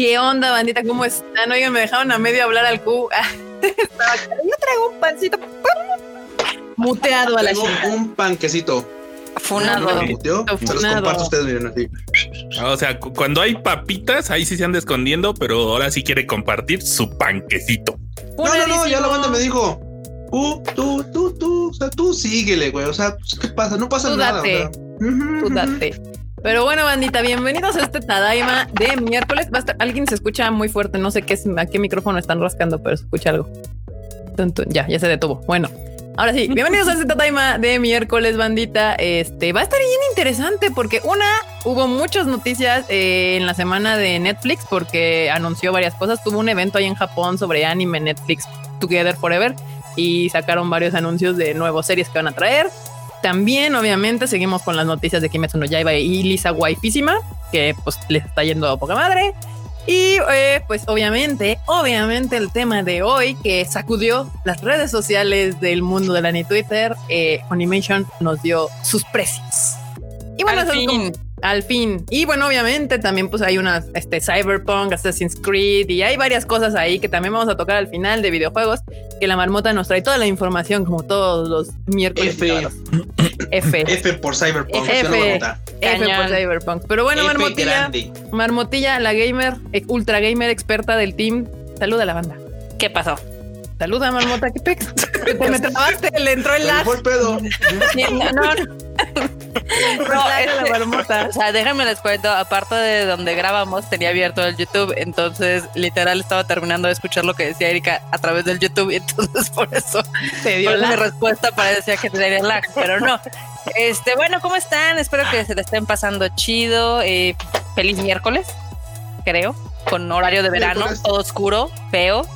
¿Qué onda, bandita? ¿Cómo están? Oigan, me dejaron a medio hablar al Q. Estaba, yo traigo un pancito muteado a la Tengo chica. un panquecito. Funado. ¿Me muteó? Se los comparto a ustedes, miren así. O sea, cu- cuando hay papitas, ahí sí se anda escondiendo, pero ahora sí quiere compartir su panquecito. No, no, no, ya la banda me dijo. Tú, tú, tú, tú, o sea, tú síguele, güey. O sea, pues, ¿qué pasa? No pasa Tú nada. date. o sea. Ujú, Tú ujú. date. Pero bueno, bandita, bienvenidos a este Tadaima de miércoles. Va a estar- alguien se escucha muy fuerte, no sé qué es, a qué micrófono están rascando, pero se escucha algo. Ya, ya se detuvo. Bueno, ahora sí, bienvenidos a este Tadaima de miércoles, bandita. Este va a estar bien interesante porque una, hubo muchas noticias eh, en la semana de Netflix porque anunció varias cosas. Tuvo un evento ahí en Japón sobre anime Netflix Together Forever y sacaron varios anuncios de nuevas series que van a traer. También, obviamente, seguimos con las noticias de Kimetsu no Yaiba y Lisa Waifísima, que pues les está yendo a poca madre. Y eh, pues obviamente, obviamente el tema de hoy que sacudió las redes sociales del mundo del anime Twitter, eh, Funimation nos dio sus precios. Y bueno, Al fin. Al fin. Y bueno, obviamente también pues hay unas este, Cyberpunk, Assassin's Creed y hay varias cosas ahí que también vamos a tocar al final de videojuegos que la marmota nos trae toda la información como todos los miércoles. F. F. F. F por Cyberpunk. F. anotar. por. Cyberpunk. Pero bueno, F Marmotilla, grande. Marmotilla, la gamer, ultra gamer experta del team. Saluda a la banda. ¿Qué pasó? Saluda, Marmota, qué pex. Te me trabaste, le entró el lag. fue el pedo. No, no, No, la marmota. o sea, déjenme les cuento, aparte de donde grabamos, tenía abierto el YouTube, entonces literal estaba terminando de escuchar lo que decía Erika a través del YouTube, y entonces por eso, Te por dio lag. respuesta parecía que tenía lag, pero no. Este, bueno, ¿cómo están? Espero que se le estén pasando chido. eh, feliz miércoles, creo, con horario de verano, Miércoles. todo oscuro, feo.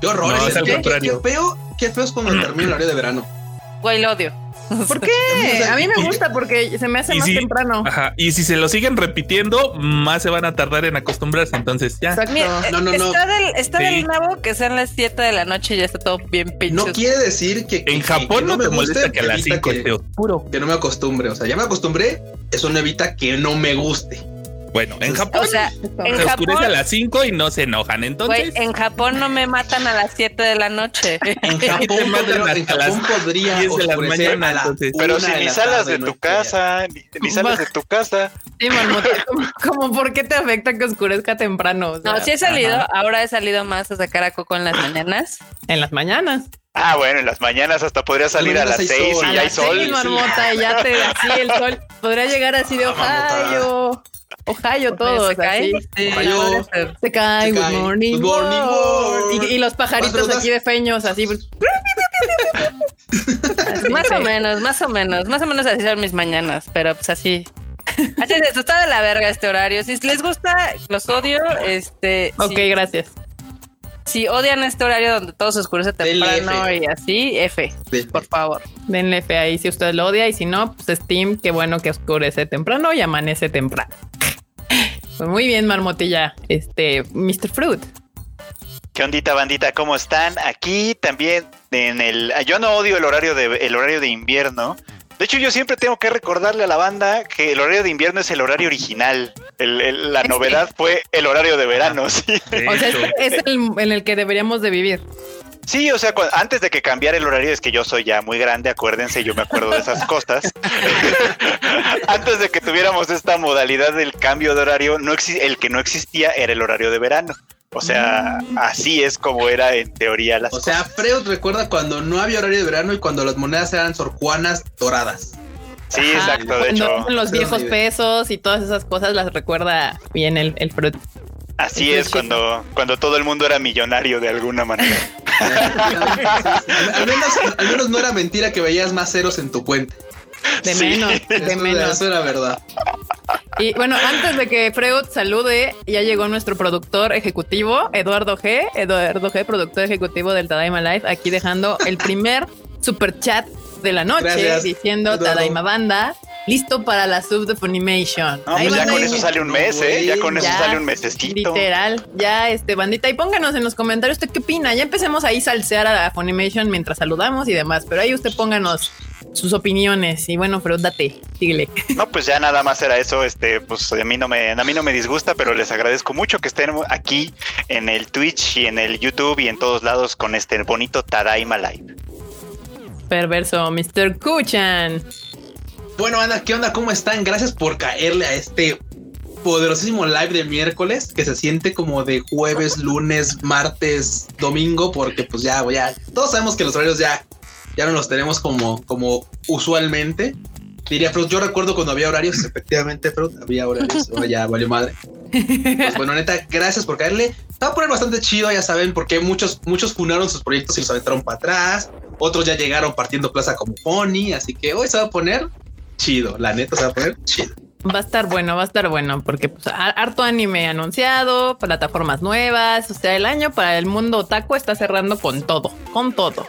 Qué horror. No, ese- es al qué, qué- contrario. qué feo, qué feo es cuando termina el horario de verano. Güey, lo odio. ¿Por qué? A mí me gusta porque se me hace más temprano. Ajá. Y si se lo siguen repitiendo, más se van a tardar en acostumbrarse. Entonces, ya. Exacto. Mira, No, no, no. está del, está Sí. del nabo que sean las 7 de la noche y ya está todo bien pinche. No quiere decir que, que- En Japón que no, me te guste, molesta que a las evita 5 que- esté oscuro. que no me acostumbre. O sea, ya me acostumbré. Eso no evita que no me guste. Bueno, en Japón O sea, en se oscurece a las 5 y no se enojan. Entonces, en Japón no me matan a las 7 de la noche. En te Japón, pero en Japón podría 10 de la mañana, a la entonces. Pero si ni la salas de tu casa, ni, ni sales de tu casa. Sí, marmota. Como, por qué te afecta que oscurezca temprano. O sea, No, sí he salido, ajá. ahora he salido más a sacar a Coco en las mañanas. En las mañanas. Ah, bueno, en las mañanas hasta podría salir a las hay 6 sol. y A hay sol. seis, marmota, y ya te así el sol. Podría llegar así de Ah. Ohio. Ohio todos, ¿Se cae? Sí, Ohio. Se cae, Se good cae. morning, Good morning, world. world. Y, y los pajaritos aquí de feños, así. pues, Más o menos, más o menos, más o menos así son mis mañanas, pero pues así. Así es, esto está de la verga este horario. Si les gusta, los odio. Este, Ok, gracias. si odian este horario donde todo se oscurece temprano F. y así, F, Sí. por favor. Denle F ahí si usted lo odia y si no, pues Steam, qué bueno que oscurece temprano y amanece temprano. Pues muy bien, Marmotilla. Este, Mr. Fruit. ¿Qué ondita, bandita? ¿Cómo están? Aquí también en el... Yo no odio el horario de, el horario de invierno. De hecho, yo siempre tengo que recordarle a la banda que el horario de invierno es el horario original. El- el- la novedad fue el horario de verano, sí. O sea, este es el en el que deberíamos de vivir. Sí, o sea, antes de que cambiara el horario, es que yo soy ya muy grande, acuérdense, yo me acuerdo de esas cosas. antes de que tuviéramos esta modalidad del cambio de horario, no el que no existía era el horario de verano. O sea, así es como era en teoría las O sea, Freud recuerda cuando no había horario de verano y cuando las monedas eran sorjuanas doradas. Sí, Ajá, exacto, de cuando hecho. los viejos pesos y todas esas cosas las recuerda bien el, el Fruit. Así es cuando, cuando todo el mundo era millonario de alguna manera. al, menos, al menos no era mentira que veías más ceros en tu cuenta. De Sí. menos, de Eso, menos. eso era verdad. Y bueno, antes de que Freud salude, ya llegó nuestro productor ejecutivo, Eduardo G. Eduardo G, productor ejecutivo del Tadaima Live, aquí dejando el primer super chat de la noche, Gracias, diciendo. Tadaima Banda, listo para la sub de Funimation. No, pues ya con eso sale un mes, ¿eh? Ya con eso ya, sale un mesecito. Literal, ya este bandita y pónganos en los comentarios usted qué opina. Ya empecemos ahí a salsear a Funimation mientras saludamos y demás, pero ahí usted pónganos sus opiniones. Y bueno, pero date, síguele. No, pues ya nada más era eso. Este, pues a mí no me, a mí no me disgusta, pero les agradezco mucho que estén aquí en el Twitch y en el YouTube y en todos lados con este bonito Tadaima Live. Perverso, Mr. Kuchan. Bueno, Ana, ¿qué onda? ¿Cómo están? Gracias por caerle a este poderosísimo live de miércoles que se siente como de jueves, lunes, martes, domingo, porque pues ya, ya, todos sabemos que los horarios ya, ya no los tenemos como, como usualmente. Diría Freud, yo recuerdo cuando había horarios, efectivamente, Freud, había horarios, ahora ya valió madre. Pues bueno, neta, gracias por caerle. Va a poner bastante chido, ya saben, porque muchos, muchos funaron sus proyectos y los aventaron para atrás. Otros ya llegaron partiendo plaza como Pony, así que hoy se va a poner chido, la neta se va a poner chido. Va a estar bueno, va a estar bueno, porque pues, harto anime anunciado, plataformas nuevas, o sea, el año para el mundo otaku está cerrando con todo, con todo.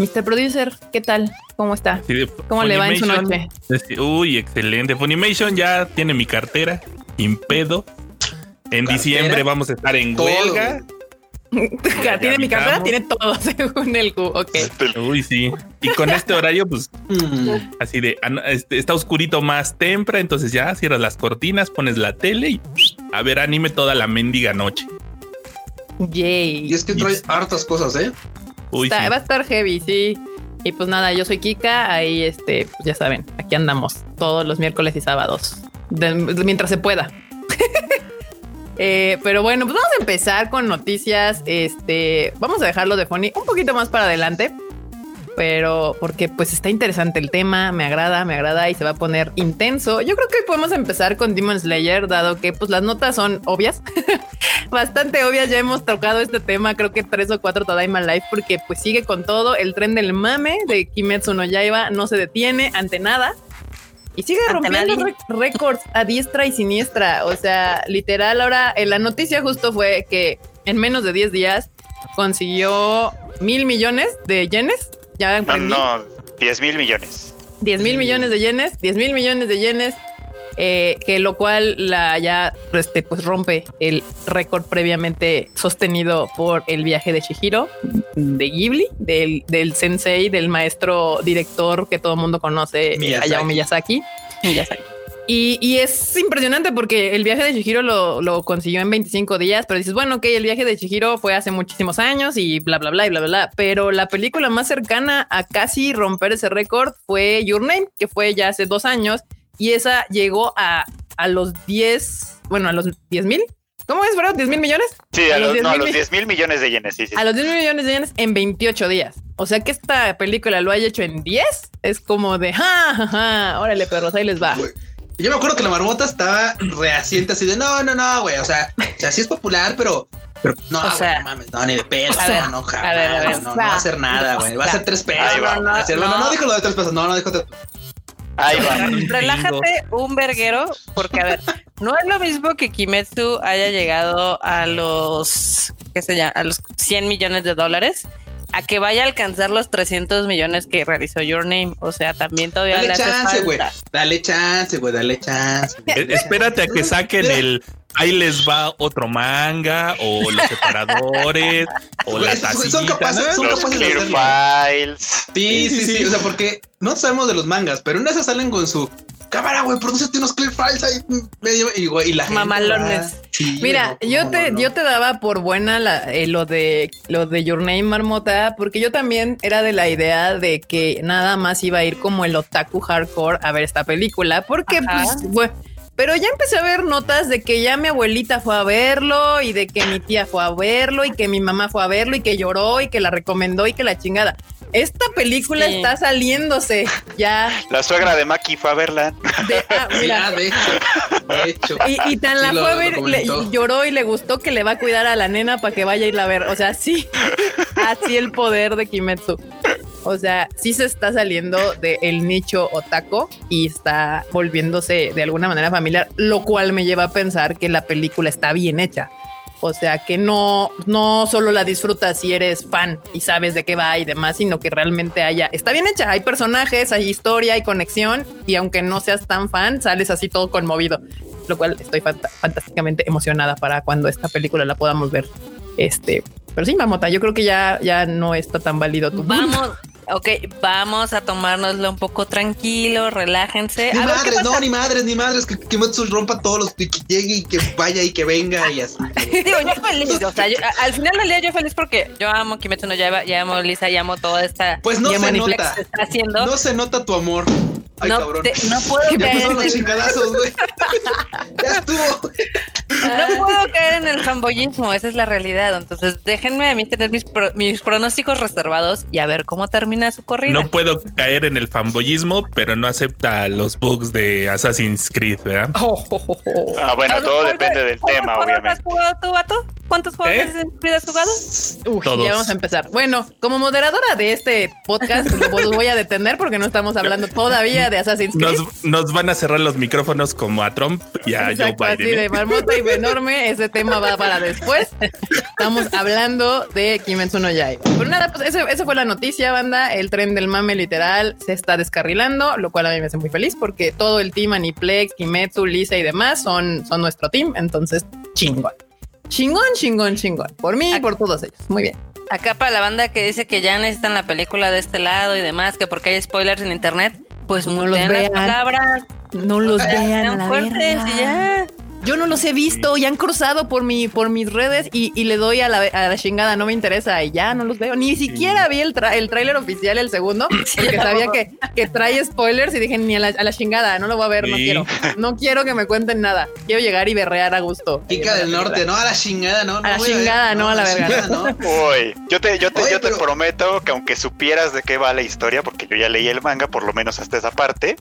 Mr. Producer, ¿qué tal? ¿Cómo está? ¿Cómo le va en su noche? Uy, excelente. Funimation ya tiene mi cartera, impedo. En diciembre vamos a estar en huelga tiene mi cartera, tiene todo según el Q. Ok. Uy, sí. Y con este horario, pues mm. así de este, está oscurito más temprano. Entonces ya cierras las cortinas, pones la tele y a ver anime toda la mendiga noche. Yay. Y es que trae hartas cosas, ¿eh? Uy, Va a estar heavy, sí. Y pues nada, yo soy Kika. Ahí, este, pues ya saben, aquí andamos todos los miércoles y sábados. mientras se pueda. Eh, pero bueno, pues vamos a empezar con noticias. Este, vamos a dejarlo de Fonny un poquito más para adelante, pero porque pues está interesante el tema, me agrada, me agrada y se va a poner intenso. Yo creo que podemos empezar con Demon Slayer, dado que pues las notas son obvias, bastante obvias. Ya hemos tocado este tema, creo que tres o cuatro Tadaima Life, porque pues sigue con todo. El tren del mame de Kimetsu no Yaiba no se detiene ante nada. Y sigue rompiendo récords a diestra y siniestra. O sea, literal, ahora en la noticia justo fue que en menos de 10 días consiguió mil millones de yenes. Ya no, no, 10 mil millones. 10 mil millones de yenes, 10 mil millones de yenes eh, que lo cual la ya este, pues rompe el récord previamente sostenido por el viaje de Shihiro de Ghibli, del, del sensei, del maestro director que todo el mundo conoce, Miyazaki. Hayao Miyazaki. Y, es impresionante porque el viaje de Shihiro lo, lo, consiguió en 25 días, pero dices, bueno, ok, el viaje de Shihiro fue hace muchísimos años y bla, bla, bla, y bla, bla, bla. Pero la película más cercana a casi romper ese récord fue Your Name, que fue ya hace dos años y esa llegó a, a los 10, bueno, a los 10 mil. ¿Cómo es, bro? ¿10 mil millones? Sí, a, los, 10 no, mil millones de yenes. Sí, sí. A los 10 mil millones de yenes en 28 días. O sea que esta película lo haya hecho en 10 es como de ja, ja, ja, órale, perros, ahí les va. Yo me acuerdo que la marmota estaba reaciente así de no, no, no, güey. O sea, o sea, sí es popular, pero pero no, o sea, no mames, no, ni de peso, no, jamás, a ver, a ver, no, no, va a hacer nada, güey. Va a ser tres pesos. No, no, no, dijo lo de tres pesos, no, no dijo tres pesos. Ahí va. Relájate un verguero, porque a ver, no es lo mismo que Kimetsu haya llegado a los, ¿qué se llama? A los 100 millones de dólares a que vaya a alcanzar los 300 millones que realizó Your Name. O sea, también todavía dale chance, güey. Dale chance, güey. Dale chance. Eh, espérate a que saquen el ahí les va otro manga o los separadores o las son capaces, son capaces de files. Sí, sí, sí, O sea, porque no sabemos de los mangas, pero en esas salen con su cámara, güey, produce unos clear files ahí medio y, güey, y la Mamalones. Mira, yo te, yo te daba por buena la, eh, lo de lo de Your Name Marmota, porque yo también era de la idea de que nada más iba a ir como el otaku hardcore a ver esta película, porque pues, güey pero ya empecé a ver notas de que ya mi abuelita fue a verlo y de que mi tía fue a verlo y que mi mamá fue a verlo y que lloró y que la recomendó y que la chingada. Esta película está saliéndose ya. La suegra de Maki fue a verla. ah, mira, de hecho, Y, tan la fue a ver, y lloró y le gustó que le va a cuidar a la nena para que vaya a ir a ver. O sea, sí, así el poder de Kimetsu. O sea, sí se está saliendo del nicho otaco y está volviéndose de alguna manera familiar, lo cual me lleva a pensar que la película está bien hecha. O sea, que no, no solo la disfrutas si eres fan y sabes de qué va y demás, sino que realmente haya, está bien hecha, hay personajes, hay historia, hay conexión y aunque no seas tan fan, sales así todo conmovido, lo cual estoy fantásticamente emocionada para cuando esta película la podamos ver. Este, pero sí, Mamota, yo creo que ya, ya no está tan válido tu Vamos, ok, vamos a tomárnoslo un poco tranquilo, relájense. Ni A ver, ¿qué madres, no, ni madres, ni madres, que Kimetsu rompa todos los que llegue y que vaya y que venga y así. Digo, yo feliz, o sea, yo- al final del día yo feliz porque yo amo Kimetsu no Yaiba, ya amo Lisa, ya amo toda esta Pues no se nota. que está haciendo. No se nota tu amor. Ay, no, cabrón. te- no puedo Ya caer en los el, chingadazos, güey. ya estuvo. no puedo caer en el fanboyismo, esa es la realidad. Entonces, déjenme a mí tener mis, pro- mis pronósticos reservados y a ver cómo termina su corrida. No puedo caer en el fanboyismo, pero no acepta los bugs de Assassin's Creed, ¿verdad? Oh, oh, oh. Ah, bueno, todo ¿Cuántos- depende del cuántos tema, obviamente. ¿Has jugado tú, vato? ¿Cuántos juegos ¿Eh? has has jugado? Uf, Todos. ya vamos a empezar. Bueno, como moderadora de este podcast, lo los voy a detener porque no estamos hablando todavía de Assassin's Creed. Nos, nos van a cerrar los micrófonos como a Trump y a Exacto, Joe así Biden. de ¿eh? marmota y enorme. Ese tema va para después. Estamos hablando de Kimetsu no Yaiba. Pero nada, pues ese- esa fue la noticia, banda. El tren del mame literal se está descarrilando, lo cual a mí me hace muy feliz porque todo el team Aniplex, Kimetsu, Lisa y demás son, son nuestro team. Entonces, chingón. Chingón, chingón, chingón. Por mí y por todos ellos. Muy bien. Acá para la banda que dice que ya necesitan la película de este lado y demás, que porque hay spoilers en internet, pues No los las vean. palabras, No los vean a la fuertes verga. y ya. Yo no los he visto y han cruzado por mi, por mis redes y, y le doy a la, a la chingada, no me interesa y ya no los veo. Ni siquiera vi el, tra- el tráiler oficial, el segundo, porque sabía que, que trae spoilers y dije ni a la, a la chingada, no lo voy a ver, no quiero. No quiero que me cuenten nada. Quiero llegar y berrear a gusto. Pica del norte, no a la chingada, no. A la chingada, no, a la verga. no. Uy, yo te, yo te, Oye, yo te pero- prometo que aunque supieras de qué va la historia, porque yo ya leí el manga, por lo menos hasta esa parte,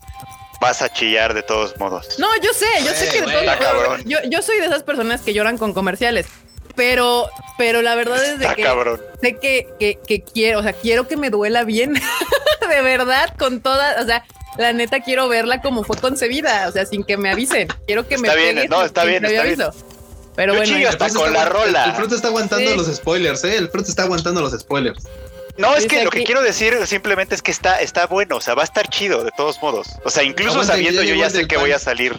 vas a chillar de todos modos. No, yo sé, yo sé que de Güey, todo- está cabrón. yo, yo soy de esas personas que lloran con comerciales, pero, pero la verdad es de Está que cabrón. sé que, que, que quiero, o sea, quiero que me duela bien, de verdad, con toda, o sea, la neta quiero verla como fue concebida, o sea, sin que me avisen. Quiero que me Está bien, pegue no, está bien, está bien. Pero Yo bueno, hasta El con la está- rola. El fruto está aguantando Sí. los spoilers, ¿eh? El fruto está aguantando los spoilers. No, es que lo que quiero decir simplemente es que está, está bueno, o sea, va a estar chido de todos modos. O sea, incluso sabiendo yo ya sé que pan. voy a salir.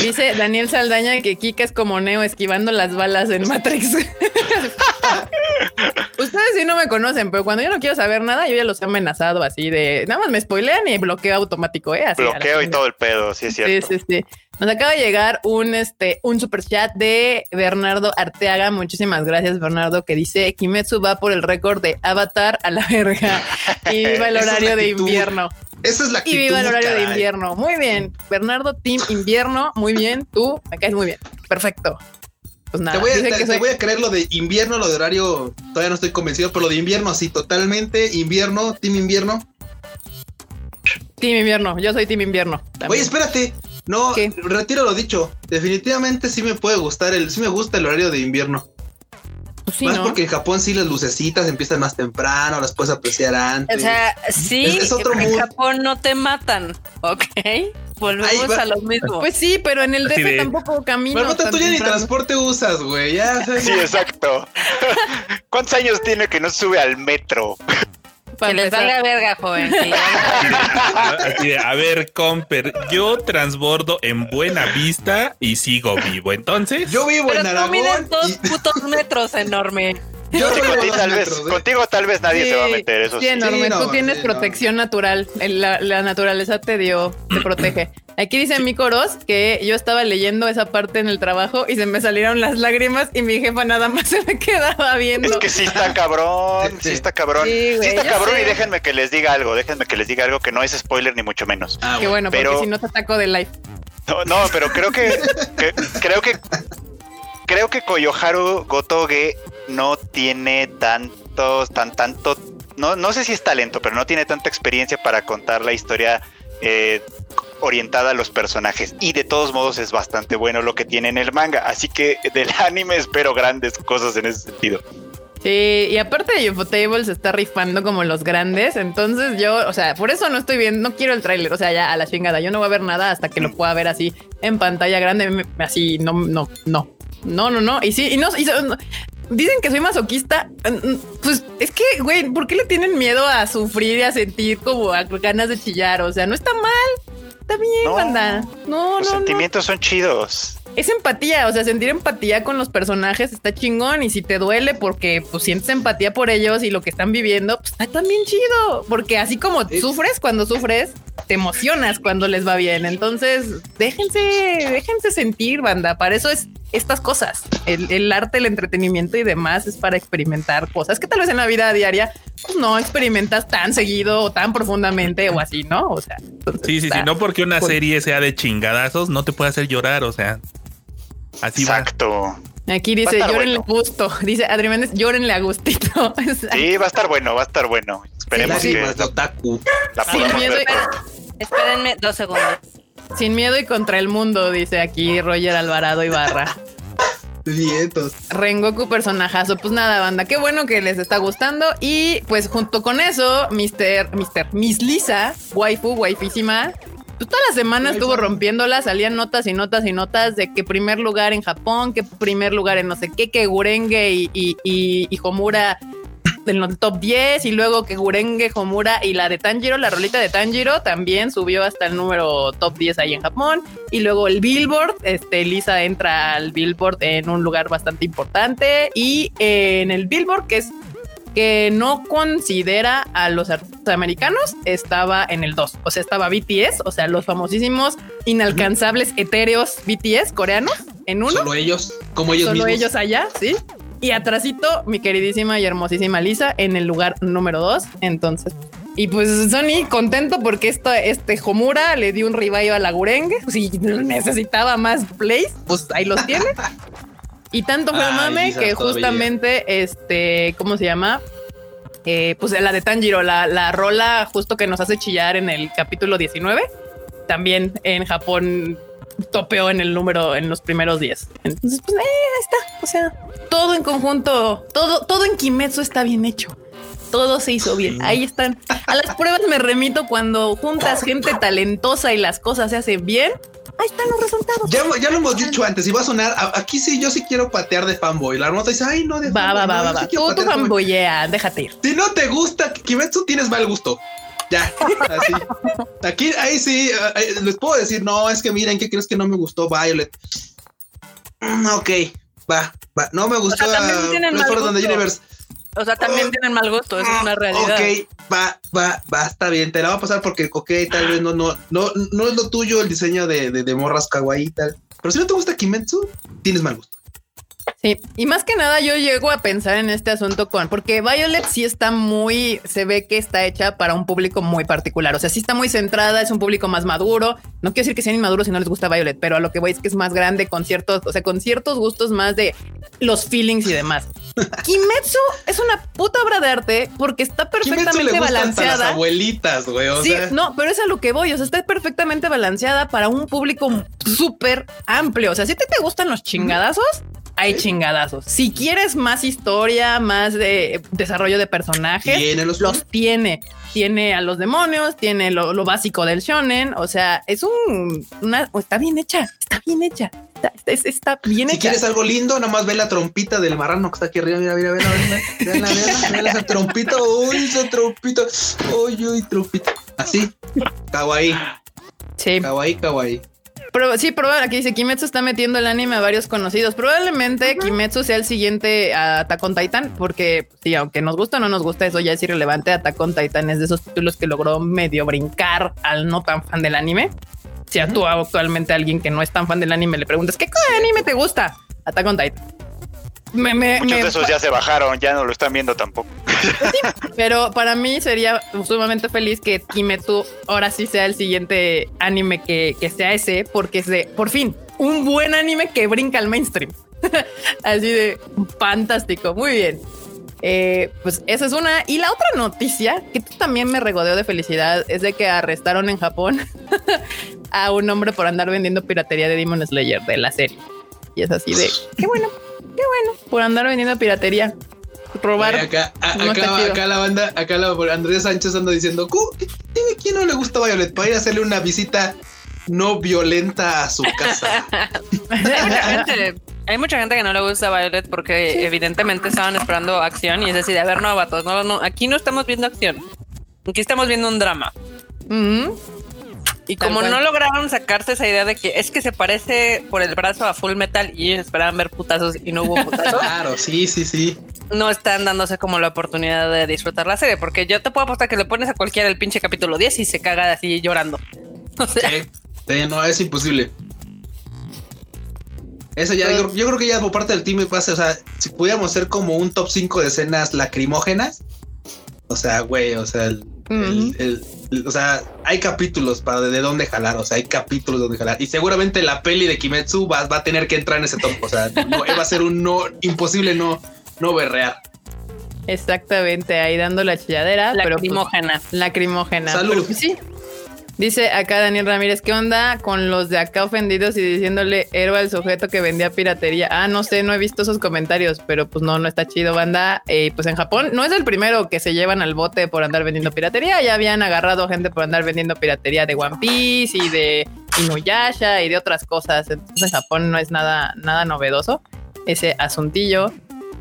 dice Daniel Saldaña que Kika es como Neo esquivando las balas en Matrix. Ustedes sí no me conocen, pero cuando yo no quiero saber nada, yo ya los he amenazado así de nada más me spoilean y bloqueo automático, ¿eh? Así, Bloqueo y todo el pedo, sí es cierto. Sí, sí, sí. Nos acaba de llegar un este un super chat de Bernardo Arteaga. Muchísimas gracias, Bernardo, que dice Kimetsu va por el récord de Avatar a la verga. Y viva el horario de invierno. Esa es la Y actitud, viva el horario de invierno. Muy bien. Bernardo, Team Invierno. Muy bien. Tú me caes muy bien. Perfecto. Pues nada. Te voy, a, te, te voy a creer lo de invierno, lo de horario, todavía no estoy convencido, pero lo de invierno, sí, totalmente invierno, team invierno. Team Invierno. Yo soy Team Invierno. también. Oye, espérate, no, ¿Qué? retiro lo dicho, definitivamente sí me puede gustar, el, sí me gusta el horario de invierno. Pues sí, más ¿no? porque en Japón sí las lucecitas empiezan más temprano, las puedes apreciar antes. O sea, sí, Es- es otro en mood. Japón no te matan, ¿ok? Volvemos a lo mismo. Pues sí, pero en el DF de- tampoco camino. Marmota, tan tú ya ni transporte usas, güey, ya. Sí, exacto. ¿Cuántos años tiene que no sube al metro? Que les valga verga, joven. de, a ver, Comper, yo transbordo en buena vista y sigo vivo. Entonces, Yo vivo Pero en tú Aragón. mides dos y- putos metros enorme. Yo Sí, contigo, tal vez, ¿eh? contigo tal vez nadie se va a meter, eso sí, sí. enorme. Sí, no, Tú tienes sí, no. protección natural. La, la naturaleza te dio, te protege. Aquí dice mi coros que yo estaba leyendo esa parte en el trabajo y se me salieron las lágrimas y mi jefa nada más se me quedaba viendo. Es que sí está cabrón, sí está cabrón. Sí, güey, está cabrón sé. y déjenme que les diga algo, déjenme que les diga algo que no es spoiler ni mucho menos. Ah, Qué bueno, pero- porque si no te ataco de live. No, no, pero creo que, que- creo que creo que Koyoharu Gotoge no tiene tantos tan tanto no no sé si es talento, pero no tiene tanta experiencia para contar la historia eh, orientada a los personajes. Y de todos modos es bastante bueno lo que tiene en el manga, así que del anime espero grandes cosas en ese sentido. Sí, y aparte de Ufotable se está rifando como los grandes, entonces yo, o sea, por eso no estoy viendo, no quiero el tráiler, o sea, ya a la chingada, yo no voy a ver nada hasta que lo pueda ver así en pantalla grande, así, no, no, no, no, no, no, y sí, y no, y dicen que soy masoquista, mm, pues es que, güey, ¿por qué le tienen miedo a sufrir y a sentir como a- ganas de chillar? O sea, no está mal, está bien, No, banda, no, Los no, no. sentimientos son chidos. es empatía, o sea, sentir empatía con los personajes está chingón y si te duele porque pues sientes empatía por ellos y lo que están viviendo, pues está también chido, porque así como sufres cuando sufres, te emocionas cuando les va bien. Entonces, déjense, déjense sentir, banda. Para eso es estas cosas. El, arte, el entretenimiento y demás es para experimentar cosas que tal vez en la vida diaria pues, no experimentas tan seguido o tan profundamente o así, ¿no? O sea, sí, sí, sí, no porque una serie sea de chingadazos no te puede hacer llorar, o sea, así Exacto. Aquí dice, llórenle a gusto. Dice Adri Méndez, llórenle a gustito. sí, va a estar bueno, va a estar bueno. Esperemos que la, Sin miedo Espérenme dos segundos. Sin miedo y contra el mundo, dice aquí Roger Alvarado Ibarra. Vientos. Rengoku personajazo. Pues nada, banda, qué bueno que les está gustando. Y pues junto con eso, Mr. Mr. Miss Lisa, waifu, waifísima, pues toda la semana estuvo rompiéndola, salían notas y notas y notas de que primer lugar en Japón, que primer lugar en no sé qué, que Gurenge y, y, y, Homura en el top 10 y luego que Gurenge, Homura y la de Tanjiro, la rolita de Tanjiro también subió hasta el número top 10 ahí en Japón. Y luego el Billboard, este Lisa entra al Billboard en un lugar bastante importante. Y en el Billboard que es que no considera a los artistas americanos, estaba en el 2. O sea, estaba BTS, o sea, los famosísimos, inalcanzables, etéreos BTS coreanos en uno. Solo ellos, como ellos Solo ellos allá, sí. Y atrásito, mi queridísima y hermosísima Lisa en el lugar número 2. Entonces, y pues Sony contento porque esto, este Homura le dio un revive a la Gurenge. Si necesitaba más plays, pues ahí los tiene. Y tanto fue el mame que justamente, este, ¿cómo se llama? Eh, pues la de Tanjiro, la, la rola justo que nos hace chillar en el capítulo 19, también en Japón topeó en el número en los primeros 10. Entonces, pues eh, ahí está. O sea, todo en conjunto, todo, todo en Kimetsu está bien hecho. Todo se hizo bien. Ahí están. A las pruebas me remito cuando juntas gente talentosa y las cosas se hacen bien ahí están los resultados. Ya, lo hemos dicho antes, y va a sonar, aquí sí, yo sí quiero patear de fanboy. La nota dice, ay, no, de Va, va, va, va, va. Tú, tu fanboyea, déjate ir. Si no te gusta Kimetsu, tienes mal gusto. Ya, así. Aquí, ahí sí, eh, les puedo decir, no, es que miren, ¿qué crees que no me gustó Violet? Mm, ok, va, va. No me gustó o sea, Universe. O sea, también tienen mal gusto, eso es una realidad. Ok, va, va, va, está bien, te la va a pasar porque, ok, tal vez no, no, no, no es lo tuyo el diseño de, de, de morras kawaii y tal. Pero si no te gusta Kimetsu, tienes mal gusto. Sí, y más que nada yo llego a pensar en este asunto con, porque Violet sí está muy, se ve que está hecha para un público muy particular, o sea, sí está muy centrada, es un público más maduro, no quiero decir que sean inmaduros si no les gusta Violet, pero a lo que voy es que es más grande con ciertos, o sea, con ciertos gustos más de los feelings y demás. Kimetsu es una puta obra de arte porque está perfectamente balanceada. Las abuelitas, güey. sí, no, pero es a lo que voy. O sea, está perfectamente balanceada para un público súper amplio. O sea, si te, te gustan los chingadazos, hay chingadazos. Si quieres más historia, más de desarrollo de personajes, los, tiene. Tiene a los demonios, tiene lo, básico del shonen. O sea, es un una, está bien hecha, está bien hecha. Está, está bien si quieres algo lindo, nada más ve la trompita del marrano que está aquí arriba. Mira, mira, mira, mira, mira, mira, esa trompita. Uy, esa trompita. Uy, uy, trompita. Así. Kawaii. Sí. Kawaii, kawaii. Pero sí, probablemente aquí dice Kimetsu está metiendo el anime a varios conocidos. Probablemente Kimetsu sea el siguiente a Attack on Titan, porque sí, aunque nos gusta o no nos gusta, eso ya es irrelevante. Attack on Titan es de esos títulos que logró medio brincar al no tan fan del anime. Si a tú actualmente a alguien que no es tan fan del anime le preguntas, ¿qué anime te gusta? Attack on Titan. Me, Muchos de esos ya se bajaron, ya no lo están viendo tampoco. pero para mí sería sumamente feliz que Kimetsu ahora sí sea el siguiente anime que, sea ese, porque es de, por fin, un buen anime que brinca al mainstream. Así de fantástico, muy bien. Eh, pues esa es una. Y la otra noticia que también me regodeó de felicidad es de que arrestaron en Japón a un hombre por andar vendiendo piratería de Demon Slayer de la serie. Y es así de qué bueno. Qué bueno, por andar vendiendo piratería. Robar. acá, acá, la banda, acá la, Andrés Sánchez anda diciendo, ¿tiene quién no le gusta Violet? Para ir a hacerle una visita no violenta a su casa. hay, mucha gente, que no le gusta Violet porque evidentemente estaban esperando acción y es decir, a ver, no, vatos, no, no, aquí no estamos viendo acción. Aquí estamos viendo un drama. Y como no lograron sacarse esa idea de que es que se parece por el brazo a Full Metal y ellos esperaban ver putazos y no hubo putazos. claro, sí, sí, sí. No están dándose como la oportunidad de disfrutar la serie, porque yo te puedo apostar que le pones a cualquiera el pinche capítulo 10 y se caga así llorando. O sea, sí, no, es imposible. Eso ya, yo, creo que ya por parte del team me pasa, o sea, si pudiéramos hacer como un top 5 de escenas lacrimógenas, o sea, güey, o sea, el, o sea, hay capítulos para de, dónde jalar, o sea, hay capítulos de dónde jalar. Y seguramente la peli de Kimetsu va, va a tener que entrar en ese top, o sea, va a ser un no imposible no, no berrear. Exactamente, ahí dando la chilladera. Pues, lacrimógena. lacrimógena. Salud. sí, Dice acá Daniel Ramírez, ¿qué onda con los de acá ofendidos y diciéndole héroe al sujeto que vendía piratería? Ah, no sé, no he visto esos comentarios, pero pues no, no está chido, banda. Pues en Japón no es el primero que se llevan al bote por andar vendiendo piratería. Ya habían agarrado gente por andar vendiendo piratería de One Piece y de Inuyasha y de otras cosas. Entonces en Japón no es nada, nada novedoso ese asuntillo.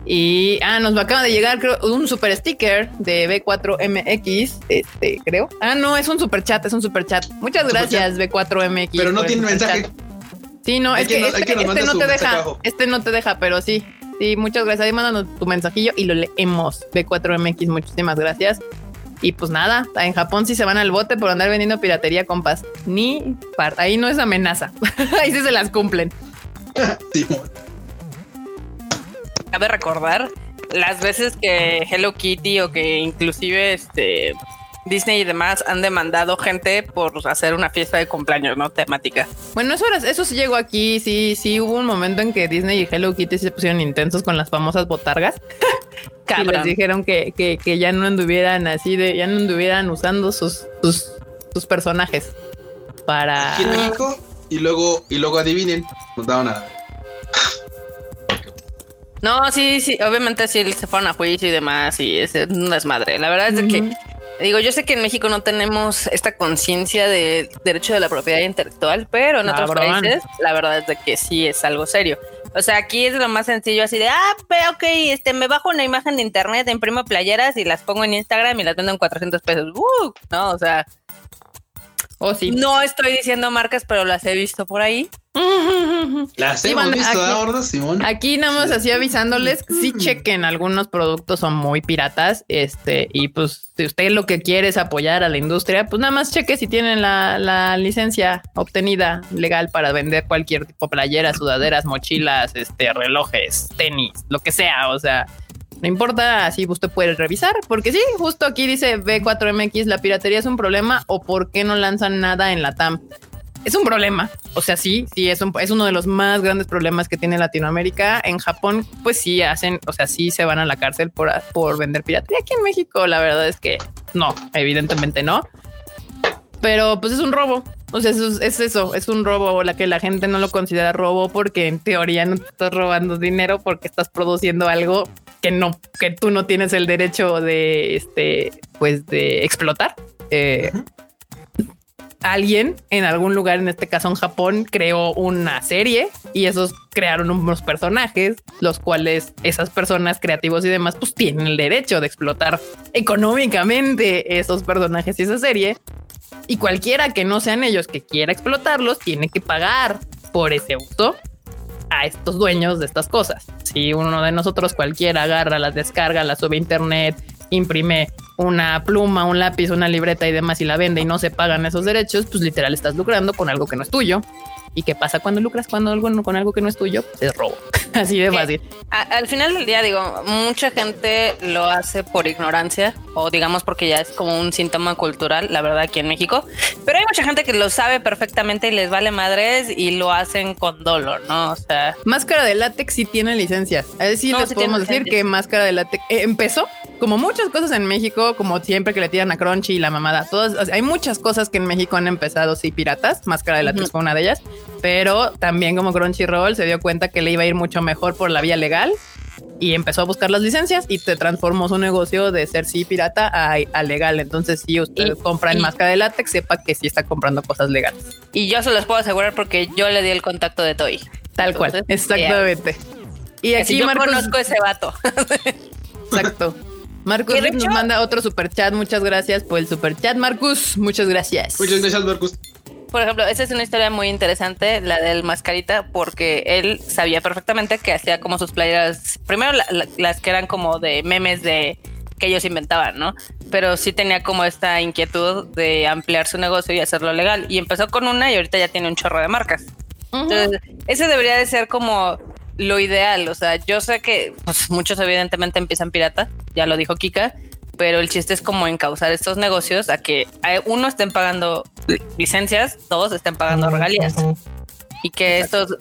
Y ah, nos acaba de llegar creo, un super sticker de B4MX, este, creo. Ah, no, es un super chat, es un super chat. Muchas gracias, B4MX. Pero no tiene mensaje. Sí, no, es que, este, este no te deja, este no te deja, pero sí. Sí, muchas gracias. Ahí mándanos tu mensajillo y lo leemos. B4MX, muchísimas gracias. Y pues nada, en Japón sí se van al bote por andar vendiendo piratería, compas. Ni par. Ahí no es amenaza. Ahí sí se las cumplen. sí, cabe recordar las veces que Hello Kitty o que inclusive este Disney y demás han demandado gente por hacer una fiesta de cumpleaños, ¿no? Temática. Bueno, eso, eso sí llegó aquí, sí, sí hubo un momento en que Disney y Hello Kitty se pusieron intensos con las famosas botargas. y les dijeron que, que, ya no anduvieran así de, ya no anduvieran usando sus, sus, sus personajes para. Aquí en México, y luego, y luego adivinen, nos daban a no, sí, sí, obviamente sí se fueron a juicio y demás y es una desmadre. La verdad es que, digo, yo sé que en México no tenemos esta conciencia de derecho de la propiedad intelectual, pero en otros países la verdad es de que sí es algo serio. O sea, aquí es lo más sencillo así de, ah, ok, este, me bajo una imagen de internet, imprimo playeras y las pongo en Instagram y las vendo en 400 pesos. Uh, no, o sea, Oh, sí. No estoy diciendo marcas, pero las he visto por ahí. Las hemos visto, aquí, Simón? Aquí nada más así avisándoles, sí chequen, algunos productos son muy piratas, este, y pues si usted lo que quiere es apoyar a la industria, pues nada más cheque si tienen la, la licencia obtenida legal para vender cualquier tipo de playeras, sudaderas, mochilas, este, relojes, tenis, lo que sea, o sea, no importa, así usted puede revisar, porque sí, justo aquí dice B4MX, la piratería es un problema o por qué no lanzan nada en la TAM. Es un problema, o sea, sí, sí, es, es uno de los más grandes problemas que tiene Latinoamérica. En Japón, pues sí hacen, o sea, sí se van a la cárcel por, por vender piratería. Aquí en México, la verdad es que no, evidentemente no. Pero pues es un robo. O sea, es, es eso, es un robo, la que la gente no lo considera robo porque en teoría no te estás robando dinero porque estás produciendo algo que no, que tú no tienes el derecho de, este, pues de explotar. Eh, alguien en algún lugar, en este caso en Japón, creó una serie y esos crearon unos personajes, los cuales esas personas creativos y demás, pues tienen el derecho de explotar económicamente esos personajes y esa serie. Y cualquiera que no sean ellos que quiera explotarlos, tiene que pagar por ese uso a estos dueños de estas cosas. Si uno de nosotros cualquiera agarra, las descarga, las sube a internet, imprime una pluma, un lápiz, una libreta y demás y la vende y no se pagan esos derechos, pues literal estás lucrando con algo que no es tuyo. ¿Y qué pasa cuando lucras cuando algo con algo que no es tuyo? Es robo. Así de fácil. al final del día, digo, mucha gente lo hace por ignorancia o digamos porque ya es como un síntoma cultural, la verdad, aquí en México. Pero hay mucha gente que lo sabe perfectamente y les vale madres y lo hacen con dolor, ¿no? O sea, Máscara de látex sí tiene licencias. A ver si les podemos decir que Máscara de látex eh, empezó como muchas cosas en México, como siempre que le tiran a Crunchy y la mamada. Todas, hay muchas cosas que en México han empezado, sí, piratas. Máscara de látex fue una de ellas pero también como Crunchyroll se dio cuenta que le iba a ir mucho mejor por la vía legal y empezó a buscar las licencias y te transformó su negocio de ser sí pirata a, legal. Entonces, si usted compra en máscara de látex, sepa que sí está comprando cosas legales. Y yo se los puedo asegurar porque yo le di el contacto de Toy. Tal cual, exactamente. Y aquí yo conozco ese vato. Exacto. Marcus nos manda otro super chat. Muchas gracias por el super chat, Marcus. Muchas gracias. Muchas gracias, Marcus. por ejemplo, esa es una historia muy interesante, la del mascarita, porque él sabía perfectamente que hacía como sus playeras, primero las que eran como de memes de que ellos inventaban, ¿no? Pero sí tenía como esta inquietud de ampliar su negocio y hacerlo legal. Y empezó con una y ahorita ya tiene un chorro de marcas. Entonces, ese debería de ser como lo ideal. O sea, yo sé que pues, muchos evidentemente empiezan pirata, ya lo dijo Kika, pero el chiste es como encauzar estos negocios a que uno estén pagando licencias, todos estén pagando regalías. y que estos,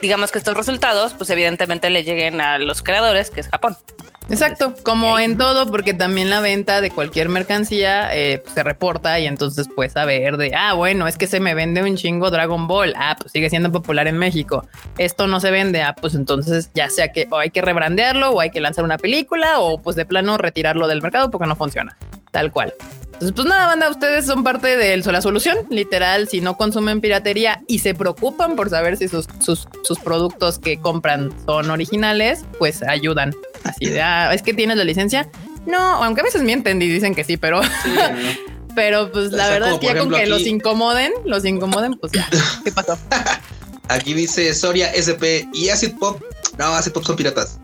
digamos que estos resultados, pues evidentemente le lleguen a los creadores, que es Japón. Exacto, como en todo, porque también la venta de cualquier mercancía eh, pues, se reporta y entonces puedes saber de, ah, bueno, es que se me vende un chingo Dragon Ball, ah, pues sigue siendo popular en México. Esto no se vende, ah, pues entonces ya sea que o hay que rebrandearlo o hay que lanzar una película o pues de plano retirarlo del mercado porque no funciona, tal cual. Entonces, pues nada, banda, ustedes son parte de la solución, literal, si no consumen piratería y se preocupan por saber si sus, sus, sus productos que compran son originales, pues ayudan. Así de, ah, es que tienes la licencia. No, aunque a veces mienten y dicen que sí, pero... pero pues la verdad es que ya con que los incomoden, los incomoden, pues ya, ¿qué pasó? Aquí dice Soria SP y Acid Pop. No, Acid Pop son piratas.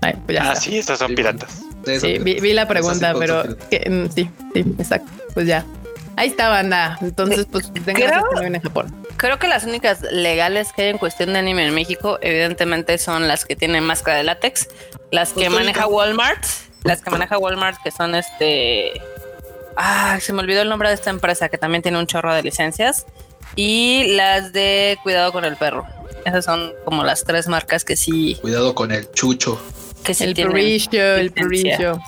Ay, pues ya ah, sí, estos son piratas. Sí, vi, la pregunta, pero mm, sí, sí, exacto. Pues ya. Ahí está, banda. Entonces, pues creo, en Japón. Creo que las únicas legales que hay en cuestión de anime en México, evidentemente, son las que tienen máscara de látex, las que maneja Walmart, las que maneja Walmart, que son este. Ah, se me olvidó el nombre de esta empresa que también tiene un chorro de licencias. Y las de Cuidado con el perro. Esas son como las tres marcas que sí. Cuidado con el chucho que el perrillo, el perrillo.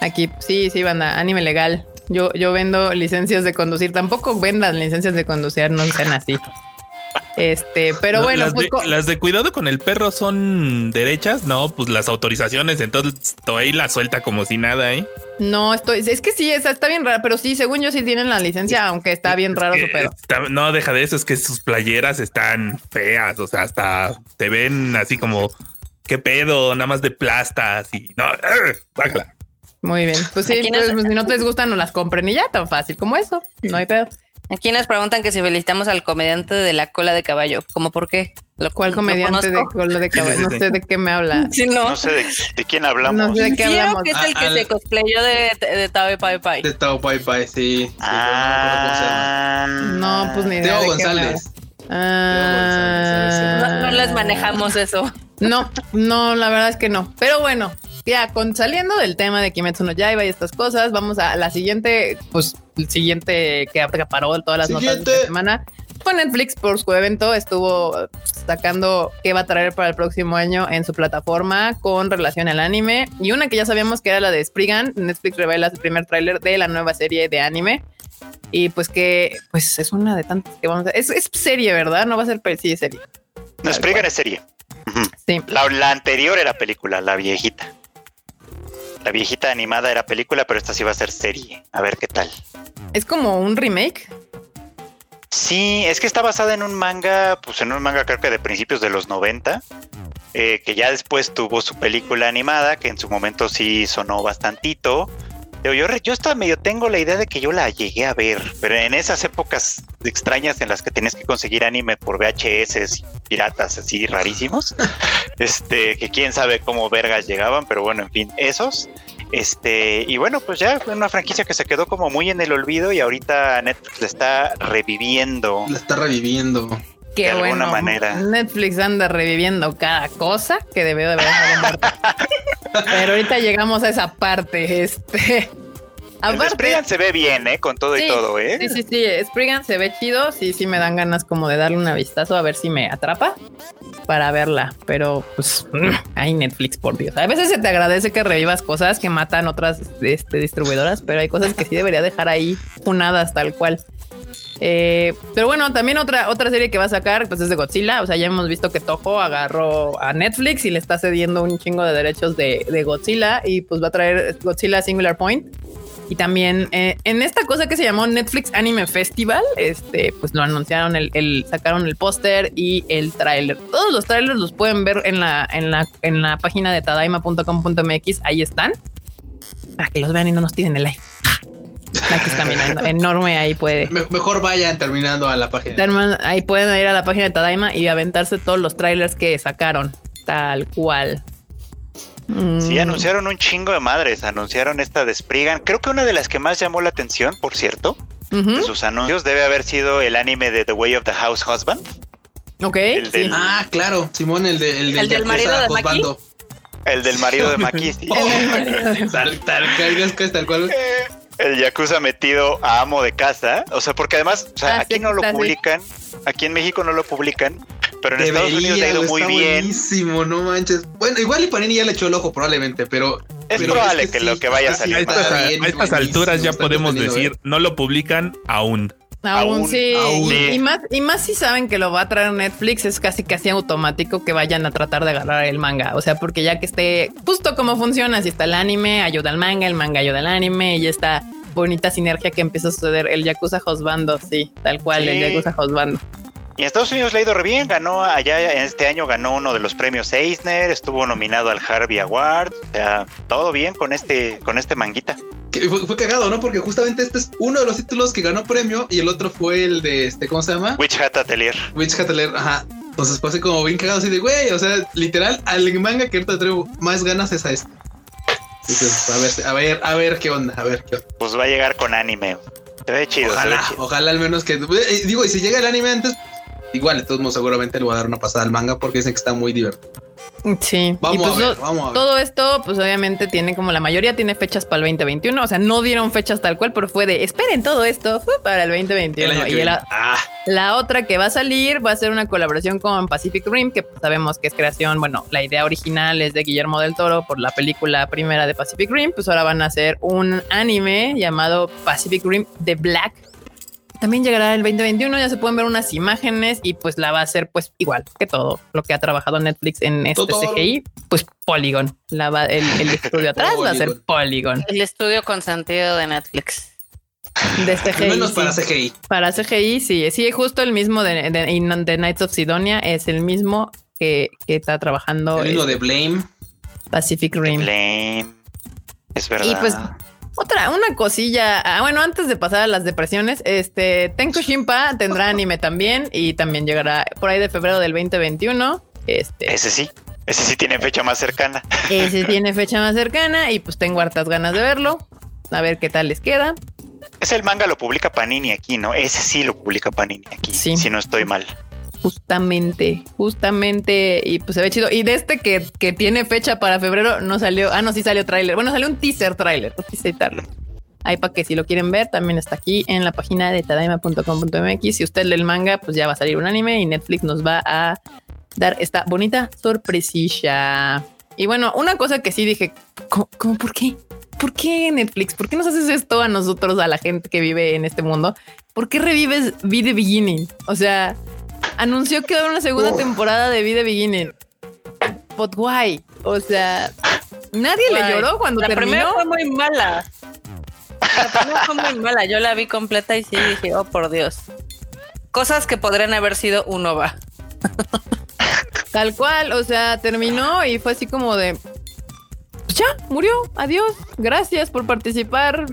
Aquí, sí, sí, banda, anime legal. Yo, yo vendo licencias de conducir. Tampoco vendan licencias de conducir, no sean así. Este, pero bueno, las, pues de, las de cuidado con el perro son derechas, no, pues las autorizaciones, entonces ahí la suelta como si nada, ¿eh? No, estoy, es que sí, está, está bien raro, pero sí, según yo sí tienen la licencia, aunque está bien raro su pedo. no, deja de eso, es que sus playeras están feas, o sea, hasta te ven así como ¿Qué pedo? Nada más de plastas y no. Muy bien. Pues sí, pues, si no les gustan, no las compren y ya, tan fácil como eso. No hay pedo. Aquí nos preguntan que si felicitamos al comediante de la cola de caballo. ¿Cómo por qué? ¿Lo cual comediante de cola de caballo? No sé de qué me habla. no. sé de, quién hablamos. No sé de qué hablamos. que es el que se cosplayó de, de Tao Pai Pai. De Tao Pai Pai, sí. Ah, no, pues ni idea. Teo González. Ah, no, les manejamos eso. No, no, la verdad es que no. Pero bueno, ya con saliendo del tema de Kimetsu no Yaiba y estas cosas, vamos a la siguiente, pues el siguiente que acaparó todas las notas de esta semana. Fue Netflix por su evento, estuvo sacando qué va a traer para el próximo año en su plataforma con relación al anime. Y una que ya sabíamos que era la de Spriggan. Netflix revela su primer tráiler de la nueva serie de anime. Y pues que, pues es una de tantas que vamos a... Es, es serie, ¿verdad? No va a ser... Sí, es serie. No, Spriggan es serie. sí. la, la anterior era película, la viejita. La viejita animada era película, pero esta sí va a ser serie. A ver qué tal. Es como un remake. Sí, es que está basada en un manga, pues en un manga creo que de principios de los 90, eh, que ya después tuvo su película animada, que en su momento sí sonó bastantito. Yo, yo, hasta medio tengo la idea de que yo la llegué a ver, pero en esas épocas extrañas en las que tenías que conseguir anime por VHS piratas así rarísimos, este, que quién sabe cómo vergas llegaban, pero bueno, en fin, esos. Este, y bueno, pues ya fue una franquicia que se quedó como muy en el olvido y ahorita Netflix la está reviviendo. La está reviviendo. Qué de alguna manera. Netflix anda reviviendo cada cosa que debió de haber Pero ahorita llegamos a esa parte. Este. Spriggan se ve bien, ¿eh? Con todo y todo, ¿eh? Sí, sí, sí. Spriggan se ve chido. Sí, sí, me dan ganas como de darle una vistazo a ver si me atrapa para verla. Pero pues, hay Netflix, por Dios. A veces se te agradece que revivas cosas que matan otras este, distribuidoras, pero hay cosas que sí debería dejar ahí punadas tal cual. Eh, pero bueno, también otra, otra serie que va a sacar pues es de Godzilla. O sea, ya hemos visto que Toho agarró a Netflix y le está cediendo un chingo de derechos de, de Godzilla y pues va a traer Godzilla Singular Point y también eh, en esta cosa que se llamó Netflix Anime Festival, este, pues lo anunciaron, el, sacaron el póster y el tráiler. Todos los trailers los pueden ver en la, en la, en la página de tadaima.com.mx. Ahí están. Para que los vean y no nos tiren el like. Aquí está mirando, enorme, ahí puede. Me- mejor vayan terminando a la página. Ahí pueden ir a la página de Tadaima y aventarse todos los trailers que sacaron, tal cual. Sí, Mm, anunciaron un chingo de madres. Anunciaron esta de Spriggan. Creo que una de las que más llamó la atención, por cierto, de sus anuncios debe haber sido el anime de The Way of the House Husband. Ok, el sí. del- Ah, claro, Simón, el, de, el, ¿El del Yakuza marido de Maki? El del marido de Maki. sí. Tal, tal, tal, tal, tal cual. El Yakuza metido a amo de casa. O sea, porque además, o sea, Ah, aquí sí, no lo publican. Aquí en México no lo publican. Pero en Estados Unidos le ha ido muy está bien. buenísimo, no manches. Bueno, igual y Panini ya le echó el ojo probablemente, pero... Es pero probable que lo que vaya a salir A estas, a alturas ya podemos decir, no lo publican aún. Aún, Aún, sí. aún. Y, y más, y más si saben que lo va a traer Netflix, es casi casi automático que vayan a tratar de agarrar el manga. O sea, porque ya que esté justo como funciona, si está el anime, ayuda al manga, el manga ayuda al anime, y esta bonita sinergia que empieza a suceder. El Yakuza Hosbando, sí, tal cual, Sí. el Yakuza Hosbando. Y en Estados Unidos le ha ido re bien. Ganó allá en este año, ganó uno de los premios Eisner. Estuvo nominado al Harvey Award. O sea, todo bien con este, con este manguita. Que fue, fue cagado, ¿no? Porque justamente este es uno de los títulos que ganó premio y el otro fue el de este, ¿cómo se llama? Witch Hat Atelier. Witch Hatteler, ajá. Entonces fue así como bien cagado, así de güey, o sea, literal, al manga que ahorita traigo más ganas es a este. Entonces, a ver, a ver, a ver qué onda, a ver qué onda. Pues va a llegar con anime. Se ve chido, se ve Ojalá, chido. ojalá al menos que. eh, Digo, y si llega el anime antes, igual, de todos modos, seguramente le voy a dar una pasada al manga porque dicen que está muy divertido. Sí. Vamos y pues a ver, lo- vamos a ver. todo esto, pues obviamente tiene como la mayoría tiene fechas para el 2021. O sea, no dieron fechas tal cual, pero fue de esperen todo esto para el 2021. El año que y la, Ah, la otra que va a salir va a ser una colaboración con Pacific Rim, que sabemos que es creación. Bueno, la idea original es de Guillermo del Toro por la película primera de Pacific Rim. Pues ahora van a hacer un anime llamado Pacific Rim The Black. También llegará el 2021, ya se pueden ver unas imágenes y pues la va a hacer pues igual que todo lo que ha trabajado Netflix en este Todo. CGI, pues Polygon. La va, el, el estudio atrás va a ser Polygon. El estudio consentido de Netflix. De al CGI. menos sí. para CGI. Para CGI, sí, sí, justo el mismo de, de, de Knights of Sidonia es el mismo que, que está trabajando El este, de Blame. Pacific Rim. Blame. Es verdad. Y pues otra, una cosilla. Ah, bueno, antes de pasar a las depresiones, este Tenko Shinpa tendrá anime también y también llegará por ahí de febrero del 2021. Este Ese sí. Ese sí tiene fecha más cercana. ese tiene fecha más cercana y pues tengo hartas ganas de verlo. A ver qué tal les queda. Ese el manga lo publica Panini aquí, ¿no? Ese sí lo publica Panini aquí. Sí. Si no estoy mal. Justamente, justamente, y pues se ve chido. Y de este que, que tiene fecha para febrero, no salió. Ah, no, sí salió tráiler. Bueno, salió un teaser tráiler. Ahí para que si lo quieren ver, también está aquí en la página de tadaima.com.mx. Si usted lee el manga, pues ya va a salir un anime y Netflix nos va a dar esta bonita sorpresilla. Y bueno, una cosa que sí dije, ¿cómo, cómo por qué? ¿Por qué Netflix? ¿Por qué nos haces esto a nosotros, a la gente que vive en este mundo? ¿Por qué revives Be the Beginning? O sea, anunció que va a haber una segunda Uf. temporada de the Beginning. But why? O sea, nadie le lloró cuando La primera terminó. fue muy mala. La primera fue muy mala. Yo la vi completa y sí dije, oh por Dios. Cosas que podrían haber sido un OVA. Tal cual, o sea, terminó y fue así como de. "Pues ya, murió, adiós, gracias por participar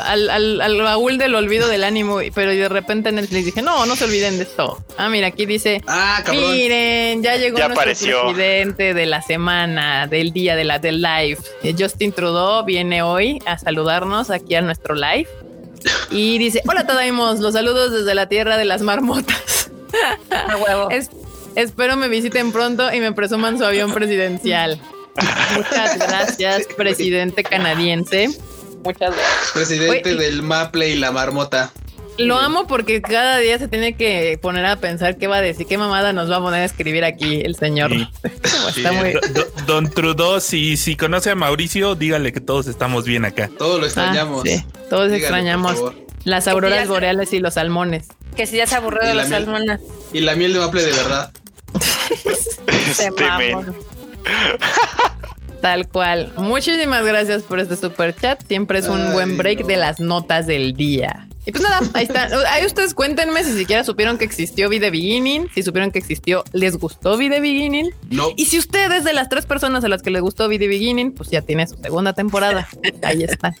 al, al, al baúl del olvido del ánimo. y- Pero de repente Netflix dije, no, no se olviden de esto. Ah, mira, aquí dice. Ah. Miren, ya llegó Ya nuestro apareció. presidente de la semana, del día de la del live. Eh, Justin Trudeau viene hoy a saludarnos aquí a nuestro live. Y dice, hola Tadaimos, los saludos desde la tierra de las marmotas. A huevo. Es- espero me visiten pronto y me presuman su avión presidencial. Muchas gracias, presidente canadiense. Muchas gracias. Presidente del Maple y la marmota. Lo amo porque cada día se tiene que poner a pensar qué va a decir, qué mamada nos va a poner a escribir aquí el señor. Sí. Está muy... Do- do- Don Trudeau, si, si conoce a Mauricio, dígale que todos estamos bien acá. Todos lo Ah, extrañamos. sí, todos Dígale, extrañamos las auroras se- boreales y los salmones. Que si ya se aburrió de los miel. salmones. Y la miel de Maple de verdad. Este. Tal cual. Muchísimas gracias por este super chat. Siempre es un Ay, buen break no. de las notas del día. Y pues nada, ahí está. Ahí ustedes cuéntenme si siquiera supieron que existió The Beginning, si supieron que existió, les gustó The Beginning. No. Y si ustedes de las tres personas a las que les gustó The Beginning, pues ya tiene su segunda temporada. Ahí está.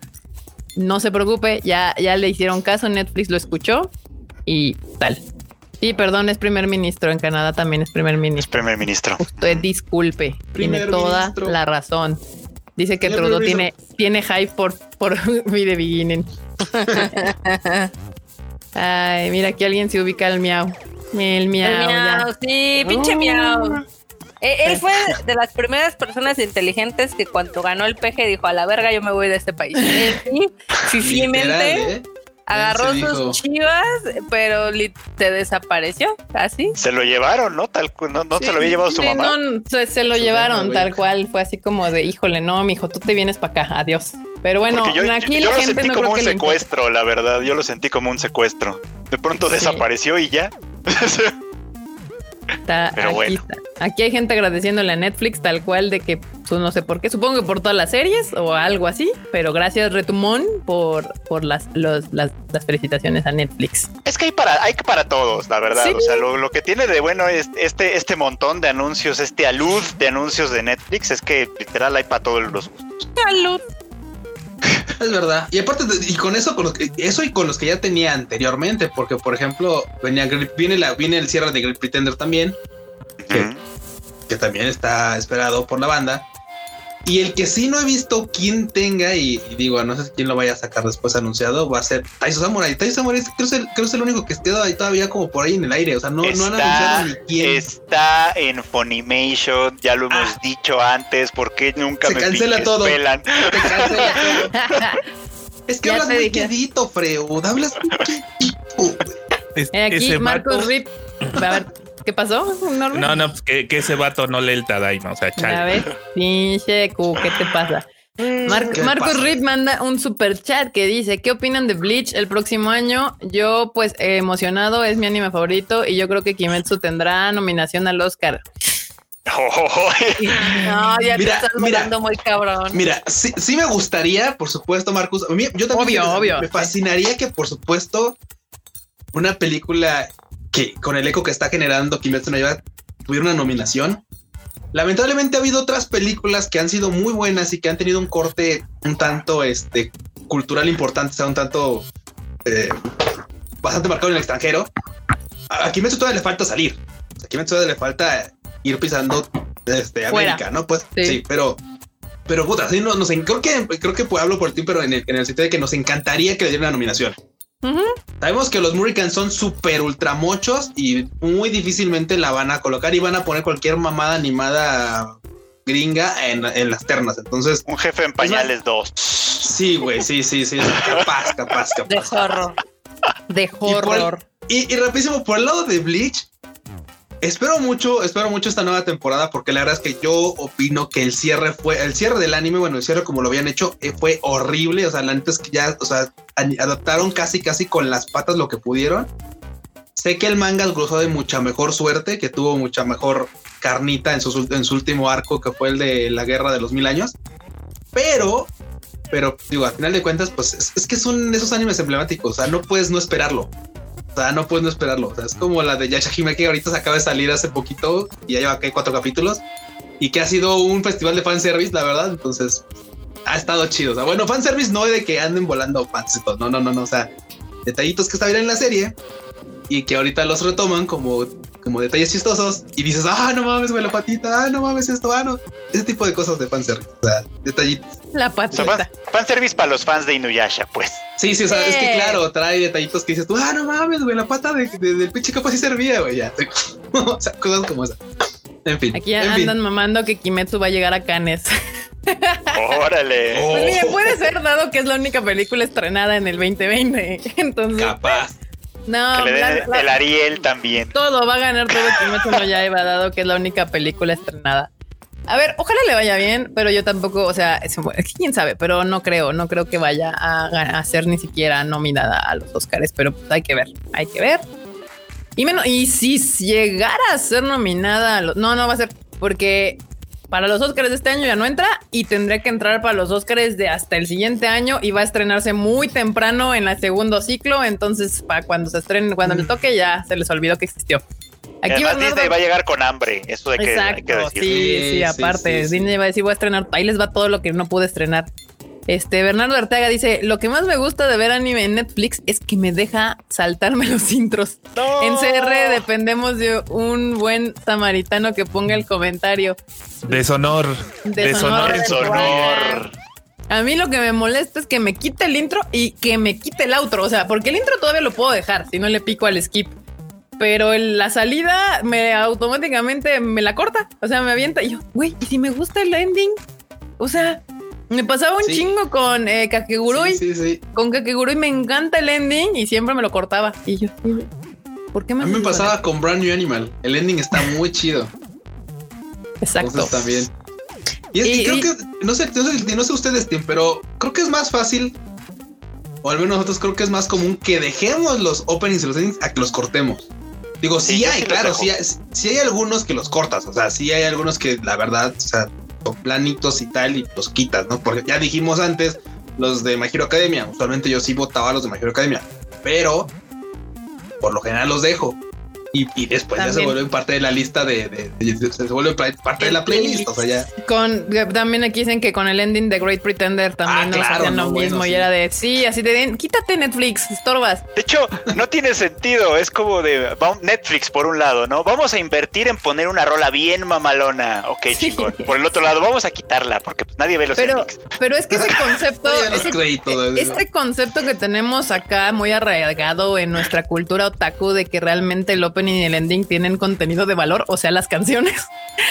no se preocupe, ya, ya le hicieron caso, Netflix lo escuchó y tal. Sí, perdón, es primer ministro. En Canadá también es primer ministro. primer ministro. Usted disculpe, tiene toda la razón. Dice que Trudeau tiene, tiene hype por, por mi de beginning. Ay, mira, aquí alguien se ubica el miau. El miau. El miau, sí, pinche Uh. miau. Eh, Él fue de las primeras personas inteligentes que cuando ganó el peje dijo a la verga yo me voy de este país. Él sí, fifímente Literal, ¿eh? Agarró sus chivas, pero se desapareció casi. Se lo llevaron, ¿no? Tal no, no se lo había llevado su Sí, mamá. no, se, se lo Su llevaron mamá, tal cual. Fue así como de, híjole, no, mijo, tú te vienes para acá. Adiós. Pero bueno, yo, aquí yo la lo gente sentí no como creo un secuestro, la verdad. Yo lo sentí como un secuestro. De pronto Sí. desapareció y ya. Está- Pero aquí, bueno. está. Aquí hay gente agradeciéndole a Netflix tal cual de que pues, no sé por qué, supongo que por todas las series o algo así, pero gracias Retumón por, por las, los- las, las felicitaciones a Netflix. Es que hay para, hay para todos, la verdad. Sí. O sea, lo, lo que tiene de bueno es este, este montón de anuncios, este alud de anuncios de Netflix, es que literal hay para todos los gustos. Salud. Es verdad. Y aparte, y con eso, con los que, eso y con los que ya tenía anteriormente, porque por ejemplo, venía, viene, la, viene el cierre de Great Pretender también, que también está esperado por la banda. Y el que sí no he visto quién tenga, y, y digo, no sé quién lo vaya a sacar después anunciado, va a ser Taiso Samurai. Taiso Samurai creo, que es el, creo que es el único que queda ahí todavía como por ahí en el aire. O sea, no, no han anunciado ni quién. está en Funimation, ya lo hemos Ah. dicho antes, ¿por qué nunca Se me cancela pinches todo. pelan? Te cancela todo. Es que Ya hablas muy dije. quedito, Freud. Hablas muy quedito. Es- aquí Marcos Rip. A ver, ¿qué pasó? Norman? No, no, pues que, que ese vato no lee el Tadaima, o sea, A chale. ver, pinche ¿qué te pasa? Mar- ¿Qué Marcos? Reed manda un super chat que dice: ¿Qué opinan de Bleach el próximo año? Yo, pues, eh, emocionado, es mi anime favorito y yo creo que Kimetsu tendrá nominación al Oscar. No, ya Mira, te estás mira. muy cabrón. Mira, sí, sí me gustaría, por supuesto, Marcus. A mí, yo también Obvio, me, obvio. me fascinaría que, por supuesto, una película que con el eco que está generando Kimetsu no Yaiba tuviera una nominación. Lamentablemente ha habido otras películas que han sido muy buenas y que han tenido un corte un tanto este cultural importante, o sea, un tanto eh, bastante marcado en el extranjero. A Kimetsu todavía le falta salir. A Kimetsu todavía le falta ir pisando este, Fuera. América, ¿no? Pues Sí. sí, pero pero puta, sí, no, nos, creo que creo que hablo por ti, pero en el, en el sentido de que nos encantaría que le dieran una nominación. Sabemos que los Murricans son súper ultramochos y muy difícilmente la van a colocar y van a poner cualquier mamada animada gringa en, en las ternas. Entonces, Un jefe en pañales 2. sí, güey, sí, sí, sí, capaz, capaz, De capaz. zorro. De horror. Y, y rapidísimo, por el lado de Bleach, espero mucho, espero mucho esta nueva temporada porque la verdad es que yo opino que el cierre fue, el cierre del anime, bueno, el cierre como lo habían hecho, eh, fue horrible. O sea, la neta es que ya, o sea, adaptaron casi, casi con las patas lo que pudieron. Sé que el manga gozó de mucha mejor suerte, que tuvo mucha mejor carnita en su, en su último arco, que fue el de la guerra de los mil años. Pero, pero digo, al final de cuentas, pues es, es que son esos animes emblemáticos. O sea, no puedes no esperarlo. O sea, no puedes no esperarlo. O sea, es como la de Yashahime que ahorita se acaba de salir hace poquito y ya lleva aquí cuatro capítulos y que ha sido un festival de fanservice, la verdad. Entonces, ha estado chido. O sea, bueno, fanservice no de que anden volando fans y todo. No, no, no, no. O sea, detallitos que está bien en la serie y que ahorita los retoman como, como detalles chistosos y dices, ah, no mames, güey, la patita, ah, no mames, esto, ah, no. Ese tipo de cosas de fanservice. O sea, detallitos. La O sea, patita. fan, fanservice para los fans de Inuyasha, pues. Sí, sí, o sea, es que claro, trae detallitos que dices tú, ah, no mames, güey, la pata de, de- del pinche capo sí servía, güey, ya. o sea, cosas como esas. En fin. Aquí en andan fin. mamando que Kimetsu va a llegar a Cannes. Órale. Oh. Pues mire, puede ser dado que es la única película estrenada en el 2020. Entonces, Capaz. No, que le la- den la- el Ariel también. todo va a ganar todo Kimetsu no Yaiba dado que es la única película estrenada. A ver, ojalá le vaya bien, pero yo tampoco, o sea, es- quién sabe, pero no creo, no creo que vaya a, a ser ni siquiera nominada a los Oscars, pero pues hay que ver, hay que ver. Y menos, y si llegara a ser nominada, a los, no, no va a ser, porque para los Oscars de este año ya no entra y tendría que entrar para los Oscars de hasta el siguiente año y va a estrenarse muy temprano en el segundo ciclo, entonces para cuando se estrene, cuando le toque ya se les olvidó que existió. Aquí Además, Bernardo- Disney va a llegar con hambre. Eso hay que, hay que Exacto, decir. sí, sí, Sí, sí, aparte, sí, sí. Disney va a decir, voy a estrenar, ahí les va todo lo que no pude estrenar. Este Bernardo Arteaga dice: Lo que más me gusta de ver anime en Netflix es que me deja saltarme los intros. En CR dependemos de un buen samaritano que ponga el comentario. Deshonor. Deshonor. Deshonor. A mí lo que me molesta es que me quite el intro y que me quite el outro. O sea, porque el intro todavía lo puedo dejar si no le pico al skip. Pero en la salida me automáticamente me la corta. O sea, me avienta. Y yo, güey, ¿y si me gusta el ending? O sea, me pasaba un Sí. chingo con eh, Kakegurui. Sí, sí, sí. Con Kakegurui me encanta el ending y siempre me lo cortaba. Y yo, ¿por qué me A mí me pasaba con Brand New Animal. El ending está muy chido. Exacto. Entonces también. Y, es- y Y- creo y- que, no sé, no sé, no sé ustedes, Tim, pero creo que es más fácil, o al menos nosotros creo que es más común que dejemos los openings y los endings a que los cortemos. Digo, sí, hay, claro, sí hay, sí hay algunos que los cortas, o sea, sí hay algunos que la verdad, o sea, planitos y tal y los quitas, ¿no? Porque ya dijimos antes, los de My Academia, usualmente yo sí votaba a los de My Academia, pero por lo general los dejo. Y, y después ya se vuelven parte de la lista de, de- de- se vuelve parte de la playlist, o sea, ya. Con también aquí dicen que con el ending de Great Pretender también Ah, nos claro, hacían no, lo bueno, mismo y sí. era de sí, así de quítate Netflix, estorbas. De hecho, no tiene sentido. Es como de Netflix por un lado, ¿no? Vamos a invertir en poner una rola bien mamalona. Ok, Sí. chingón. Por el otro lado, vamos a quitarla porque pues, nadie ve los Pero, endings. pero es que ese concepto, ese- este concepto que tenemos acá muy arraigado en nuestra cultura otaku de que realmente el opening y el ending tienen contenido de valor, o sea, las canciones,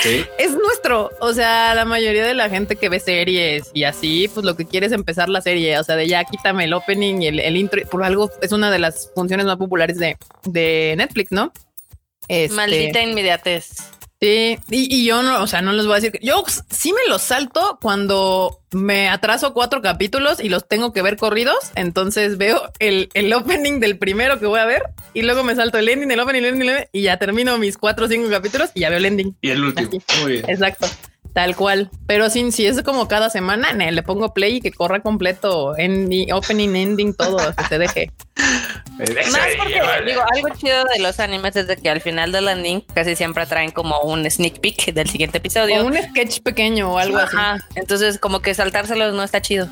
Sí. es nuestro. O sea, la mayoría de la gente que ve series y así, pues lo que quiere es empezar la serie. O sea, de ya quítame el opening y el, el intro. Por algo es una de las funciones más populares de, de Netflix, ¿no? Este, Maldita inmediatez. Sí, y, y yo no, o sea, no les voy a decir que yo sí me los salto cuando me atraso cuatro capítulos y los tengo que ver corridos. Entonces veo el, el opening del primero que voy a ver y luego me salto el ending, el opening, el ending, el ending, y ya termino mis cuatro o cinco capítulos y ya veo el ending. Y el último. Muy bien. Exacto. Tal cual. Pero sin si es como cada semana, ne, le pongo play y que corra completo en mi opening, ending, todo, que se deje. Más porque, digo, algo chido de los animes es de que al final del ending casi siempre traen como un sneak peek del siguiente episodio. O un sketch pequeño o algo así. Ajá. Entonces, como que saltárselos no está chido.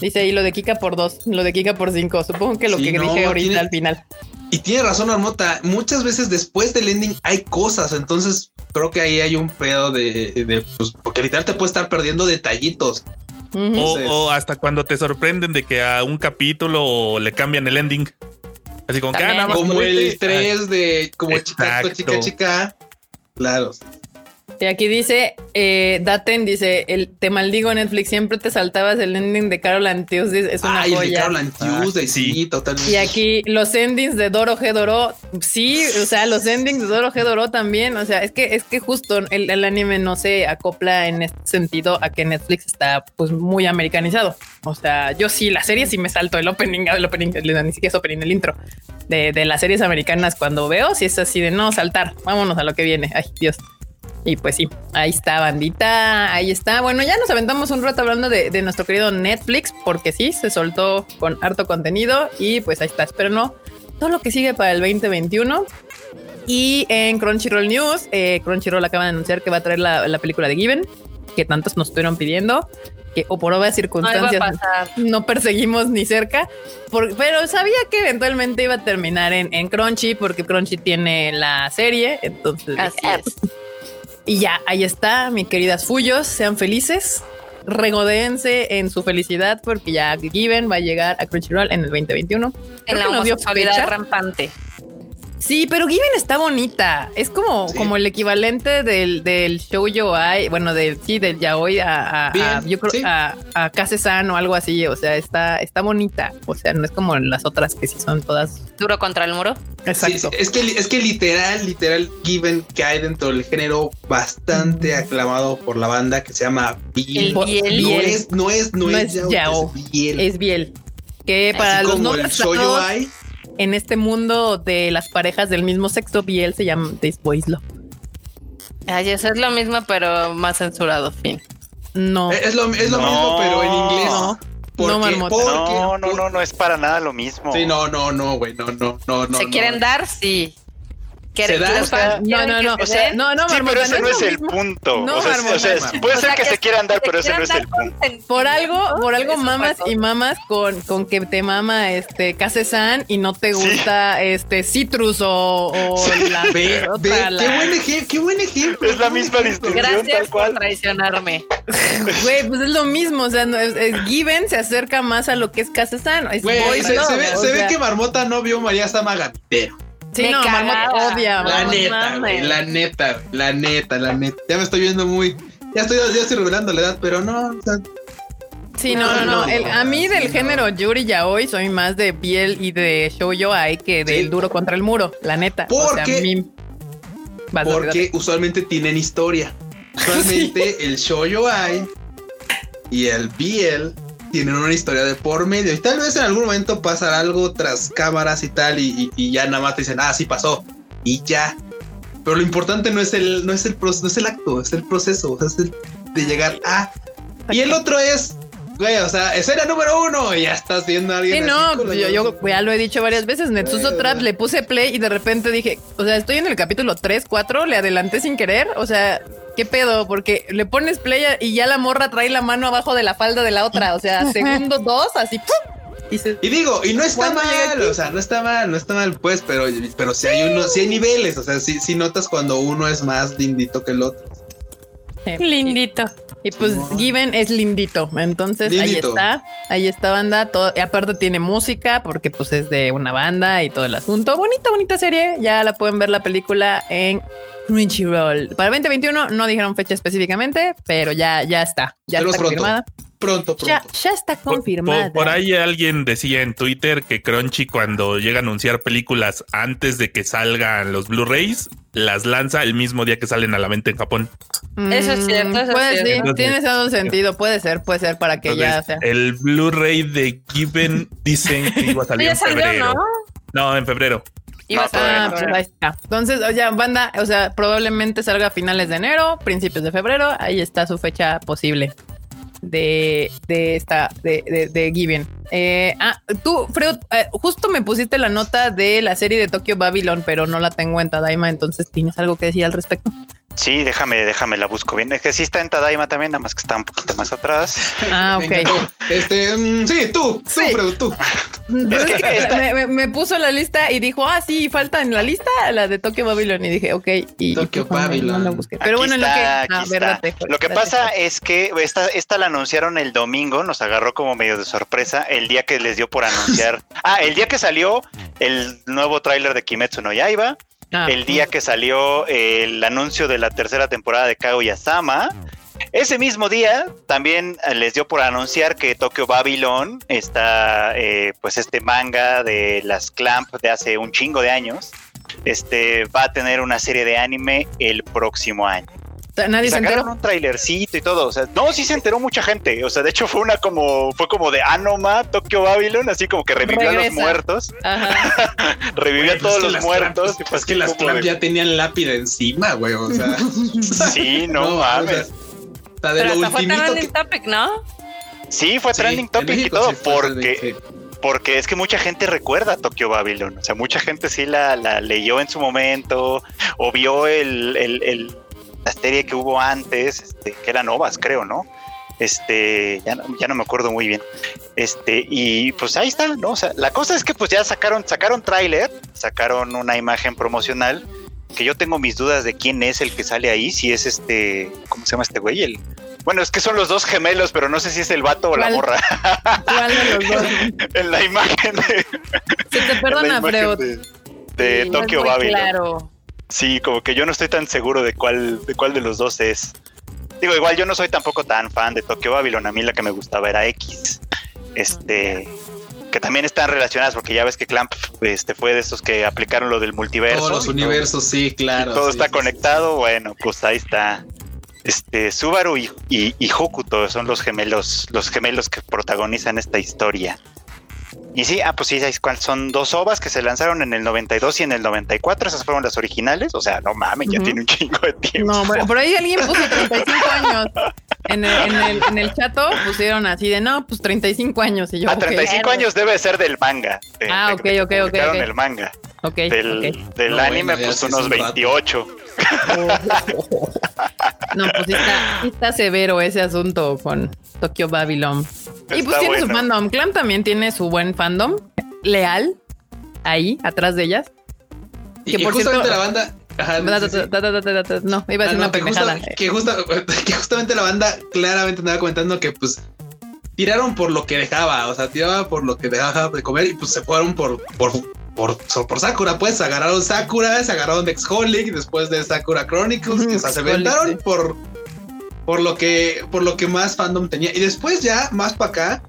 Dice, y lo de Kika por dos, lo de Kika por cinco. Supongo que lo Sí, que no, dije ahorita tiene- al final. Y tiene razón, Armota. Muchas veces después del ending hay cosas. Entonces creo que ahí hay un pedo de, de pues, porque literal te puede estar perdiendo detallitos. O, Entonces- o hasta cuando te sorprenden de que a un capítulo le cambian el ending. Así como que ah, nada más Como el este- 3 de como chica, Exacto. chica, chica. Claro. Y aquí dice, eh, Daten dice, el, te maldigo Netflix, siempre te saltabas el ending de Carol and es una Ay, el de. Carol and Tuesday, Ah, sí, sí. totalmente. Y aquí los endings de Doro G Doro, sí, o sea, los endings de Doro G Doro también, o sea, es que es que justo el, el anime no se acopla en este sentido a que Netflix está pues muy americanizado. O sea, yo sí, la serie sí me salto el opening, el opening, el- ni siquiera es opening, el intro de, de las series americanas cuando veo, si es así de no saltar, vámonos a lo que viene. Ay, Dios. Y pues sí, ahí está, bandita, ahí está. Bueno, ya nos aventamos un rato hablando de, de nuestro querido Netflix, porque sí, se soltó con harto contenido y pues ahí está. Pero no, todo lo que sigue para el 2021. Y en Crunchyroll News, eh, Crunchyroll acaba de anunciar que va a traer la, la película de Given, que tantos nos estuvieron pidiendo, que o por obvias circunstancias no perseguimos ni cerca, por- pero sabía que eventualmente iba a terminar en, en Crunchy, porque Crunchy tiene la serie, entonces... Así dije, es. Y ya, ahí está, mis queridas Fullos, sean felices, regodéense en su felicidad porque ya Given va a llegar a Crunchyroll en el 2021. Creo En la que nos dio homosexualidad fecha. rampante. Sí, pero Given está bonita. Es como, Sí. como el equivalente del, del show yaoi, bueno, del sí, del yaoi a, a, Bien, a- yo creo sí. a, a Kase-san o algo así. O sea, está, está bonita. O sea, no es como las otras que sí son todas. Duro contra el muro. Sí, es que es que literal, literal, Given cae dentro del género bastante aclamado por la banda que se llama Biel. El Biel. No Biel. es, no es, no, No es, es yao, yao. es Biel. Es Biel. Que para Así los como no el Shoujo Ai. En este mundo de las parejas del mismo sexo, Biel se llama This Boys Love. Ay, eso es lo mismo, pero más censurado. Fin. No. Eh, Es lo, es lo No. mismo, pero en inglés. No. Porque, No, marmota. porque- No, no, no, no es para nada lo mismo. Sí, no, no, no, güey, no, no, no, no. ¿Se no. quieren dar? Sí. Que Se da, los o sea, fans no, no, que no, o sea, no, no, sí, Marmota, pero ese no es el mismo. punto. No, o sea, Marmota, o sea, puede O ser sea, que, se quieran dar, pero ese no es el punto. Por algo, por algo Eso es mamas y mamas con, con que te mama este Kase-san y no te gusta este Citrus o, o la Ve, otra, ve, la- qué buen ejemplo, qué buen ejemplo. Es la misma distinción Gracias tal cual. por traicionarme. Güey, pues es lo mismo. O sea, no, es, es- Given se acerca más a lo que es boy se, ve, que Marmota no vio María Sama Gamitero. Sí, Me no, cagaba. odia. La neta, güey, la neta, la neta, la neta. Ya me estoy viendo muy. Ya estoy, ya estoy revelando la edad, pero no. o sea, Sí, no, no, no. No, El- a mí sí, del no. género Yuri Yaoi soy más de piel y de shoujo ai que del Sí. duro contra el muro, la neta. O sea, Porque- a mí- Vas, vas, porque usualmente tienen historia. Usualmente el shoujo ai y el BL tienen una historia de por medio. Y tal vez en algún momento pasará algo tras cámaras y tal, y, y- y ya nada más te dicen, ah, sí pasó. Y ya. Pero lo importante no es el, no es el, no es el acto, es el proceso, es el de llegar a. Y el otro es, güey, o sea, escena número uno, y ya estás viendo a alguien. Sí, no, la- yo, yo ya lo he dicho varias veces. Netsuzo Güey, Trap le puse play y de repente dije, o sea, estoy en el capítulo 3, 4, le adelanté sin querer. O sea, ¿qué pedo? Porque le pones play y ya la morra trae la mano abajo de la falda de la otra. O sea, segundo dos, así, ¡pum! Y se- Y digo, y no está ¿Cuándo llega mal, o sea, no está mal, no está mal, pues, pero, pero si hay uno, si hay niveles, o sea, si si notas cuando uno es más lindito que el otro. Lindito. Y pues No. Given es lindito. Entonces ahí está. Ahí está banda. Todo, y aparte tiene música porque pues es de una banda y todo el asunto. Bonita, bonita serie. Ya la pueden ver la película en Crunchyroll. Para 2021 no dijeron fecha específicamente, pero ya, ya está. Ya Pero está confirmada. Pronto, pronto. Ya, ya está Por, confirmada. por- por ahí alguien decía en Twitter que Crunchy cuando llega a anunciar películas antes de que salgan los Blu-rays, las lanza el mismo día que salen a la venta en Japón. Eso es cierto, eso es Puede, cierto. sí, tiene todo sentido. Puede ser, puede ser para que ya sea. el Blu-ray de Given dicen que iba a salir Ya en febrero. ¿no? No, en febrero. Iba No, a salir Ah, en pues febrero. ahí está. Entonces, o sea, banda, o sea, probablemente salga a finales de enero, principios de febrero. Ahí está su fecha posible de, de esta, de, de, de Given. Eh, ah, tú, Freud, eh, justo me pusiste la nota de la serie de Tokyo Babylon, pero no la tengo en Tadaima, entonces tienes algo que decir al respecto. Sí, déjame, déjame la busco bien. Es que sí está en Tadaima también, nada más que está un poquito más atrás. Ah, Me encantó. Este, mm, sí, tú, tú, Sí. Tú. Pero es que Esta- me, me- me puso la lista y dijo, ah, sí, falta en la lista la de Tokyo Babylon. Y dije, ok. Y, Tokyo y pues, no, Babylon. no la busqué. Pero Aquí bueno, en lo que. ah, Lo que pasa es que esta, esta la anunciaron el domingo, nos agarró como medio de sorpresa el día que les dio por anunciar. ah, el día que salió el nuevo tráiler de Kimetsu no Yaiba, Ah, el día que salió el anuncio de la tercera temporada de Kaguya-sama. Ese mismo día también les dio por anunciar que Tokyo Babylon está, eh, pues este manga de las Clamp de hace un chingo de años, este va a tener una serie de anime el próximo año. Nadie se sacaron enteró. un trailercito y todo, o sea, no, sí se enteró mucha gente, o sea, de hecho fue una como, fue como de Anoma, Tokyo Babylon, así como que revivió a los muertos, Ajá. revivió a Pues todos los muertos, clamp- pues es que las clamp de- ya tenían lápida encima, güey, o sea. Sí, no, o mames. sea, está de Pero lo hasta fue trending que... topic, ¿no? Sí, fue Sí, trending en topic y todo, sí porque, sí. porque es que mucha gente recuerda a Tokyo Babylon, o sea, mucha gente sí la, la leyó en su momento, o vio el, el- el- la serie que hubo antes, este, que era Novas, creo, ¿no? Este, ya no, ya no me acuerdo muy bien. Este, y pues ahí está, ¿no? O sea, la cosa es que pues ya sacaron, sacaron tráiler, sacaron una imagen promocional, que yo tengo mis dudas de quién es el que sale ahí, si es este, ¿cómo se llama este güey? El, bueno, es que son los dos gemelos, pero no sé si es el vato o la morra. ¿Cuál de los dos? en la imagen de, Se te en perdona, la imagen Freud. de, de Sí, Tokyo Muy Babylon. Claro. Sí, como que yo no estoy tan seguro de cuál, de cuál de los dos es. Digo, igual yo no soy tampoco tan fan de Tokyo Babylon. A mí la que me gustaba era X. Este. Que también están relacionadas, porque ya ves que Clamp este, fue de esos que aplicaron lo del multiverso. Todos los todo- universos, sí, claro. todo sí, está sí, conectado. Bueno, pues ahí está. Este, Subaru y, y, y Hokuto son los gemelos, los gemelos que protagonizan esta historia. Y sí, ah, pues sí, son dos ovas que se lanzaron en el 92 y en el 94, esas fueron las originales, o sea, no mames, ya tiene un chingo de tiempo. No, bueno, por ahí alguien puso 35 años. En el, en el, en el chato pusieron así de no, pues 35 años. Y yo, a ok. 35 años debe ser del manga. de- Ah, de- ok, ok, ok, publicaron ok. el manga. Ok. Del, del No, anime, bueno, pues unos un rato. 28. No, pues sí está, sí está severo ese asunto con Tokyo Babylon. Y pues tiene su fandom. Clan también tiene su buen fandom leal ahí atrás de ellas. Y, Que y por justamente cierto- la banda. Ajá, Da, da, da, No, iba a Ah, decir no, una que, justa- que justa- que justamente la banda claramente andaba comentando que pues tiraron por lo que dejaba, o sea, tiraba por lo que dejaba de comer y pues se fueron por por por, por Sakura, pues agarraron Sakura, se agarraron de Exholic después de Sakura Chronicles, o sea, se aventaron sí. por por lo que por lo que más fandom tenía y después ya más para acá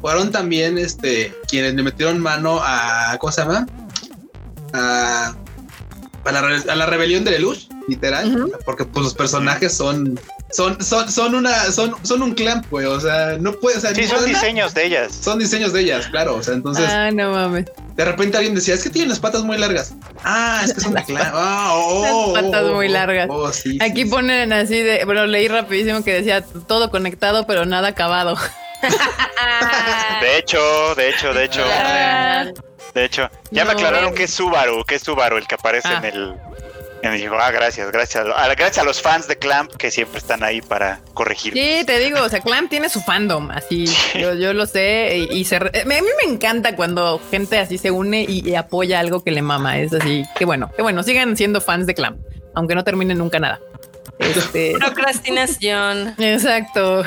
fueron también este quienes le metieron mano a ¿cómo se llama? a a la, re- a la rebelión de Lelouch, literal, porque pues los personajes son son son son una son son un clan, pues, o sea, no puede, o sea, Sí, son diseños de ellas. son diseños de ellas, claro, o sea, entonces Ah, no mames. de repente alguien decía, es que tienen las patas muy largas. Ah, es que son de clan. Ah, oh, Las patas oh, muy oh, largas. oh, sí, Aquí sí, ponen así de, bueno, leí rapidísimo que decía todo conectado, pero nada acabado. De hecho, de hecho, de hecho, Ah, de hecho. Ya me aclararon que es Subaru, que es Subaru el que aparece Ah. en el. En el ah, gracias, gracias. a- Gracias a los fans de Clamp que siempre están ahí para corregir. Sí, te digo, o sea, Clam tiene su fandom, así, yo, yo lo sé, y, y se, a mí me encanta cuando gente así se une y, y apoya algo que le mama, es así, qué bueno, qué bueno, sigan siendo fans de Clam, aunque no terminen nunca nada. Este, Procrastinación. exacto.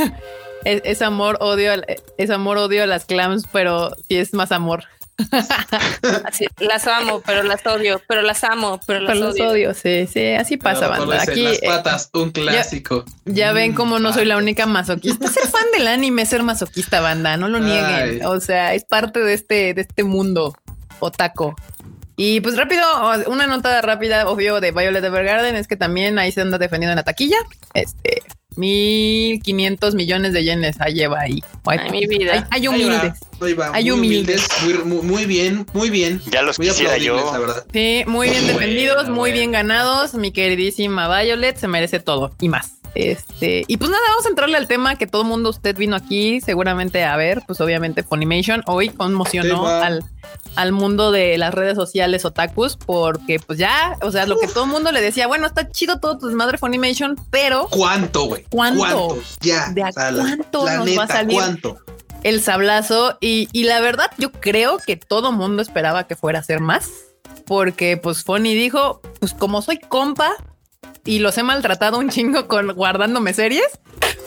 es, es amor, odio, al- es amor, odio a las clams, pero sí es más amor. Así, las amo, pero las odio, pero las amo, pero las Pero los odio. odio, sí, sí, así pasa, banda. Aquí las eh, patas, un clásico. Ya ven Mm, cómo no soy la única masoquista. Ser fan del anime es ser masoquista, banda. No lo nieguen. Ay. O sea, es parte de este, de este mundo otaco. Y pues rápido, una nota rápida, obvio, de Violet Evergarden es que también ahí se anda defendiendo en la taquilla. Este, 1500 millones de yenes ahí lleva ahí. Hay, Ay, mi vida. hay- hay Ahí va, humildes. ahí va, Hay muy humildes. Muy, muy, muy bien, muy bien. Ya los Muy quisiera yo. la verdad. Sí, muy bien Bueno, defendidos, muy bueno. bien ganados. Mi queridísima Violet se merece todo y más. Este, y pues nada, vamos a entrarle al tema que todo mundo usted vino aquí seguramente a ver, pues obviamente Funimation hoy conmocionó Tema. al, al mundo de las redes sociales otakus porque pues ya, o sea, lo que todo el mundo le decía, bueno, está chido todo tu desmadre Funimation, pero ¿Cuánto, güey? ¿Cuánto? Ya. ¿De a cuánto la nos neta, va a salir? ¿Cuánto? el sablazo y, y la verdad yo creo que todo mundo esperaba que fuera a ser más porque pues Fonny dijo pues como soy compa y los he maltratado un chingo con guardándome series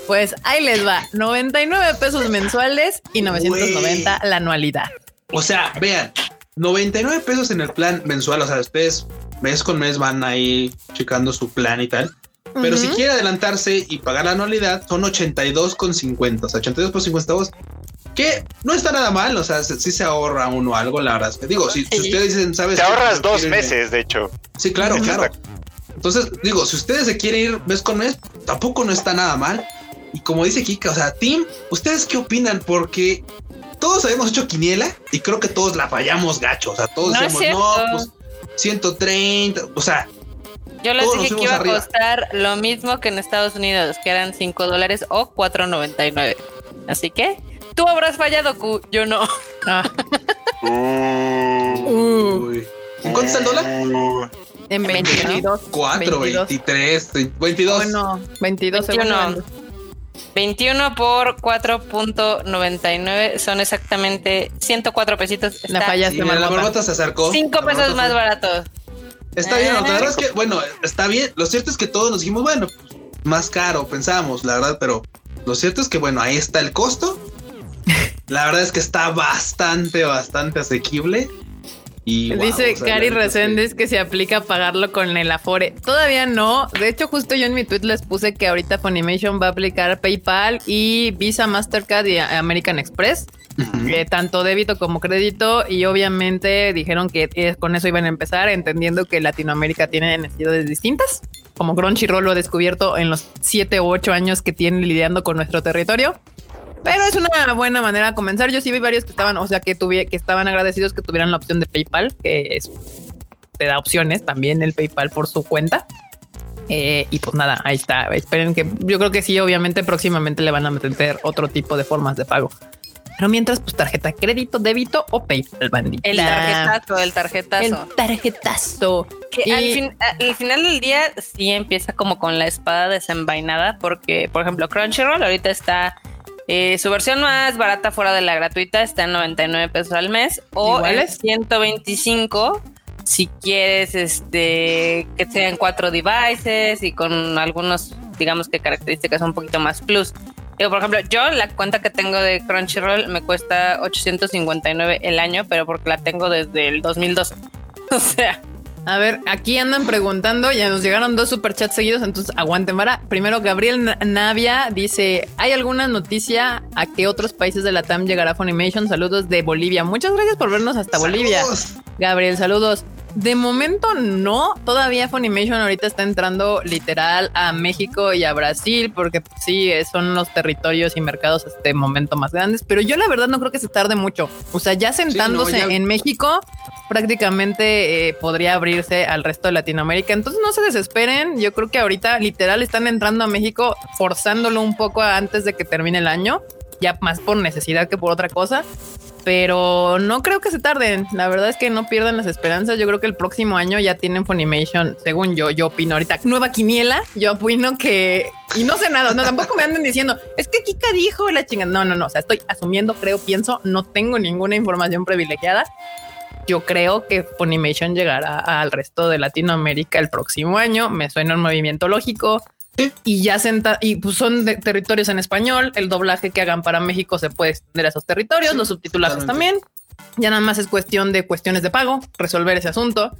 pues ahí les va 99 pesos mensuales y 990 la anualidad O sea, vean, 99 pesos en el plan mensual. O sea, ustedes mes con mes van ahí checando su plan y tal. Pero si quiere adelantarse y pagar la anualidad, son 82,50. O sea, 82 por 50 centavos. Que no está nada mal. O sea, si sí se ahorra uno algo, la verdad. es que Digo, si, si ustedes dicen, ¿sabes? Te qué? ahorras dos meses, de hecho. Sí, claro, claro. Entonces, digo, si ustedes se quieren ir mes con mes, tampoco no está nada mal. Y como dice Kika, o sea, Tim, ¿ustedes qué opinan? Porque todos habíamos hecho quiniela y creo que todos la fallamos gacho. O sea, todos No decíamos, no, pues 130. O sea, Yo les dije que iba arriba. a costar lo mismo que en Estados Unidos, que eran 5 dólares o 4.99. Así que tú habrás fallado, Q, yo no. Ah, Uh, uy. ¿en cuánto está el dólar? En 22. 22 4, 22. 23, 22. bueno 22 21. segundos 21 por 4.99 son exactamente 104 pesitos. La fallaste, Sí, la marmota. se acercó. 5 La pesos más fue- baratos. Está bien, la verdad es que, bueno, está bien. Lo cierto es que todos nos dijimos, bueno, más caro, pensamos, la verdad, pero lo cierto es que, bueno, ahí está el costo. La verdad es que está bastante, bastante asequible. Y wow, Dice o sea, Cari es que- que se aplica pagarlo con el Afore. Todavía no. De hecho, justo yo en mi tweet les puse que ahorita Funimation va a aplicar PayPal y Visa, Mastercard y American Express. Eh, tanto débito como crédito. Y obviamente dijeron que eh, con eso iban a empezar, entendiendo que Latinoamérica tiene necesidades distintas. Como Crunchyroll lo ha descubierto en los siete u ocho años que tiene lidiando con nuestro territorio. Pero es una buena manera de comenzar. Yo sí vi varios que estaban, o sea, que tuve, que estaban agradecidos que tuvieran la opción de PayPal, que es, te da opciones también el PayPal por su cuenta. Eh, y pues nada, ahí está. Esperen que yo creo que sí, obviamente próximamente le van a meter otro tipo de formas de pago. Pero mientras, pues tarjeta crédito, débito o PayPal, bandita. El tarjetazo, el tarjetazo. El tarjetazo. Que al, final del día sí empieza como con la espada desenvainada, porque, por ejemplo, Crunchyroll ahorita está. Eh, su versión más barata fuera de la gratuita está en 99 pesos al mes o en 125 si quieres este que sean cuatro devices y con algunos digamos que características un poquito más plus por ejemplo, yo la cuenta que tengo de Crunchyroll me cuesta 859 el año, pero porque la tengo desde el 2012. O sea. A ver, aquí andan preguntando, ya nos llegaron dos superchats seguidos, entonces aguanten para. Primero, Gabriel Navia dice: ¿Hay alguna noticia a qué otros países de la TAM llegará Funimation? Saludos de Bolivia. Muchas gracias por vernos hasta Bolivia. Gabriel, saludos. De momento no, todavía Funimation ahorita está entrando literal a México y a Brasil porque sí, son los territorios y mercados este momento más grandes, pero yo la verdad no creo que se tarde mucho. O sea, ya sentándose en México prácticamente eh, podría abrirse al resto de Latinoamérica. Entonces no se desesperen, yo creo que ahorita literal están entrando a México forzándolo un poco antes de que termine el año, ya más por necesidad que por otra cosa pero no creo que se tarden. La verdad es que no pierdan las esperanzas. Yo creo que el próximo año ya tienen Funimation, según yo, yo opino ahorita. Nueva quiniela, yo opino que y no sé nada, no tampoco me anden diciendo es que Kika dijo la chingada. No, no, no. O sea, estoy asumiendo, creo, pienso, no tengo ninguna información privilegiada. Yo creo que Funimation llegará al resto de Latinoamérica el próximo año. Me suena un movimiento lógico. Y ya senta y pues son de territorios en español. El doblaje que hagan para México se puede extender a esos territorios, los subtitulados también. Ya nada más es cuestión de cuestiones de pago, resolver ese asunto.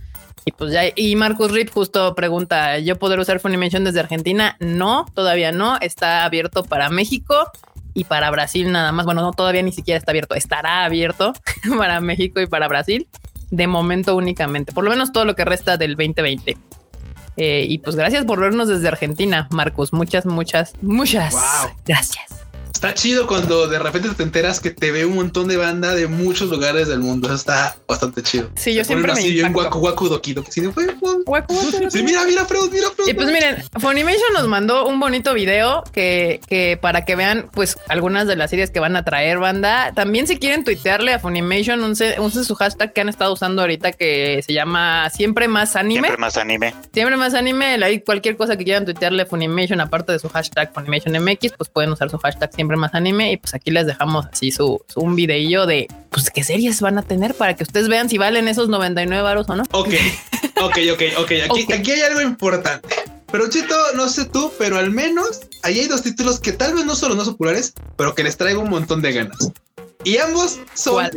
Y pues ya, y Marcus Rip justo pregunta: ¿Yo poder usar Funimation desde Argentina? No, todavía no. Está abierto para México y para Brasil nada más. Bueno, no, todavía ni siquiera está abierto. Estará abierto para México y para Brasil. De momento únicamente, por lo menos todo lo que resta del 2020. Eh, y pues gracias por vernos desde Argentina, Marcos. Muchas, muchas, muchas gracias. Está chido cuando de repente te enteras que te ve un montón de banda de muchos lugares del mundo. Eso está bastante chido. Sí, yo siempre me así en Waku Waku Doki Sí, mira, mira, Freud, mira, Y pues miren, Funimation nos mandó un bonito video que, que para que vean pues algunas de las series que van a traer banda. También si quieren tuitearle a Funimation, usen su hashtag que han estado usando ahorita que se llama Siempre Más Anime. Siempre Más Anime. Siempre Más Anime. Hay cualquier cosa que quieran tuitearle a Funimation aparte de su hashtag Funimation MX, pues pueden usar su hashtag Siempre más anime y pues aquí les dejamos así su, un videillo de pues qué series van a tener para que ustedes vean si valen esos 99 varos o no. Ok, ok, ok, ok. Aquí, aquí hay algo importante. Pero Chito, no sé tú, pero al menos ahí hay dos títulos que tal vez no son los más populares, pero que les traigo un montón de ganas. Y ambos son,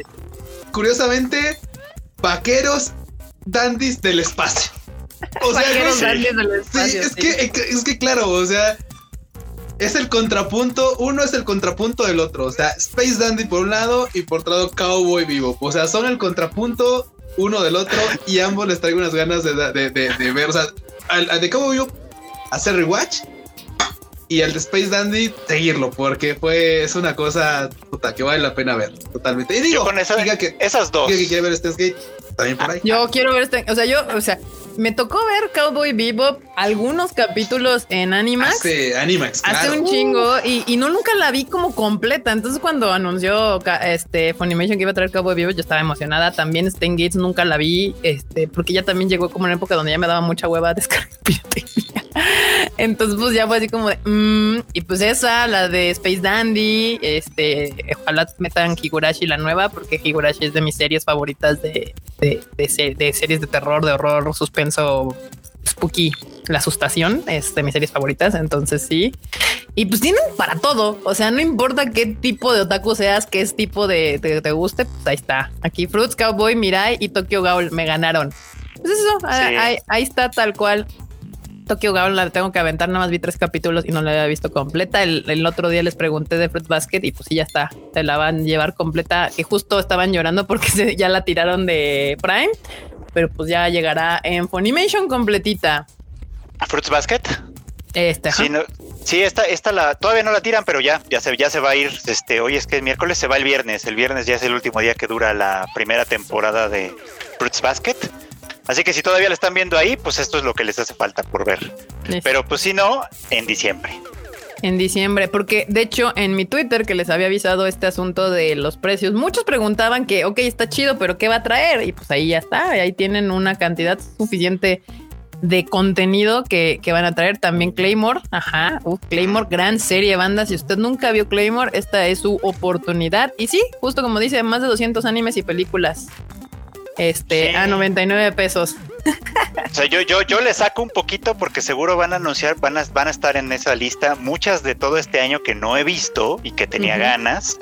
curiosamente, vaqueros dandies del espacio. O sea, vaqueros dandies del espacio. es, Que, es que claro, o sea, es el contrapunto, uno es el contrapunto del otro, o sea, Space Dandy por un lado y por otro lado Cowboy Vivo, o sea, son el contrapunto uno del otro y ambos les traigo unas ganas de, ver, o sea, al, de Cowboy Vivo hacer rewatch y al de Space Dandy seguirlo, porque fue, es una cosa puta, que vale la pena ver, totalmente. Y digo, con que, esas dos. que quiere ver este Gate, también por ahí. Yo quiero ver este, o sea, yo, o sea, me tocó ver Cowboy Bebop algunos capítulos en Animax. Hace Animax. Hace un chingo y, no nunca la vi como completa. Entonces, cuando anunció este Funimation que iba a traer Cowboy Bebop, yo estaba emocionada. También Stain Gates nunca la vi, este, porque ya también llegó como en una época donde ya me daba mucha hueva descargar Entonces, pues ya fue así como de mm", y pues esa, la de Space Dandy. Este, ojalá metan Higurashi la nueva, porque Higurashi es de mis series favoritas de, de, de series de terror, de horror, suspenso spooky, la asustación es de mis series favoritas. Entonces sí. Y pues tienen para todo. O sea, no importa qué tipo de otaku seas, qué tipo de te, guste, pues ahí está. Aquí Fruits, Cowboy, Mirai y Tokyo Ghoul me ganaron. Pues eso, ahí, está tal cual. Tokyo Ghoul la tengo que aventar, nada más vi tres capítulos y no la había visto completa. El, otro día les pregunté de Fruit Basket y pues sí, ya está, te la van a llevar completa, que justo estaban llorando porque ya la tiraron de Prime, pero pues ya llegará en Funimation completita. Fruits Basket. Este, sí, sí, esta, esta la, todavía no la tiran, pero ya, ya se, ya se va a ir. Este, hoy es que es miércoles, se va el viernes. El viernes ya es el último día que dura la primera temporada de Fruits Basket. Así que si todavía la están viendo ahí, pues esto es lo que les hace falta por ver. Pero pues si no, en diciembre. en diciembre, porque de hecho en mi Twitter que les había avisado este asunto de los precios, muchos preguntaban que, ok, está chido, pero ¿qué va a traer? Y pues ahí ya está, ahí tienen una cantidad suficiente de contenido que, van a traer también Claymore. Ajá, Claymore, gran serie de bandas. Si usted nunca vio Claymore, esta es su oportunidad. Y sí, justo como dice, más de 200 animes y películas. Este, a 99 pesos. O sea, yo, yo, yo le saco un poquito porque seguro van a anunciar, van a, van a estar en esa lista muchas de todo este año que no he visto y que tenía ganas.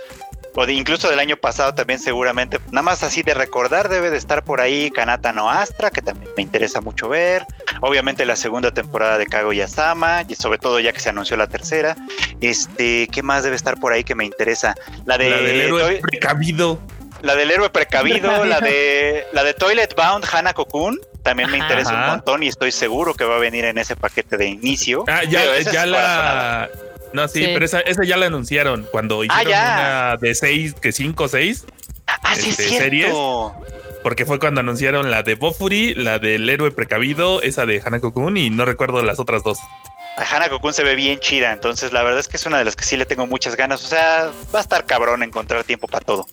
O de, incluso del año pasado también seguramente. Nada más así de recordar debe de estar por ahí Kanata no Astra, que también me interesa mucho ver. Obviamente la segunda temporada de Kaguya Sama, y sobre todo ya que se anunció la tercera. Este, ¿qué más debe estar por ahí que me interesa? La de... La del héroe precavido. La del héroe precavido, la de la de Toilet Bound Hana Kokun también me interesa un montón y estoy seguro que va a venir en ese paquete de inicio. Ah, ya, ya la. No, sí, pero esa, esa, ya la anunciaron cuando ah, hicieron una de seis, que cinco o seis. Ah, sí, este, series. Porque fue cuando anunciaron la de Bofuri, la del héroe precavido, esa de Hanako Kun y no recuerdo las otras dos. Hanako Kun se ve bien chida, entonces la verdad es que es una de las que sí le tengo muchas ganas. O sea, va a estar cabrón encontrar tiempo para todo.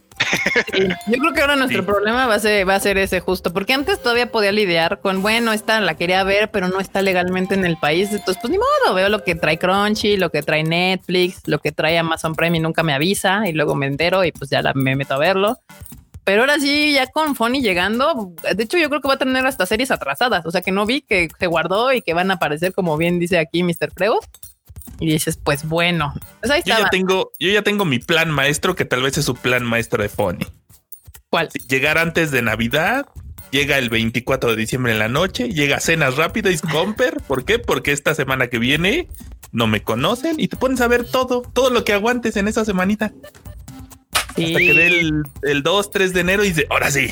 Yo creo que ahora nuestro problema va a, ser, va a ser ese justo, porque antes todavía podía lidiar con, bueno, esta la quería ver, pero no está legalmente en el país. Entonces, pues ni modo, veo lo que trae Crunchy, lo que trae Netflix, lo que trae Amazon Prime y nunca me avisa y luego me entero y pues ya me meto a verlo. Pero ahora sí, ya con Fonny llegando, de hecho yo creo que va a tener hasta series atrasadas, o sea que no vi que se guardó y que van a aparecer como bien dice aquí Mr. Freud. Y dices, pues bueno, pues ahí yo ya tengo, yo ya tengo mi plan maestro, que tal vez es su plan maestro de Fonny. ¿Cuál? Llegar antes de Navidad, llega el 24 de diciembre en la noche, llega cenas rápidas y comper. ¿Por qué? Porque esta semana que viene no me conocen y te pones a ver todo, todo lo que aguantes en esa semanita. Hasta que dé el, el 2, 3 de enero y dice, ahora sí,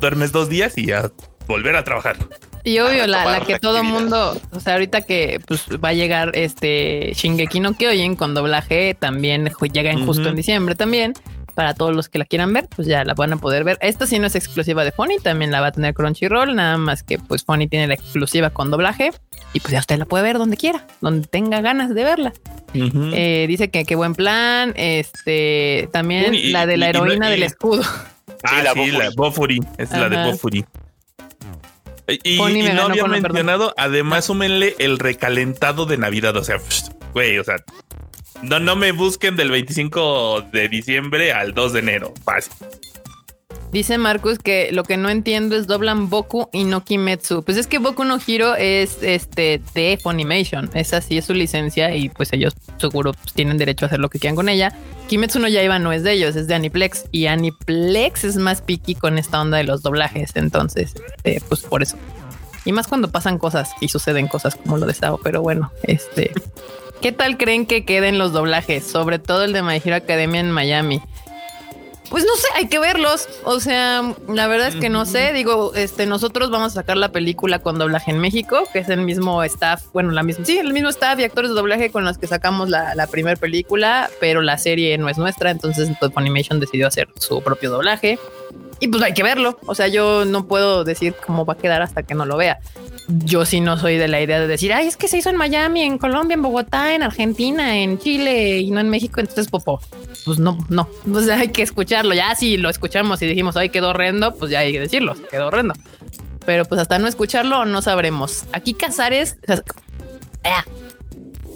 duermes dos días y ya volver a trabajar. Y obvio, la, la, que todo mundo, o sea, ahorita que pues va a llegar este Shingeki no Kyojin con doblaje, también llega en justo en diciembre también. Para todos los que la quieran ver, pues ya la van a poder ver. Esta sí no es exclusiva de Funny, también la va a tener Crunchyroll, nada más que pues Funny tiene la exclusiva con doblaje y pues ya usted la puede ver donde quiera, donde tenga ganas de verla. Eh, dice que qué buen plan, este, también la de la heroína del escudo. Ah, sí, la, sí, la Bofuri, es la de Bofuri. Y, no había mencionado, además, súmenle el recalentado de Navidad. O sea, güey, o sea, no, no me busquen del 25 de diciembre al 2 de enero. Fácil. Dice Marcus que lo que no entiendo es doblan Boku y no Kimetsu. Pues es que Boku no Hiro es este de Funimation. Esa sí es su licencia y pues ellos seguro pues, tienen derecho a hacer lo que quieran con ella. Kimetsu no Yaiba no es de ellos, es de Aniplex. Y Aniplex es más picky con esta onda de los doblajes. Entonces, eh, pues por eso. Y más cuando pasan cosas y suceden cosas como lo de Sao. Pero bueno, este... ¿Qué tal creen que queden los doblajes? Sobre todo el de My Hero Academia en Miami. Pues no sé, hay que verlos. O sea, la verdad es que no sé. Digo, este, nosotros vamos a sacar la película con doblaje en México, que es el mismo staff, bueno, la misma, sí, el mismo staff y actores de doblaje con los que sacamos la, la primera película, pero la serie no es nuestra, entonces Funimation decidió hacer su propio doblaje. Y pues hay que verlo. O sea, yo no puedo decir cómo va a quedar hasta que no lo vea yo sí no soy de la idea de decir, ay, es que se hizo en Miami, en Colombia, en Bogotá, en Argentina, en Chile y no en México, entonces popó. Pues no, no, pues hay que escucharlo. Ya si lo escuchamos y dijimos, ay, quedó horrendo, pues ya hay que decirlo, quedó horrendo. Pero pues hasta no escucharlo no sabremos. Aquí Casares,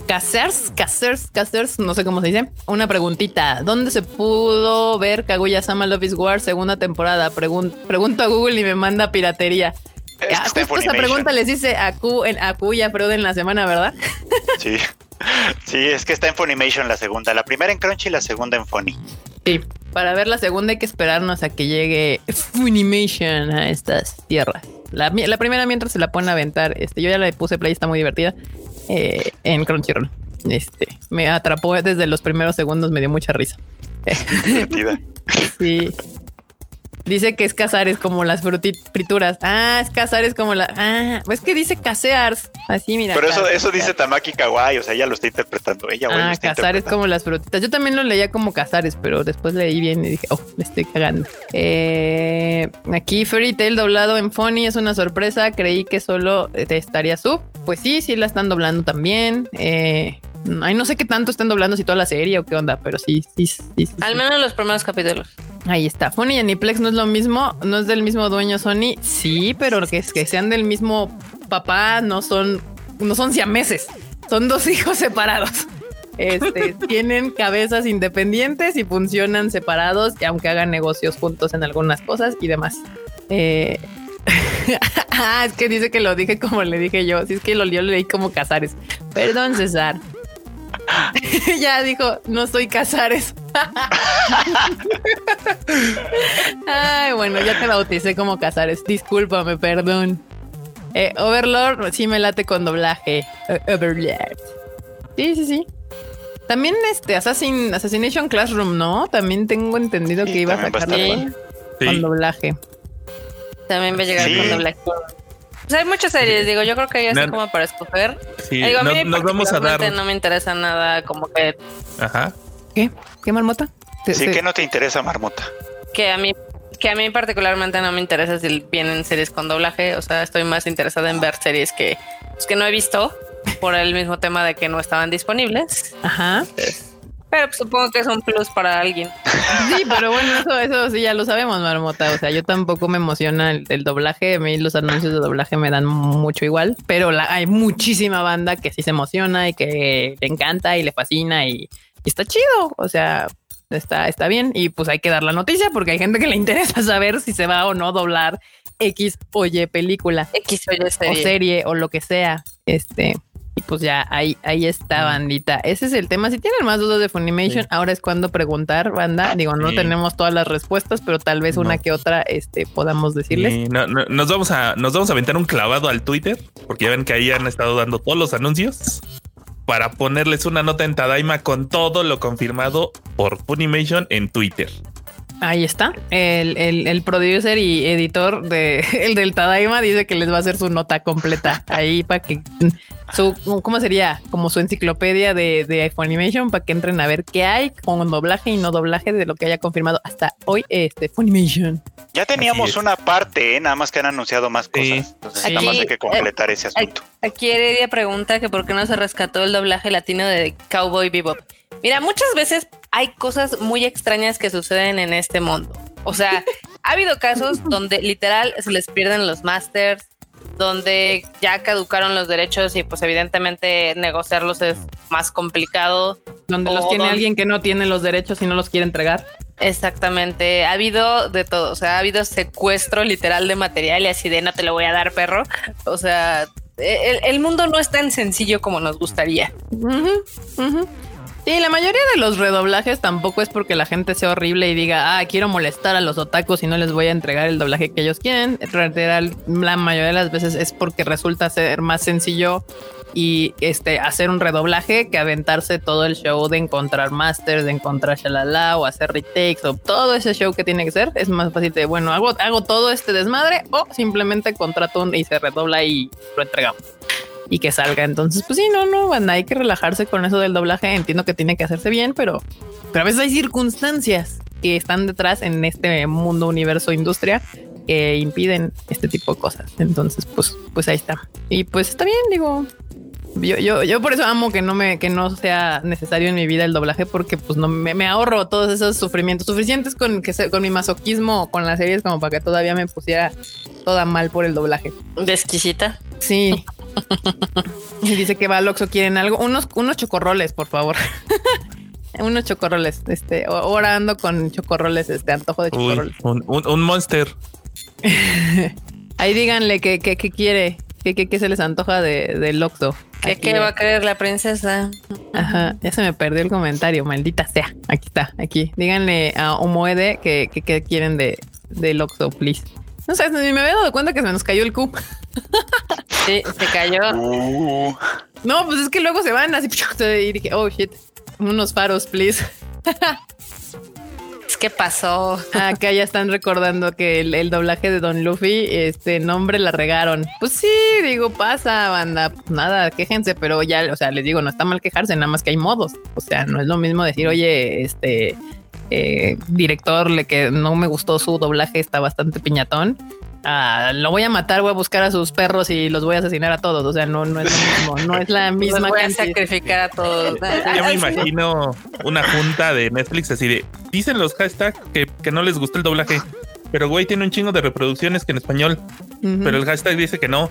Casers, Casers, Casers, no sé cómo se dice. Una preguntita. ¿Dónde se pudo ver Kaguya Sama Love is War segunda temporada? pregunto a Google y me manda piratería. Es esa pregunta les hice a Q en a Q ya en la semana, ¿verdad? Sí. Sí, es que está en Funimation la segunda, la primera en Crunchy y la segunda en Funny. Sí, para ver la segunda hay que esperarnos a que llegue Funimation a estas tierras. La, primera mientras se la pone a aventar, este, yo ya la puse play, está muy divertida eh, en Crunchyroll. Este, me atrapó desde los primeros segundos, me dio mucha risa. Sí. Dice que es Casares como las frituras. Ah, es Casares como la. Ah, pues que dice Casears. Así, mira. Pero eso, eso dice Tamaki Kawaii, o sea, ella lo está interpretando. Ella, Ah, Casares como las frutitas. Yo también lo leía como Casares, pero después leí bien y dije, oh, me estoy cagando. Eh, aquí Fairy Tail doblado en Funny es una sorpresa. Creí que solo te estaría sub. Pues sí, sí la están doblando también. Eh, Ay, no sé qué tanto están doblando, si toda la serie o qué onda, pero sí, sí, sí. sí, sí. Al menos los primeros capítulos. Ahí está. Funny y Aniplex no es lo mismo, no es del mismo dueño Sony. Sí, pero que, que sean del mismo papá no son, no son siameses. Son dos hijos separados. Este, tienen cabezas independientes y funcionan separados, y aunque hagan negocios juntos en algunas cosas y demás. Eh, ah, es que dice que lo dije como le dije yo. Si es que lo yo leí como Casares. Perdón, César. ya dijo, no soy Casares. Ay, bueno, ya te bauticé como Casares. Discúlpame, perdón. Eh, Overlord sí me late con doblaje. Eh, Overlord. Sí, sí, sí. También este Assassin, Assassination Classroom, ¿no? También tengo entendido que iba a estar con, Sí. con doblaje. También va a llegar Sí. con doblaje. O sea, hay muchas series, digo, yo creo que hay así Nan- como para escoger. Sí, digo, a mí nos, nos vamos a dar. no me interesa nada como que, Ajá. ¿Qué? ¿Qué marmota? Te- Sí se- que no te interesa, Marmota. que a mí que a mí particularmente no me interesa si vienen series con doblaje, o sea, estoy más interesada en ver series que, pues, que no he visto por el mismo tema de que no estaban disponibles. Ajá. Pero pues, supongo que es un plus para alguien. Sí, pero bueno, eso, eso sí ya lo sabemos, Marmota. O sea, yo tampoco me emociona el, el doblaje. A mí los anuncios de doblaje me dan mucho igual, pero la- hay muchísima banda que sí se emociona y que le encanta y le fascina y, y está chido. O sea, está, está bien. Y pues hay que dar la noticia porque hay gente que le interesa saber si se va o no doblar X o Y película X o Y o serie. serie o lo que sea. Este, y pues ya ahí, ahí está, bandita. Ese es el tema. Si tienen más dudas de Funimation, Sí. ahora es cuando preguntar, banda. Digo, no Sí. tenemos todas las respuestas, pero tal vez una que otra este, podamos decirles. No- nos vamos a nos vamos a aventar un clavado al Twitter porque ya ven que ahí han estado dando todos los anuncios para ponerles una nota en Tadaima con todo lo confirmado por Funimation en Twitter. Ahí está. El, el, el producer y editor de el del Tadaima dice que les va a hacer su nota completa ahí para que su, ¿cómo sería? Como su enciclopedia de, de Funimation para que entren a ver qué hay con doblaje y no doblaje de lo que haya confirmado hasta hoy este Funimation. Ya teníamos una parte, ¿eh? nada más que han anunciado más Sí. cosas. Entonces, Aquí- nada más hay que completar ese asunto. aquí Heredia pregunta que por qué no se rescató el doblaje latino de Cowboy Bebop. Mira, muchas veces hay cosas muy extrañas que suceden en este mundo. O sea, ha habido casos donde literal se les pierden los masters, donde ya caducaron los derechos y pues evidentemente negociarlos es más complicado. Donde los tiene donde- alguien que no tiene los derechos y no los quiere entregar. Exactamente, ha habido de todo, o sea, ha habido secuestro literal de material y así de no te lo voy a dar, perro. O sea, el, el mundo no es tan sencillo como nos gustaría. Sí, la mayoría de los redoblajes tampoco es porque la gente sea horrible y diga, ah, quiero molestar a los otakus y no les voy a entregar el doblaje que ellos quieren. La mayoría de las veces es porque resulta ser más sencillo y este hacer un redoblaje que aventarse todo el show de encontrar masters, de encontrar shalala o hacer retakes o todo ese show que tiene que ser. Es más fácil de, bueno, hago, hago todo este desmadre o simplemente contrato un y se redobla y lo entregamos y que salga. Entonces, pues sí, no, no, banda, hay que relajarse con eso del doblaje. Entiendo que tiene que hacerse bien, pero, pero a veces hay circunstancias que están detrás en este mundo, universo, industria que impiden este tipo de cosas. Entonces, pues, pues ahí está. Y pues está bien, digo. Yo, yo, yo por eso amo que no me, que no sea necesario en mi vida el doblaje, porque pues no me, me ahorro todos esos sufrimientos suficientes con que se- con mi masoquismo con las series como para que todavía me pusiera toda mal por el doblaje. De exquisita. Sí. Y dice que va al Oxxo, quieren algo. Unos, unos chocorroles, por favor. unos chocorroles. Este, ahora ando con chocorroles, este antojo de Uy, chocorroles. un, un- un monster. Ahí díganle que, que, que quiere, que, que, que se les antoja de, del Oxxo. ¿Qué, qué va a querer la princesa? Ajá, ya se me perdió el comentario, maldita sea. Aquí está, aquí. Díganle a Homoede que, que, que quieren de, del Oxxo, please. No sé, ni me había dado cuenta que se nos cayó el Q. Sí, se cayó. Uh, No, pues es que luego se van así y dije, oh shit, unos faros, please. Es que pasó. Acá ya están recordando que el, el doblaje de Don Luffy, este nombre la regaron. Pues sí, digo, pasa, banda. Pues nada, quéjense, pero ya, o sea, les digo, no está mal quejarse, nada más que hay modos. O sea, no es lo mismo decir, oye, este eh, director, le que no me gustó su doblaje, está bastante piñatón. a lo voy a matar, voy a buscar a sus perros y los voy a asesinar a todos. O sea, no, no es lo mismo, no es la misma Los voy a sacrificar a todos. Yo me imagino una junta de Netflix así de dicen los hashtags que, que no les gustó el doblaje, pero güey tiene un chingo de reproducciones que en español, pero el hashtag dice que no.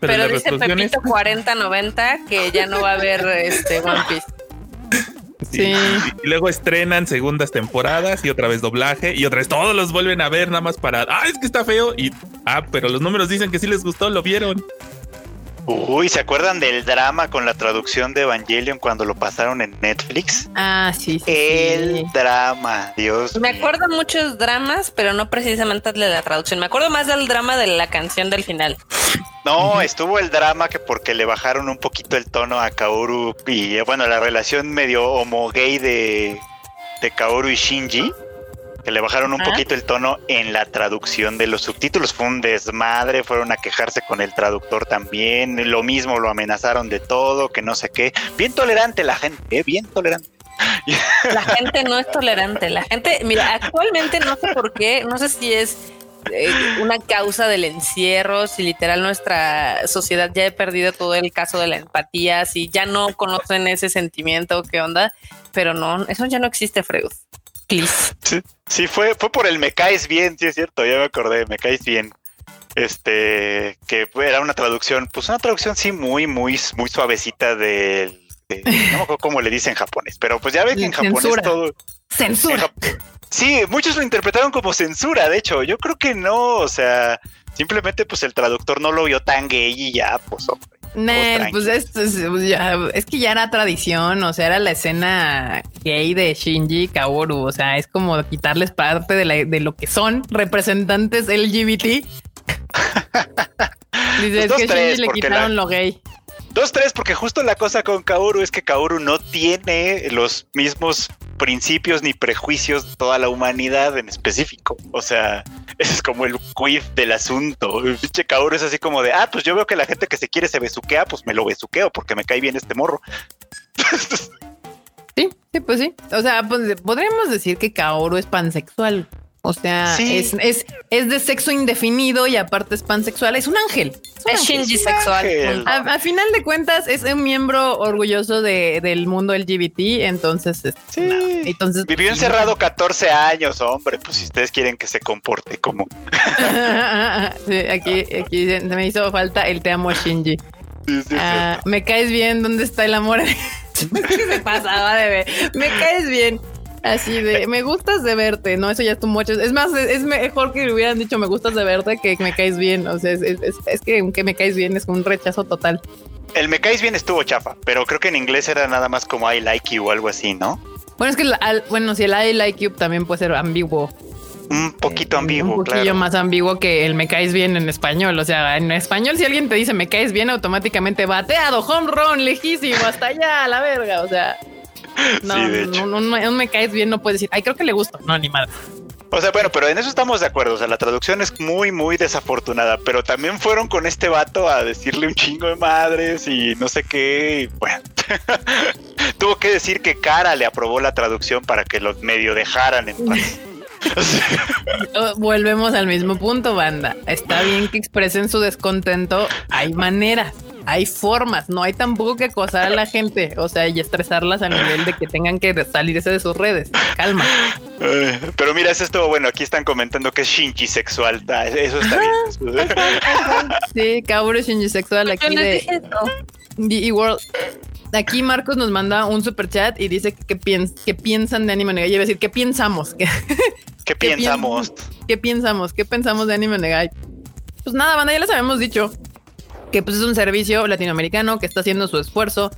Pero, dice reproducciones Pepito 4090 que ya no va a haber este One Piece. Sí. Y luego estrenan segundas temporadas y otra vez doblaje y otra vez todos los vuelven a ver nada más para, ah, es que está feo y, ah, pero los números dicen que sí les gustó, lo vieron. Uy, ¿se acuerdan del drama con la traducción de Evangelion cuando lo pasaron en Netflix? Ah, sí, sí. El sí. drama, Dios. Me mío. acuerdo muchos dramas, pero no precisamente de la traducción. Me acuerdo más del drama de la canción del final. No, estuvo el drama que porque le bajaron un poquito el tono a Kaoru y eh, bueno, la relación medio homo gay de, de Kaoru y Shinji, que le bajaron un Ah. poquito el tono en la traducción de los subtítulos. Fue un desmadre, fueron a quejarse con el traductor también, lo mismo, lo amenazaron de todo, que no sé qué. Bien tolerante la gente, ¿eh? bien tolerante. La gente no es tolerante. La gente, mira, actualmente no sé por qué, no sé si es eh, una causa del encierro, si literal nuestra sociedad ya ha perdido todo el caso de la empatía, si ya no conocen ese sentimiento, qué onda, pero no, eso ya no existe, Freud. Sí, sí, fue, fue por el me caes bien, sí es cierto, ya me acordé, me caes bien. Este, que era una traducción, pues una traducción sí muy, muy, muy suavecita del, de- no me acuerdo cómo le dicen en japonés, pero pues ya ve que en japonés Censura. todo, en Censura. Jap- sí, muchos lo interpretaron como censura, de hecho, yo creo que no, o sea, simplemente pues el traductor no lo vio tan gay y ya, pues hombre. Nel, pues es, es- pues ya- es que ya era tradición, o sea, era la escena gay de Shinji Kaoru, o sea, es como quitarles parte de, la- de lo que son representantes LGBT. Dice, es dos, que Shinji le quitaron la- lo gay. Dos, tres, porque justo la cosa con Kaoru es que Kaoru no tiene los mismos principios ni prejuicios de toda la humanidad en específico. O sea, ese es como el quid del asunto. El pinche Kaoru es así como de, ah, pues yo veo que la gente que se quiere se besuquea, pues me lo besuqueo porque me cae bien este morro. Sí, sí, pues sí. O sea, pues, podríamos decir que Kaoru es pansexual. O sea, Sí. es, es, es de sexo indefinido y aparte es pansexual. Es un ángel. Es un Es ángel. Shinji sexual. A, a final de cuentas, es un miembro orgulloso de- del mundo LGBT. Entonces, este, Sí. entonces Vivió encerrado 14 años, hombre. Pues si ustedes quieren que se comporte como. Sí, aquí, aquí se- me hizo falta el te amo Shinji. Sí, sí, Ah, me caes bien, ¿dónde está el amor? se pasaba de ver. Me caes bien. Así de, me gustas de verte, no, eso ya es tu mucho. Es más, es, es mejor que le hubieran dicho me gustas de verte que me caes bien. O sea, es, es- que aunque me caes bien es un rechazo total. El me caes bien estuvo chafa, pero creo que en inglés era nada más como I like you o algo así, ¿no? Bueno, es que, la- al- bueno, si el I like you también puede ser ambiguo. Un poquito ambiguo, Un poquillo claro. más ambiguo que el me caes bien en español. O sea, en español, si alguien te dice me caes bien, automáticamente bateado, home run, lejísimo, hasta allá, a la verga. O sea, no, Sí, de no, hecho. no, no, un me caes bien, no puedes decir, ay, creo que le gusto. No, ni madre. O sea, bueno, pero en eso estamos de acuerdo. O sea, la traducción es muy, muy desafortunada. Pero también fueron con este vato a decirle un chingo de madres y no sé qué. y bueno, tuvo que decir que Cara le aprobó la traducción para que los medio dejaran en paz. Oh, Volvemos al mismo punto, banda. Está bien que expresen su descontento. Hay maneras, hay formas. No hay tampoco que acosar a la gente, o sea, y estresarlas a nivel de que tengan que salirse de sus redes. Calma. eh, pero mira, eso estuvo bueno. Aquí están comentando que es Shinji sexual. Ah, Eso está bien. Sí, Kaoru Shinji sexual Yo aquí de. The World. Aquí Marcos nos manda un super chat y dice que, que, piens- que piensan de Anime Negai. Iba a decir, ¿qué pensamos? ¿Qué, ¿Qué pensamos? ¿Qué pensamos? ¿Qué pensamos de Anime Negai? Pues nada, banda, ya les habíamos dicho que pues es un servicio latinoamericano que está haciendo su esfuerzo,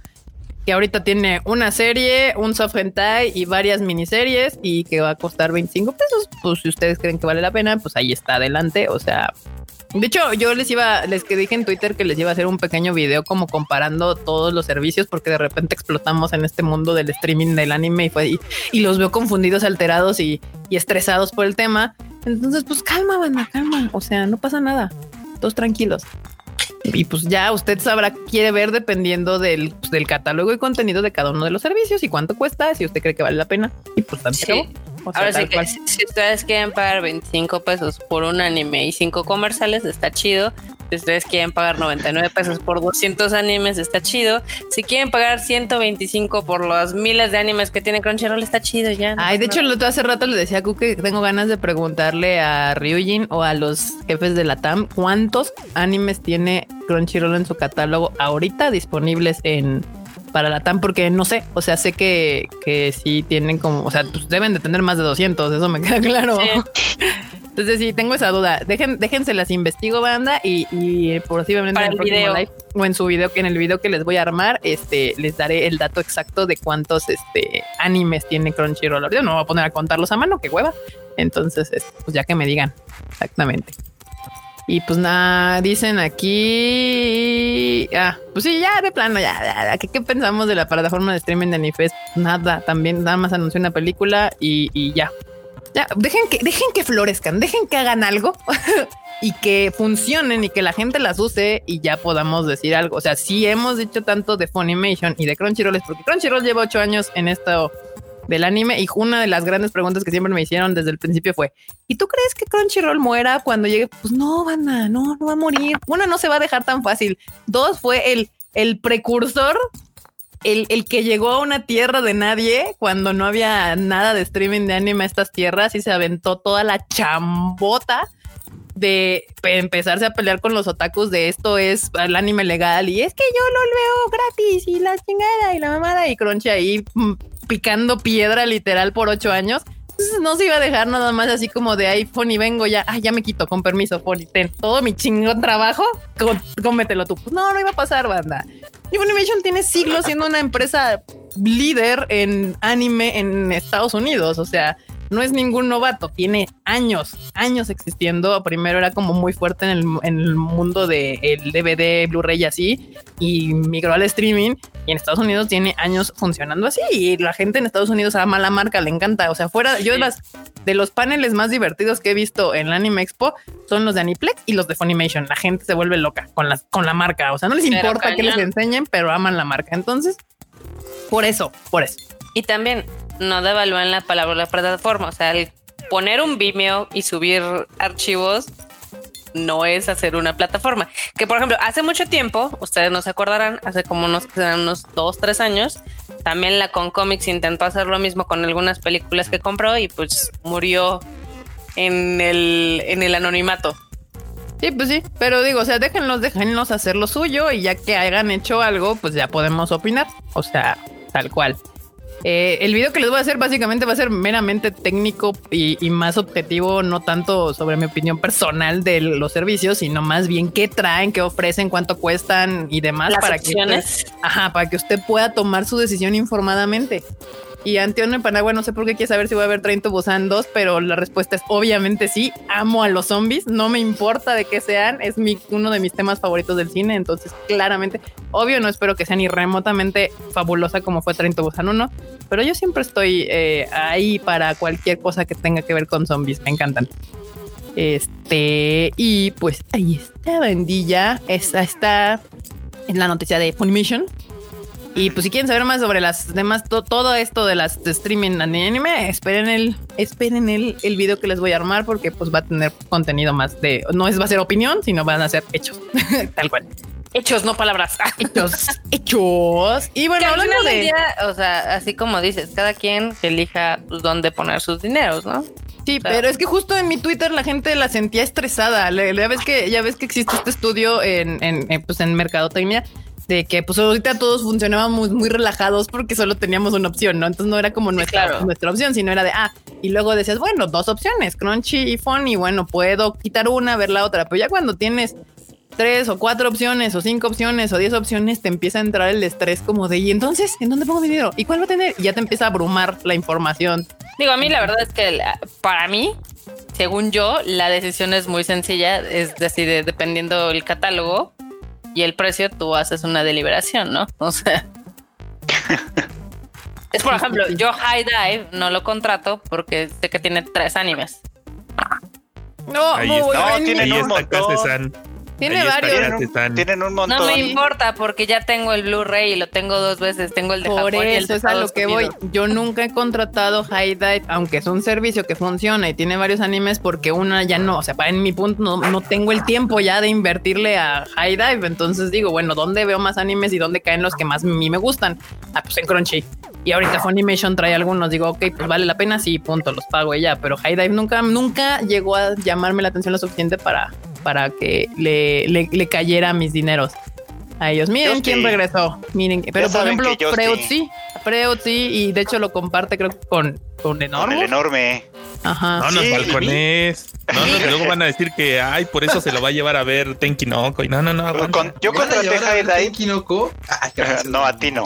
que ahorita tiene una serie, un soft hentai y varias miniseries y que va a costar 25 pesos. Pues si ustedes creen que vale la pena, pues ahí está adelante. O sea, de hecho, yo les iba, les que dije en Twitter que les iba a hacer un pequeño video como comparando todos los servicios, porque de repente explotamos en este mundo del streaming del anime y fue y, y los veo confundidos, alterados y, y estresados por el tema. Entonces, pues calma, banda, calma. O sea, no pasa nada. Todos tranquilos. Y pues ya usted sabrá quiere ver dependiendo del, pues, del catálogo y contenido de cada uno de los servicios y cuánto cuesta, si usted cree que vale la pena. Y pues también Sí. O sea, Ahora sí que cual. si ustedes quieren pagar 25 pesos por un anime y 5 comerciales, está chido. Si ustedes quieren pagar 99 pesos por 200 animes, está chido. Si quieren pagar 125 por los miles de animes que tiene Crunchyroll, está chido ya. Ay, de hecho, el otro hace rato le decía a Ku que tengo ganas de preguntarle a Ryujin o a los jefes de la TAM cuántos animes tiene Crunchyroll en su catálogo ahorita disponibles en para la TAM, porque no sé, o sea, sé que, que sí tienen como, o sea, pues deben de tener más de 200, eso me queda claro. Sí. Entonces sí, tengo esa duda. Dejen, déjense las investigo, banda, y, y eh, posiblemente Para en el, el próximo video. live o en su video, que en el video que les voy a armar, este, les daré el dato exacto de cuántos este animes tiene Crunchyroll. Ahorita no me voy a poner a contarlos a mano, qué hueva. Entonces, este, pues ya que me digan exactamente. Y pues nada, dicen aquí. Ah, pues sí, ya de plano, ya. ya, ya. ¿Qué, qué pensamos de la plataforma de streaming de Anifest? Nada, también nada más anunció una película y, y ya. Dejen que, dejen que florezcan, dejen que hagan algo y que funcionen y que la gente las use y ya podamos decir algo. O sea, si hemos dicho tanto de Funimation y de Crunchyroll, es porque Crunchyroll lleva ocho años en esto del anime y una de las grandes preguntas que siempre me hicieron desde el principio fue, ¿y tú crees que Crunchyroll muera cuando llegue? Pues no, banda, no, no va a morir. Una, no se va a dejar tan fácil. Dos, fue el, el precursor el, el que llegó a una tierra de nadie cuando no había nada de streaming de anime a estas tierras y se aventó toda la chambota de pe- empezarse a pelear con los otakus de esto es el anime legal y es que yo lo veo gratis y la chingada y la mamada y Crunchy ahí mm, picando piedra literal por ocho años. No se iba a dejar nada más así como de iPhone y vengo ya, ah, ya me quito, con permiso, Fony, ten todo mi chingón trabajo, có- cómetelo tú. Pues no, no iba a pasar, banda. Funimation tiene siglos siendo una empresa líder en anime en Estados Unidos. O sea, no es ningún novato, tiene años, años existiendo. Primero era como muy fuerte en el, mundo del DVD, Blu-ray y así, y migró al streaming. Y en Estados Unidos tiene años funcionando así. Y la gente en Estados Unidos ama la marca, le encanta. O sea, fuera, yo de las de los paneles más divertidos que he visto en la Anime Expo son los de Aniplex y los de Funimation. La gente se vuelve loca con la, con la marca. O sea, no les Pero importa que les enseñen, pero aman la marca. Entonces, por eso, por eso. Y también no devalúan la palabra la plataforma. O sea, el poner un Vimeo y subir archivos no es hacer una plataforma. Que por ejemplo, hace mucho tiempo, ustedes no se acordarán, hace como unos, unos dos, tres años, también la Concomics intentó hacer lo mismo con algunas películas que compró y pues murió en el, en el anonimato. Sí, pues sí, pero digo, o sea, déjenlos, déjenlos hacer lo suyo y ya que hayan hecho algo, pues ya podemos opinar. O sea, tal cual. Eh, el video que les voy a hacer básicamente va a ser meramente técnico y, y más objetivo, no tanto sobre mi opinión personal de los servicios, sino más bien qué traen, qué ofrecen, cuánto cuestan y demás Las para que usted- opciones. Ajá, para que usted pueda tomar su decisión informadamente. Y Antonio en Panagua, no sé por qué quiere saber si voy a ver 30 Busan 2, pero la respuesta es obviamente sí. Amo a los zombies, no me importa de qué sean, es mi, uno de mis temas favoritos del cine. Entonces, claramente, obvio, no espero que sea ni remotamente fabulosa como fue 30 Busan 1, pero yo siempre estoy eh, ahí para cualquier cosa que tenga que ver con zombies, me encantan. Este, y pues ahí está, bandilla. Esta está en la noticia de Funimation. Y pues si quieren saber más sobre las demás, to- todo esto de las de streaming anime, esperen el, esperen el, el video que les voy a armar porque pues va a tener contenido más de, no es va a ser opinión, sino van a ser hechos, tal cual. Hechos, no palabras. Hechos, hechos. Y bueno, hablando de... día, o sea, así como dices, cada quien elija pues, dónde poner sus dineros, ¿no? Sí, pero es que justo en mi Twitter la gente la sentía estresada. Ya ves que, ya ves que existe este estudio en, en, en, pues en mercadotecnia de que pues ahorita todos funcionábamos muy relajados porque solo teníamos una opción, ¿no? Entonces no era como nuestra, claro. nuestra opción, sino era de, ah, y luego decías, bueno, dos opciones, Crunchy y Funny, bueno, puedo quitar una, ver la otra, pero ya cuando tienes tres o cuatro opciones o cinco opciones o diez opciones, te empieza a entrar el estrés como de, y entonces, ¿en dónde pongo mi dinero? ¿Y cuál va a tener? Y ya te empieza a abrumar la información. Digo, a mí la verdad es que la- para mí, según yo, la decisión es muy sencilla, es decir, de- dependiendo el catálogo y el precio, tú haces una deliberación, ¿no? O sea... Es por ejemplo, yo High Dive no lo contrato porque sé que tiene tres animes. No, Ahí muy está. No, Ahí un está montón. Tiene varios. Tienen un, un No montón. me importa porque ya tengo el Blu-ray y lo tengo dos veces. Tengo el de Por Japón y el eso de es a lo que voy. Yo nunca he contratado High Dive, aunque es un servicio que funciona y tiene varios animes, porque una ya no, o sea, para en mi punto no, no tengo el tiempo ya de invertirle a High Dive. Entonces digo, bueno, ¿dónde veo más animes y dónde caen los que más a mí me gustan? Ah, pues en Crunchy. Y ahorita Funimation trae algunos, digo, ok, pues vale la pena, sí, punto, los pago y ya. Pero High Dive nunca, nunca llegó a llamarme la atención lo suficiente para, para que le, le, le cayera mis dineros a ellos. Miren Yo quién sí. regresó. Miren, pero por ejemplo, Freud sí. Freud sí, y de hecho lo comparte, creo que con, con Con Enormo. el enorme. Ajá. No nos Sí. balcones. No, no, luego van a decir que, ay, por eso se lo va a llevar a ver Tenki Noko. Y no, no, no. Con- yo ¿Me van a contraté High Dive. Ah, gracias. No, a ti no.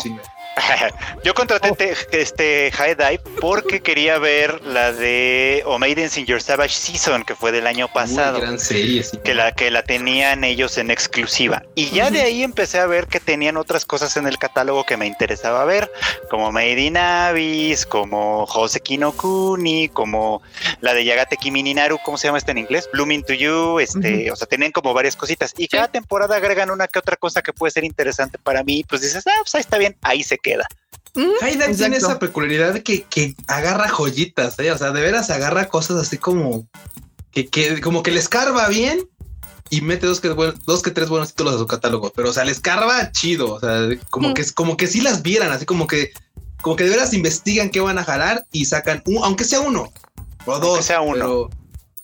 Yo contraté te- este High Dive porque quería ver la de O Maidens in Your Savage Season, que fue del año pasado. Gran serie, sí. que la que la tenían ellos en exclusiva. Y ya de ahí empecé a ver que tenían otras cosas en el catálogo que me interesaba ver, como Made in Abyss, como Hoseki no Kuni, como la de Yagate Kimi ni Naru, ¿cómo se llama este en inglés? Blooming to You, este, o sea, tenían como varias cositas. Y cada temporada agregan una que otra cosa que puede ser interesante para mí, pues dices, ah, pues ahí está bien, ahí se queda. Ujú, High Dive tiene exacto. esa peculiaridad de que, que agarra joyitas, ¿eh? O sea, de veras agarra cosas así como que, que como que le escarba bien y mete dos que, buen- dos que tres buenos títulos a su catálogo. Pero, o sea, le escarba chido. O sea, como Mm. que como que si las vieran, así como que como que de veras investigan qué van a jalar y sacan un, aunque sea uno o dos. sea uno. Pero,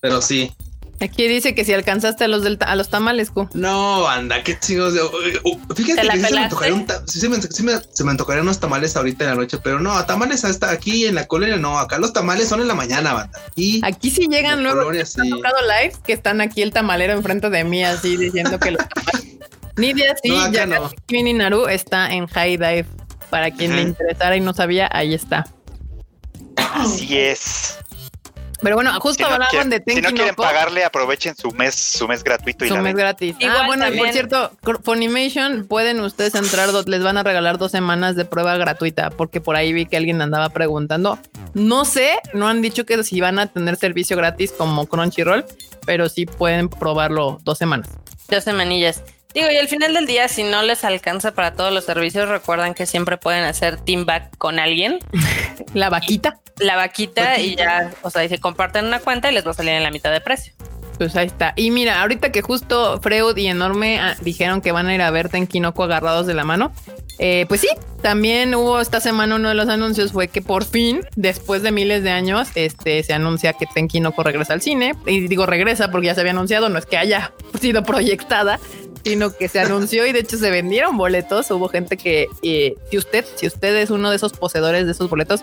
pero sí. Aquí dice que si alcanzaste a los del a los tamales, Q. No, anda, qué chingos. de- uh, Fíjate ¿Te la que sí se me antojaría un sí se me, sí me- se me antojarían unos tamales ahorita en la noche, pero no, tamales hasta aquí en la colonia, no, acá los tamales son en la mañana, banda. Y Aquí sí llegan luego. Colonia, Han sí. tocado live que están aquí el tamalero enfrente de mí, así diciendo que los tamales. Nidia sí, No, ya no. Mini Naru está en High Dive. Para quien le interesara y no sabía, ahí está. Así es. Pero bueno, justo Si no, hablaban de si Tenki no quieren pagarle, aprovechen su mes, su mes gratuito y Su la mes ven. gratis. ah, Igual bueno, y por cierto, Funimation pueden ustedes entrar, les van a regalar dos semanas de prueba gratuita, porque por ahí vi que alguien andaba preguntando. No sé, no han dicho que si van a tener servicio gratis como Crunchyroll, pero sí pueden probarlo dos semanas. Dos semanillas. Digo, y al final del día, si no les alcanza para todos los servicios, recuerdan que siempre pueden hacer team back con alguien, La vaquita, la vaquita, y ya, o sea, y se comparten una cuenta y les va a salir en la mitad de precio. pues ahí está. Y mira, ahorita que justo Freud y Enorme ah, dijeron que van a ir a ver Tenkinoko agarrados de la mano. eh, pues sí, también hubo esta semana uno de los anuncios fue que por fin, después de miles de años, este se anuncia que Tenkinoko regresa al cine. Y digo regresa porque ya se había anunciado, no es que haya sido proyectada, sino que se anunció y de hecho se vendieron boletos. Hubo gente que, eh, si usted, si usted es uno de esos poseedores de esos boletos,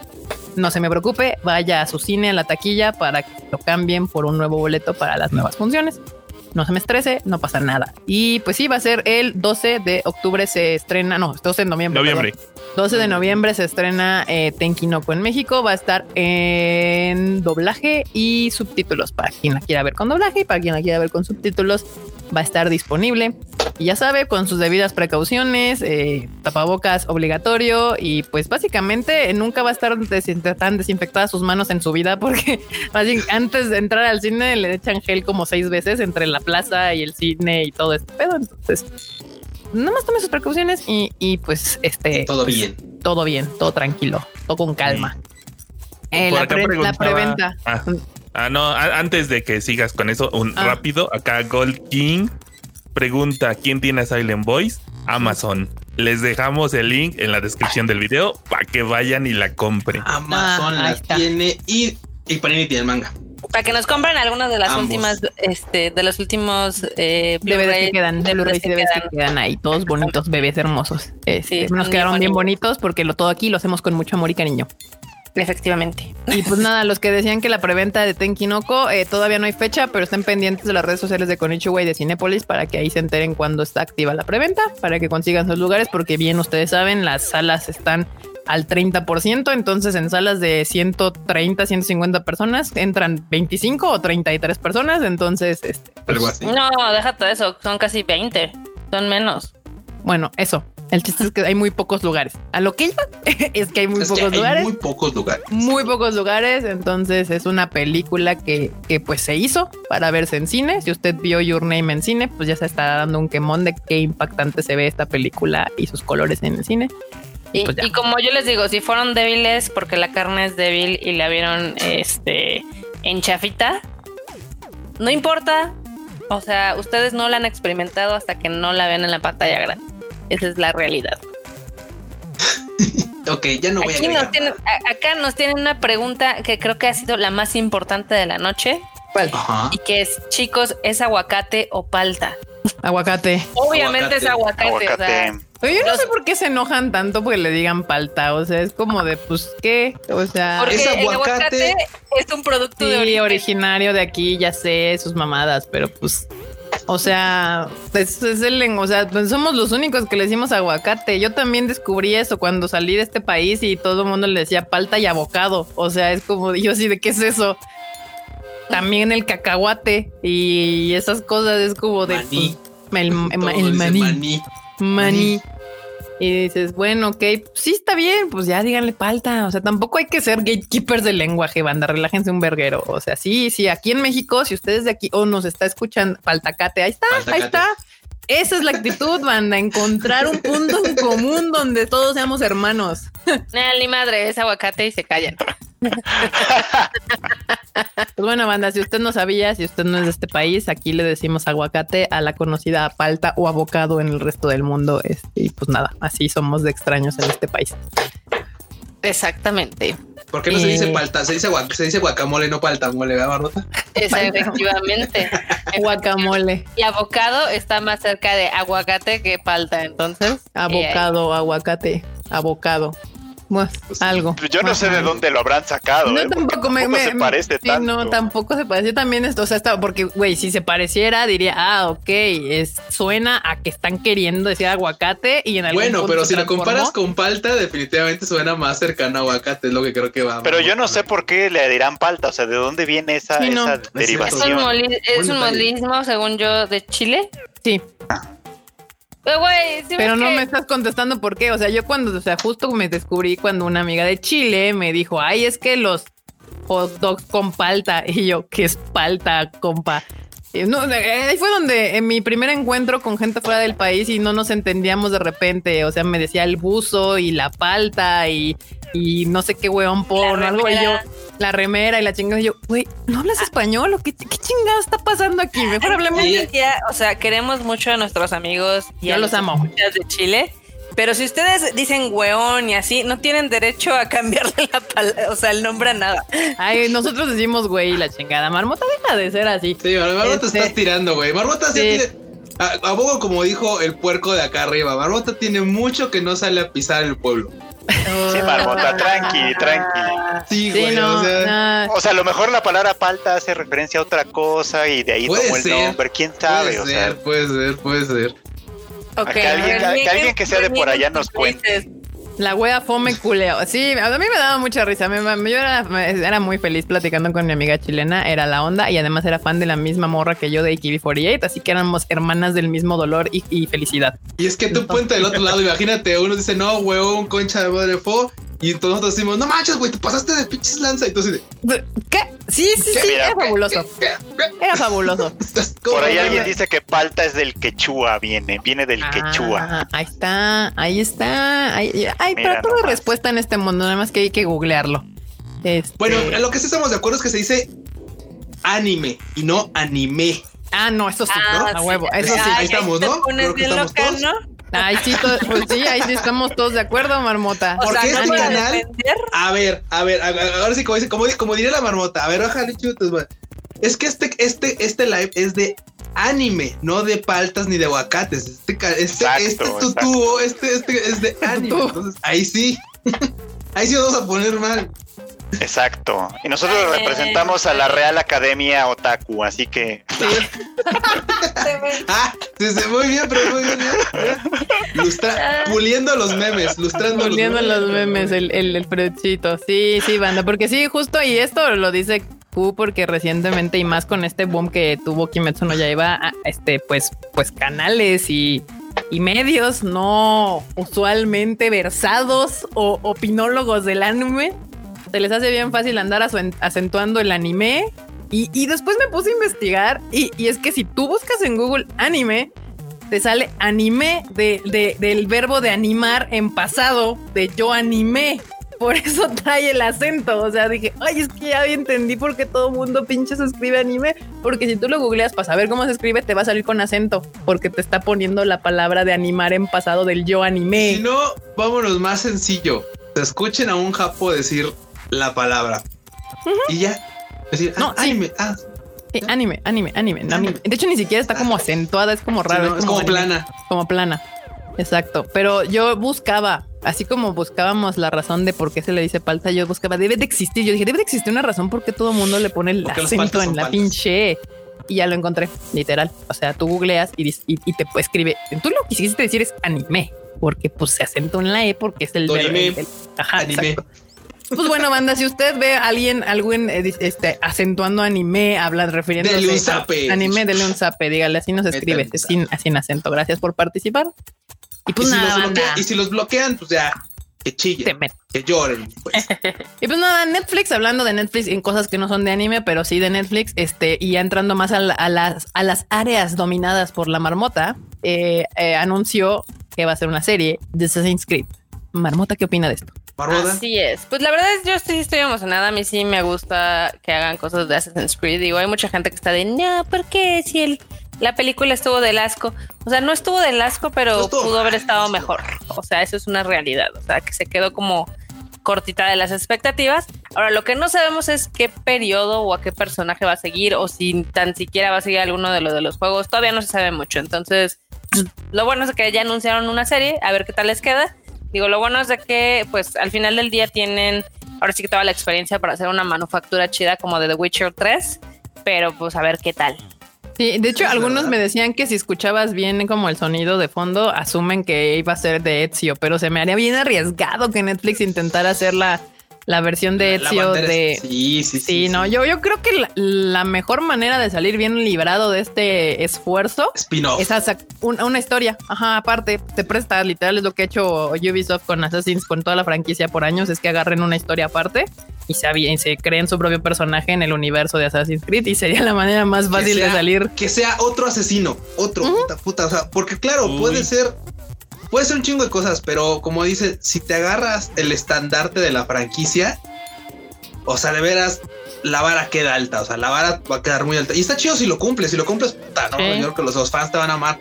no se me preocupe, vaya a su cine, a la taquilla para que lo cambien por un nuevo boleto para las nuevas funciones. No se me estrese, no pasa nada. Y pues sí, va a ser el 12 de octubre se estrena, no, 12 de noviembre. Noviembre. perdón. 12 de noviembre se estrena eh, Tenkinoko en México. Va a estar en doblaje y subtítulos para quien la quiera ver con doblaje y para quien la quiera ver con subtítulos. Va a estar disponible. Y ya sabe, con sus debidas precauciones, eh, tapabocas obligatorio y pues básicamente nunca va a estar tan desinfectadas sus manos en su vida porque antes de entrar al cine le echan gel como seis veces entre la plaza y el cine y todo este pedo. Entonces, nada más tome sus precauciones y, y, pues este todo pues, bien. todo bien, todo tranquilo, todo con calma. Eh, la, pre- la preguntaba- preventa. Ah, ah, no, a- antes de que sigas con eso, un Ah. rápido, acá Gold King pregunta quién tiene a Silent Voice. Amazon. Les dejamos el link en la descripción del video para que vayan y la compren. Amazon Ah, la está. tiene y, y Panini tiene el manga. Para que nos compren algunas de las Ambos. últimas, este, de los últimos eh, DVDs que quedan, Blu-rays y que quedan. ahí, todos bonitos, bebés hermosos. Este, Sí, nos quedaron bien bien bonitos porque lo todo aquí lo hacemos con mucho amor y cariño. Efectivamente. Y pues nada, los que decían que la preventa de Tenkinoko eh, todavía no hay fecha, pero estén pendientes de las redes sociales de Konichiwa y de Cinépolis para que ahí se enteren cuando está activa la preventa, para que consigan sus lugares, porque bien ustedes saben, las salas están al 30%, entonces en salas de 130, 150 personas entran 25 o 33 personas, entonces este, Algo así. No, deja todo eso, son casi 20, son menos. bueno, eso. El chiste es que hay muy pocos lugares. A lo que iba es que hay muy Es pocos hay lugares. muy pocos lugares. muy pocos lugares, entonces es una película que, que, pues se hizo para verse en cine. Si usted vio Your Name en cine, pues ya se está dando un quemón de qué impactante se ve esta película y sus colores en el cine. Y, Pues y como yo les digo, si fueron débiles porque la carne es débil y la vieron este en chafita, no importa. O sea, ustedes no la han experimentado hasta que no la ven en la pantalla grande. Esa es la realidad. Ok, ya no voy a Aquí nos tienen- acá nos tienen una pregunta que creo que ha sido la más importante de la noche ¿Cuál? Ajá. y que es, chicos, ¿es aguacate o palta? Aguacate. Obviamente es aguacate. o sea, Aguacate. Pero yo no Los- sé por qué se enojan tanto porque le digan palta. O sea, es como de, pues, ¿qué? O sea, porque Es el aguacate. aguacate es un producto de sí, origen. originario de aquí, ya sé, sus mamadas, pero pues, o sea, es, es el, o sea, pues somos los únicos que le decimos aguacate. Yo también descubrí eso cuando salí de este país y todo el mundo le decía palta y abocado. O sea, es como, yo sí, ¿de qué es eso? También el cacahuate y esas cosas es como de Maní. pues, el, el maní, maní. maní. Y dices, bueno, ok, sí está bien, pues ya díganle palta. O sea, tampoco hay que ser gatekeepers del lenguaje, banda, relájense un verguero. O sea, sí, sí, aquí en México, si ustedes de aquí o nos está escuchando, paltacate, ahí está, ahí está. Esa es la actitud, banda, encontrar un punto en común donde todos seamos hermanos. Nah, ni madre, es aguacate y se callan. Pues bueno, banda, si usted no sabía, si usted no es de este país, aquí le decimos aguacate a la conocida palta o abocado en el resto del mundo. Este, y pues nada, así somos de extraños en este país. Exactamente. ¿Por qué no se dice Eh. palta? Se dice, guac- se dice guacamole, no paltamole, ¿verdad, Marmota? Esa, efectivamente. Guacamole, Y abocado está más cerca de aguacate que palta, entonces. eh, abocado, aguacate, abocado. Pues, algo. Yo no sé de dónde lo habrán sacado. No, ¿eh? Tampoco me, me- se parece sí, tanto. no, tampoco se parece. Yo también esto, o sea, estaba porque, güey, si se pareciera, diría, ah, ok, es, suena a que están queriendo decir aguacate y en algún Bueno, pero si lo comparas con palta, definitivamente suena más cercano a aguacate, es lo que creo que va. Pero yo no sé por qué le dirán palta, o sea, ¿de dónde viene esa, Sí, no. esa Es cierto. Es un, derivación? moli- es un detalle. modismo, según yo, de Chile. Sí, Pero, güey, ¿sí pero ves no que- me estás contestando por qué. O sea, yo cuando, o sea, justo me descubrí cuando una amiga de Chile me dijo, ay, es que los hot dogs con palta. Y yo, ¿qué es palta, compa? No, eh, ahí fue donde en mi primer encuentro con gente fuera del país y no nos entendíamos de repente. O sea, me decía el buzo y la palta y, y no sé qué hueón por algo. Y yo. La remera y la chingada. Y yo, güey, ¿no hablas español o qué, qué chingado está pasando aquí? Mejor hablemos en día, o sea, queremos mucho a nuestros amigos y Yo a los amo. de Chile. Pero si ustedes dicen weón y así, no tienen derecho a cambiarle la palabra, o sea, el nombre a nada. Ay, nosotros decimos güey y la chingada. Marmota deja de ser así. Sí, Marmota Este- estás tirando, güey. Marmota sí, Sí. tiene. A, abogo como dijo el puerco de acá arriba. Marmota tiene mucho que no sale a pisar el pueblo. Sí, Marmota, tranqui, tranqui. Sí, Sí, güey. no, o sea, nah. O sea, a lo mejor la palabra palta hace referencia a otra cosa y de ahí tomó el ser, nombre, quién sabe, puede o ser, sea. puede ser, puede ser. Ok, que alguien- a ver, que alguien que sea de por allá nos cuente. La wea fome culeo. Sí, a mí me daba mucha risa. Yo era, era muy feliz platicando con mi amiga chilena. Era la onda y además era fan de la misma morra que yo de AKB48. Así que éramos hermanas del mismo dolor y, y felicidad. Y es que tú ponte del otro lado, imagínate, uno dice, no, huevón, concha de madre fo. Y nosotros decimos, no manches, güey, te pasaste de pinches lanza. Y entonces, ¿Qué? Sí, sí, sí. Mira, Era fabuloso. Era fabuloso. Por ahí alguien dice que palta es del quechua, viene, viene del quechua. Ah, ahí está, ahí está. Ahí, hay para nomás. respuesta en este mundo, nada más que hay que googlearlo. Este- Bueno, en lo que sí estamos de acuerdo es que se dice anime y no anime. ah, no, eso sí, Ah, a sí. huevo, eso sí. Ahí estamos, ¿no? pones Creo que bien estamos loca, todos. ¿no? Ahí sí, pues sí, ahí sí estamos todos de acuerdo, marmota. O ¿Por sea, este canal? A ver, a ver, a- a- ahora sí, como, dice, como, como diría la marmota, a ver, chutos, güey. Es que este, este, este live es de anime, no de paltas ni de aguacates. Este, este, Exacto, este exacto. tutubo, este, este es de anime. Entonces, ahí sí. ahí sí vamos a poner mal. Exacto. Y nosotros Ay, representamos a la Real Academia Otaku, así que Ah, sí, sí, muy bien, pero muy bien. ¿eh? Lustra, puliendo los memes, lustrando Volviendo a los memes, el, el, el fruchito. Sí, sí, banda. Porque sí, justo, y esto lo dice Q porque recientemente y más con este boom que tuvo Kimetsu no Yaiba, ah, este, pues, pues canales y, y medios no usualmente versados o opinólogos del anime, se les hace bien fácil andar acentuando el anime. Y, después me puse a investigar y, es que si tú buscas en Google anime, te sale anime del verbo de animar en pasado, de yo animé. Por eso trae el acento. O sea, dije, ay, es que ya entendí por qué todo mundo pinche se escribe anime. Porque si tú lo googleas para saber cómo se escribe, te va a salir con acento. Porque te está poniendo la palabra de animar en pasado del yo animé. Si no, vámonos más sencillo. Te escuchen a un japo decir la palabra. Y ya. Decir, no, ah, anime. Ah, anime, anime, anime, De hecho, ni siquiera está como acentuada, es como raro. es, como, plana. Como plana. Exacto. Pero yo buscaba, así como buscábamos la razón de por qué se le dice palta, yo buscaba, debe de existir. Yo dije, debe de existir una razón por qué todo el mundo le pone el acento en la pinche. Y ya lo encontré, literal. O sea, tú googleas y, y, te escribe. Tú lo que quisiste decir es anime, porque pues se acentó en la E porque es el, ajá, anime. Pues bueno, banda, si usted ve a alguien, alguien eh, este, acentuando anime, habla, refiriéndose dele un zape. anime, dele un zape, dígale, así nos escribe, sin, sin acento. Gracias por participar. Y pues nada, y si los bloquean, pues ya que chillen, que lloren. Pues. y pues nada, Netflix, hablando de Netflix en cosas que no son de anime, pero sí de Netflix, este, y entrando más a, las, a las áreas dominadas por la marmota, eh, eh, anunció que va a ser una serie de Assassin's Creed. Marmota, ¿qué opina de esto? Así es. Pues la verdad es yo sí estoy emocionada. A mí sí me gusta que hagan cosas de Assassin's Creed. Digo, hay mucha gente que está de no, ¿por qué? Si el, la película estuvo del asco. O sea, no estuvo del asco, pero pudo haber estado mejor. O sea, eso es una realidad. O sea, que se quedó como cortita de las expectativas. Ahora, lo que no sabemos es qué periodo o a qué personaje va a seguir o si tan siquiera va a seguir alguno de los de los juegos. Todavía no se sabe mucho. Entonces, lo bueno es que ya anunciaron una serie, a ver qué tal les queda. Digo, lo bueno es de que, pues, al final del día tienen, ahora sí que toda la experiencia para hacer una manufactura chida como de The Witcher 3, pero pues a ver qué tal. Sí, de hecho, algunos me decían que si escuchabas bien como el sonido de fondo, asumen que iba a ser de Ezio, pero se me haría bien arriesgado que Netflix intentara hacer la, la versión de Ezio de... Sí, sí, sí. no, Yo, yo creo que la, mejor manera de salir bien librado de este esfuerzo es hacer una, historia. Ajá, aparte, te presta, literal, es lo que ha hecho Ubisoft con Assassin's, con toda la franquicia por años, es que agarren una historia aparte y se, y se creen su propio personaje en el universo de Assassin's Creed y sería la manera más fácil de salir. Que sea otro asesino, otro puta, puta, o sea, porque claro, puede ser puede ser un chingo de cosas, pero como dice, si te agarras el estandarte de la franquicia, o sea, de veras, la vara queda alta, o sea, la vara va a quedar muy alta. Y está chido si lo cumples, si lo cumples, puta, ¿no? Yo creo que los, fans te van a amar.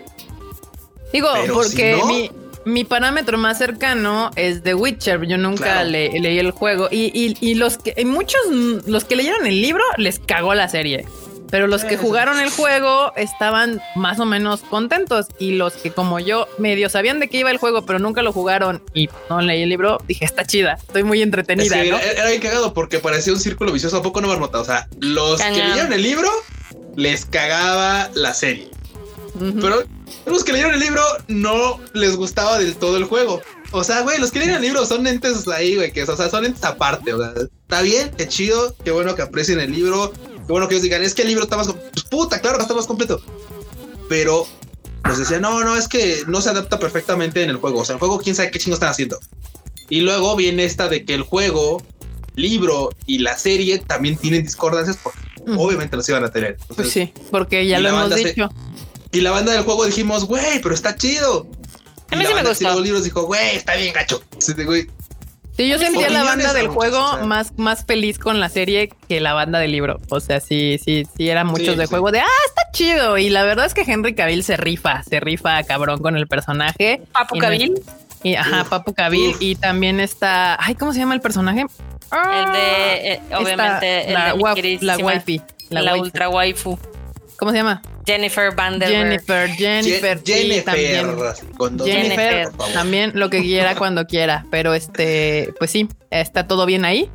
Digo, porque mi, mi, parámetro más cercano es The Witcher. Yo nunca leí el juego y, y, y los que muchos, los que leyeron el libro les cagó la serie. Pero los que jugaron el juego estaban más o menos contentos y los que como yo medio sabían de qué iba el juego, pero nunca lo jugaron y no leí el libro, dije, está chida, estoy muy entretenida. era, bien cagado porque parecía un círculo vicioso, ¿a poco no marmota? O sea, los que leyeron el libro les cagaba la serie. Pero los que leyeron el libro no les gustaba del todo el juego. O sea, güey, los que leyeron el libro son entes ahí, güey, que o sea, son entes aparte. O sea, está bien, qué chido, qué bueno que aprecien el libro bueno que ellos digan, es que el libro está más... Pues puta, claro que está más completo. Pero pues decía, no, no, es que no se adapta perfectamente en el juego. O sea, el juego, quién sabe qué chingo están haciendo. Y luego viene esta de que el juego, libro y la serie también tienen discordancias porque obviamente los iban a tener. pues sí, porque ya lo hemos dicho. y la banda del juego dijimos, güey, pero está chido. A mí sí me gustó. los libros dijo, güey, está bien gacho. Sí, güey, Sí, yo sentía la banda del juego más, más feliz con la serie que la banda del libro. O sea, sí, sí, sí, eran muchos de juego de ah, está chido. Y la verdad es que Henry Cavill se rifa, se rifa cabrón con el personaje. Papu Cavill. Y, ajá, Papu Cavill. Y también está. Ay, ¿cómo se llama el personaje? el de, eh, obviamente, la, la waifi. La, ultra waifu. ¿Cómo se llama? Jennifer Vanderberg. Jennifer, Jennifer, Jennifer, también, Jennifer, también lo que quiera cuando quiera, pero este, pues sí, está todo bien ahí.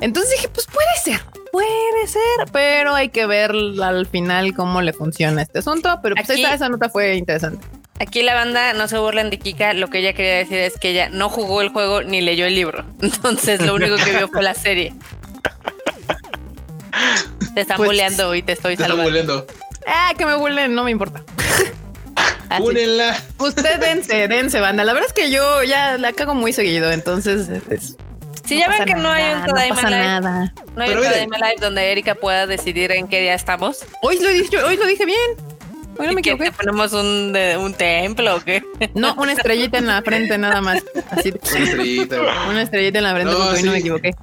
Entonces dije, pues puede ser, puede ser, pero hay que ver al final cómo le funciona este asunto. Pero pues esa, esa nota fue interesante. Aquí la banda no se burlen de Kika, lo que ella quería decir es que ella no jugó el juego ni leyó el libro. Entonces lo único que vio fue la serie. Te están pues, y te estoy te salvando. Están Ah, que me huelen, no me importa. Así. Únenla. Usted dense, dense, banda. La verdad es que yo ya la cago muy seguido, entonces es- Si ya ven que no hay un nada, no Tadaima pasa Live, nada. no hay Pero un. Tadaima Live donde Erika pueda decidir en qué día estamos. Hoy lo dije, hoy lo dije bien. Hoy no me ¿Y que equivoqué. te ponemos un, de- un templo o qué? No, una estrellita en la frente nada más. Así, Una estrellita. una estrellita en la frente No, porque hoy no sí. me equivoqué.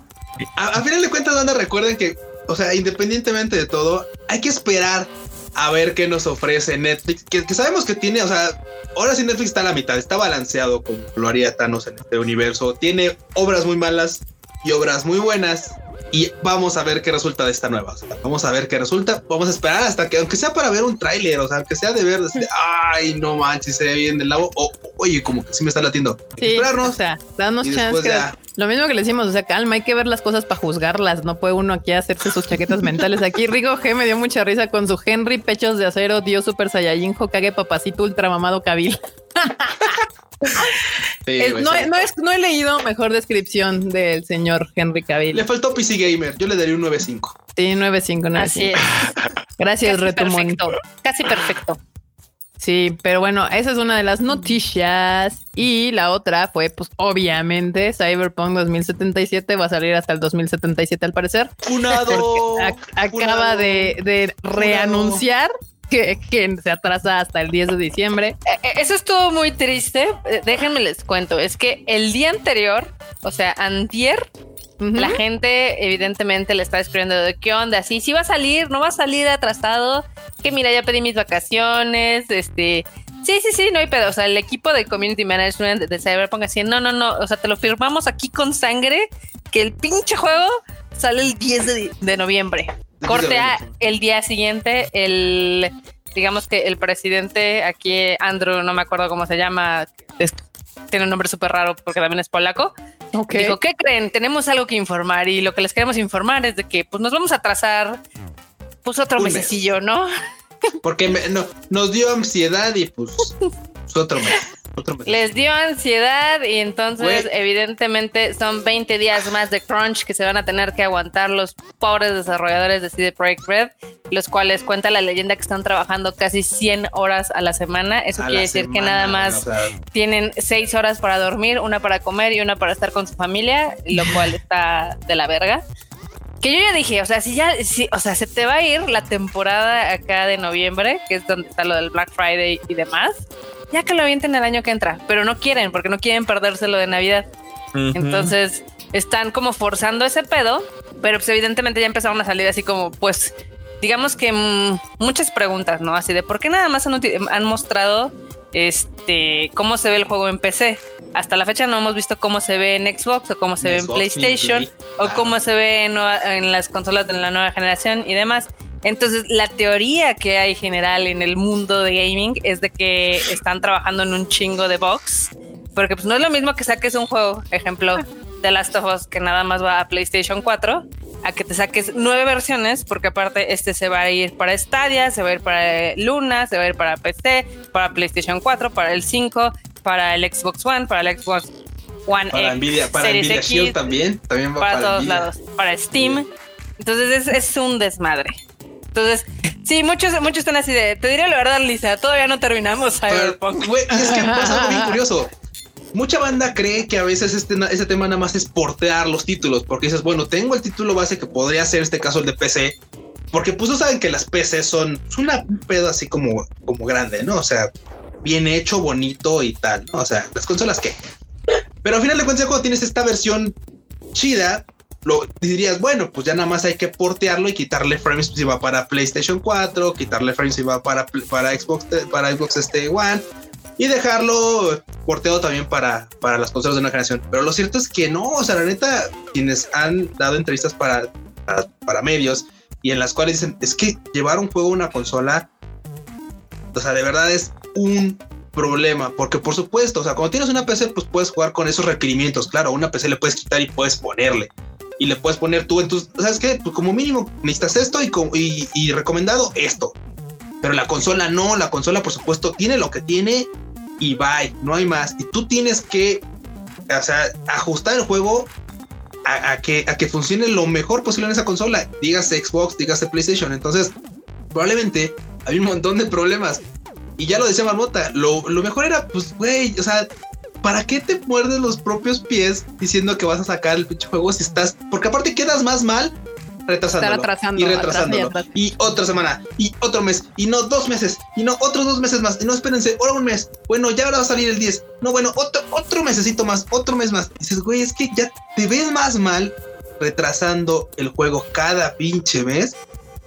A, a final de cuentas, banda, recuerden que, o sea, independientemente de todo, hay que esperar a ver qué nos ofrece Netflix, que, sabemos que tiene, o sea, ahora sí Netflix está a la mitad, está balanceado como lo haría Thanos en este universo, tiene obras muy malas y obras muy buenas. Y vamos a ver qué resulta de esta nueva. o sea, vamos a ver qué resulta. Vamos a esperar hasta que, aunque sea para ver un tráiler, o sea, aunque sea de ver, decir, ay, no manches, se ve bien del lado. O, oye, como que sí me está latiendo. Sí, esperarnos. o sea, danos chance. después que- ya. Lo mismo que le decimos, o sea, calma, hay que ver las cosas para juzgarlas. No puede uno aquí hacerse sus chaquetas mentales. Aquí Rigo G me dio mucha risa con su Henry Pechos de Acero, Dios Super Saiyajin, Hokage, Papacito, Ultramamado, Kabil. Sí, Es- güey, no, he- no es- no he leído mejor descripción del señor Henry Le Cavill. faltó PC Gamer. Yo le daría un 9.5. Sí, 95, Así es. Gracias, Casi perfecto. Casi perfecto. Sí, pero bueno, esa es una de las noticias. Y la otra fue, pues, obviamente, Cyberpunk 2077 va a salir hasta el 2077 al parecer. Funado. Ac- acaba Funado. de, de reanunciar que, que se atrasa hasta el 10 de diciembre. Eh, Eso estuvo muy triste. Eh, Déjenme les cuento. Es que el día anterior, o sea, antier, la gente evidentemente le está escribiendo de qué onda, sí, sí va a salir, no va a salir atrasado, que mira, ya pedí mis vacaciones, este, sí, sí, sí, no hay pedo, o sea, el equipo de Community Management de Cyberpunk así, no, no, no, o sea, te lo firmamos aquí con sangre, que el pinche juego sale el 10 de, de noviembre. Corte a el día siguiente, el, digamos que el presidente aquí, Andrew, no me acuerdo cómo se llama, es- tiene un nombre súper raro porque también es polaco, Ok. Dijo, ¿qué creen? Tenemos algo que informar y lo que les queremos informar es de que pues nos vamos a atrasar pues otro Un mes. mesecillo, ¿no? Porque me- no, nos dio ansiedad y pues, pues otro mes. Les dio ansiedad y entonces evidentemente son 20 días más de crunch que se van a tener que aguantar los pobres desarrolladores de CD Projekt Red, los cuales cuenta la leyenda que están trabajando casi 100 horas a la semana. Eso A quiere decir que nada más o sea, tienen 6 horas para dormir, una para comer y una para estar con su familia, lo cual está de la verga. Que yo ya dije, o sea, si ya, si, o sea, se te va a ir la temporada acá de noviembre, que es donde está lo del Black Friday y demás, ya que lo avienten el año que entra, pero no quieren, porque no quieren perderse lo de Navidad. Entonces están como forzando ese pedo, pero pues evidentemente ya empezaron a salir así como, pues, digamos que mm, muchas preguntas, ¿no? Así de por qué nada más han, han mostrado este cómo se ve el juego en PC. Hasta la fecha no hemos visto cómo se ve en Xbox o cómo se ve en PlayStation o cómo se ve en, las consolas de la nueva generación y demás. Entonces, la teoría que hay general en el mundo de gaming es de que están trabajando en un chingo de bugs, porque pues no es lo mismo que saques un juego, ejemplo, de Last of Us que nada más va a PlayStation 4, a que te saques nueve versiones, porque aparte este se va a ir para Stadia, se va a ir para Luna, se va a ir para PC, para PlayStation 4, para el 5, para el Xbox One, para el Xbox One para X, Nvidia, para Series Nvidia X, Shield también. También va para, para, todos Nvidia. lados, para Steam. Entonces es, es un desmadre. Entonces, sí, muchos, muchos están así de, te diré la verdad, Lisa, todavía no terminamos Pero, Cyberpunk. güey, es que pasa algo bien curioso. Mucha banda cree que a veces este, ese tema nada más es portear los títulos, porque dices, bueno, tengo el título base que podría ser este caso el de PC, porque pues no saben que las PC son es una un pedo así como, como grande, ¿no? O sea, bien hecho, bonito y tal, ¿no? O sea, las consolas que. Pero al final de cuentas, cuando tienes esta versión chida, lo dirías, bueno, pues ya nada más hay que portearlo y quitarle frames si va para PlayStation 4, quitarle frames si va para, para Xbox, para Xbox este One y dejarlo porteado también para, para las consolas de una generación. Pero lo cierto es que no, o sea, la neta, quienes han dado entrevistas para, para, para medios y en las cuales dicen, es que llevar un juego a una consola, o sea, de verdad es un problema, porque por supuesto, o sea, cuando tienes una PC, pues puedes jugar con esos requerimientos, claro, una PC le puedes quitar y puedes ponerle, y le puedes poner tú en tus, ¿sabes qué? Pues como mínimo necesitas esto y, y, y recomendado esto, pero la consola no, la consola por supuesto tiene lo que tiene y bye, no hay más, y tú tienes que, o sea, ajustar el juego a, a que, a que funcione lo mejor posible en esa consola, dígase Xbox, dígase PlayStation, entonces probablemente hay un montón de problemas Y ya lo decía Marmota, lo, lo mejor era, pues, güey, o sea, ¿para qué te muerdes los propios pies diciendo que vas a sacar el pinche juego si estás, porque aparte quedas más mal retrasándolo atrasando, y retrasándolo. y, otra semana y otro mes y no dos meses y no otros dos meses más y no espérense ahora un mes. Bueno ya ahora va a salir el 10 no bueno otro otro mesecito más otro mes más. Dices güey es que ya te ves más mal retrasando el juego cada pinche mes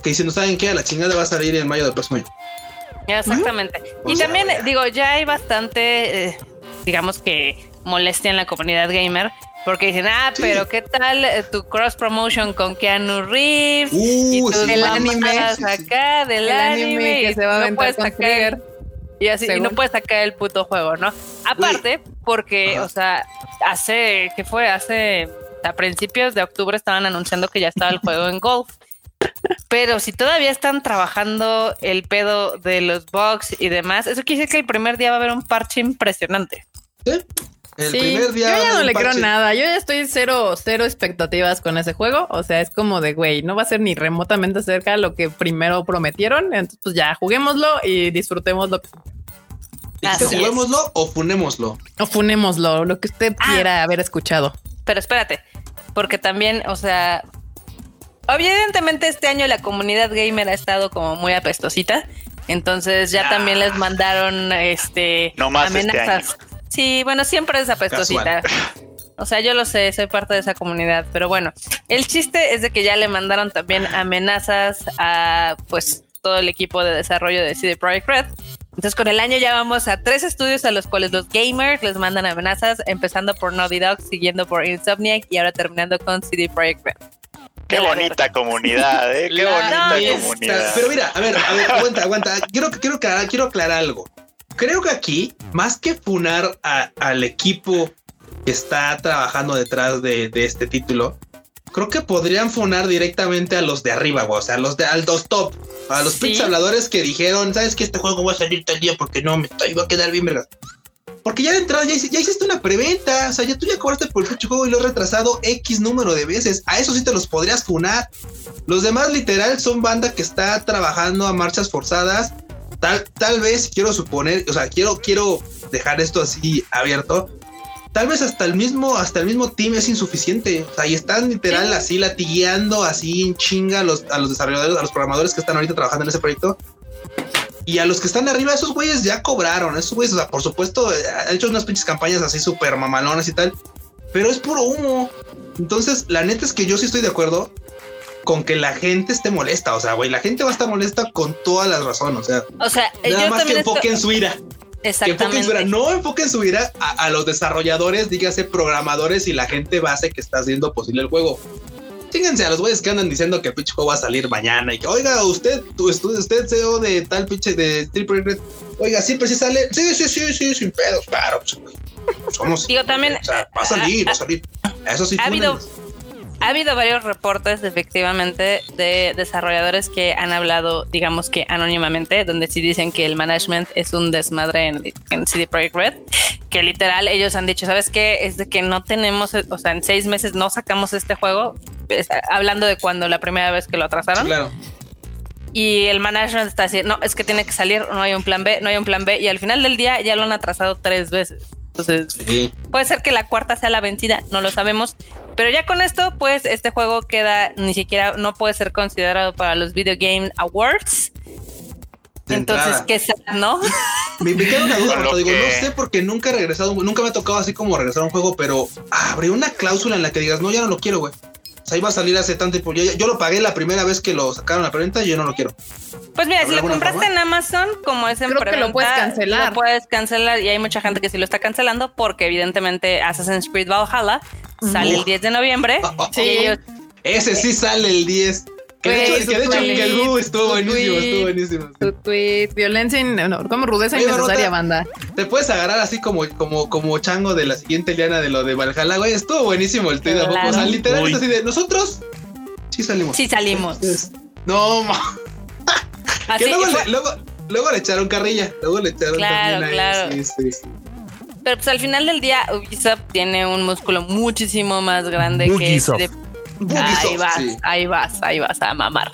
que diciendo saben qué a la chingada va a salir en mayo del próximo año Exactamente. Y sea, también, digo, ya hay bastante, eh, digamos que molestia en la comunidad gamer. Porque dicen, ah, Sí. pero ¿qué tal eh, tu cross promotion con Keanu Reeves? y Uh, tus sí, el anime, acá del El anime, anime que y se va a no puedes sacar Trigger. y así y no puedes sacar el puto juego, ¿no? Aparte, porque, Ajá. o sea, hace, ¿qué fue? Hace a principios de octubre estaban anunciando que ya estaba el juego en Golf. Pero si todavía están trabajando el pedo de los bugs y demás, eso quiere decir que el primer día va a haber un parche impresionante. el Sí, primer día yo va a ya no le creo nada. Yo ya estoy cero, cero expectativas con ese juego. O sea, es como de güey, no va a ser ni remotamente cerca de lo que primero prometieron. Entonces, pues ya juguémoslo y disfrutémoslo Así es. juguémoslo o funémoslo. o funémoslo, lo que usted Ah. quiera haber escuchado. Pero espérate, porque también, o sea, evidentemente este año la comunidad gamer ha estado como muy apestosita. Entonces ya Ah. también les mandaron este No más este amenazas. sí, bueno, siempre es apestosita. O sea, yo lo sé, soy parte de esa comunidad, pero bueno, el chiste es de que ya le mandaron también amenazas a pues todo el equipo de desarrollo de CD Projekt Red. Entonces con el año ya vamos a tres estudios a los cuales los gamers les mandan amenazas, empezando por Naughty Dog, siguiendo por Insomniac y ahora terminando con CD Projekt Red. Qué bonita comunidad, ¿eh? Qué La bonita comunidad. Pero mira, a ver, a ver, aguanta, aguanta. Quiero, quiero, aclarar, quiero aclarar algo. Creo que aquí, más que funar a- al equipo que está trabajando detrás de, de este título, creo que podrían funar directamente a los de arriba, güey. O sea, a los de a los top, a los Sí. pinches habladores que dijeron, sabes que este juego va a salir tal día porque no me estoy, va a quedar bien, vergas. Porque ya de entrada ya, ya hiciste una preventa, o sea, ya tú ya cobraste por el juego y lo has retrasado X número de veces. A eso sí te los podrías funar. Los demás literal son banda que está trabajando a marchas forzadas. Tal, tal vez quiero suponer, o sea, quiero, quiero dejar esto así abierto. Tal vez hasta el mismo, hasta el mismo team es insuficiente. O sea, y están literal así latigueando así en chinga a los, a los desarrolladores, a los programadores que están ahorita trabajando en ese proyecto. Y a los que están arriba, esos güeyes ya cobraron. Esos güeyes, o sea, por supuesto, eh, han hecho unas pinches campañas así súper mamalonas y tal. Pero es puro humo. Entonces, la neta es que yo sí estoy de acuerdo con que la gente esté molesta. O sea, güey, la gente va a estar molesta con todas las razones. O sea, O sea, nada yo más que también estoy- enfoquen su ira. Que enfoquen su ira. Exactamente. No enfoquen su ira a, a los desarrolladores, dígase programadores y la gente base que está haciendo posible el juego. Fíjense a los güeyes que andan diciendo que el pinche juego va a salir mañana y que, oiga, usted, usted, usted CEO de tal pinche de Triple Red, oiga, siempre sí sale. Sí, sí, sí, sí, sin pedos, claro. Pues, somos. Digo, también, O sea, va a salir, va a salir. Eso sí, ha habido. Ha habido varios reportes efectivamente de desarrolladores que han hablado, digamos que anónimamente, donde sí dicen que el management es un desmadre en, en CD Projekt Red, que literal ellos han dicho, ¿sabes qué? Es de que no tenemos, o sea, en seis meses no sacamos este juego, es- hablando de cuando la primera vez que lo atrasaron. claro. Y el management está diciendo, no, es que tiene que salir, no hay un plan B, no hay un plan B. Y al final del día ya lo han atrasado tres veces. Entonces, Sí. puede ser que la cuarta sea la vencida, no lo sabemos. Pero ya con esto, pues este juego queda ni siquiera, no puede ser considerado para los Video Game Awards. De Entonces, entrada. ¿qué no? Me, me queda una duda, Roto, digo, que- no sé porque nunca he regresado, nunca me ha tocado así como regresar a un juego, pero abre una cláusula en la que digas, no, ya no lo quiero, güey. O sea, iba a salir hace tanto tiempo. Yo, yo lo pagué la primera vez que lo sacaron a la preventa y yo no lo quiero. Pues mira, si ¿Habrá lo compraste forma? en Amazon, como es en Creo que lo preventa, puedes cancelar. Lo puedes cancelar y hay mucha gente que sí lo está cancelando porque evidentemente Assassin's Creed Valhalla sale el 10 de noviembre. Ah, ah, y ellos Ese sí sale el 10. Que de hecho, que de hecho tweet, que el uh, estuvo buenísimo, tweet. estuvo buenísimo. Tu tweet, violencia, no, como rudeza Oye, innecesaria, banda. Te puedes agarrar así como, como, como chango de la siguiente liana de lo de Valhalla, güey. Estuvo buenísimo el tweet. O sea, literal Uy. es así de nosotros sí salimos. sí salimos. No, ma. Así que luego, le, luego, luego le echaron carrilla. Luego le echaron Claro, también ahí, claro. Sí, sí, sí. Pero pues al final del día Ubisoft tiene un músculo muchísimo más grande Ubisoft. que este. Ubisoft, Ahí vas, sí. ahí vas, ahí vas a mamar.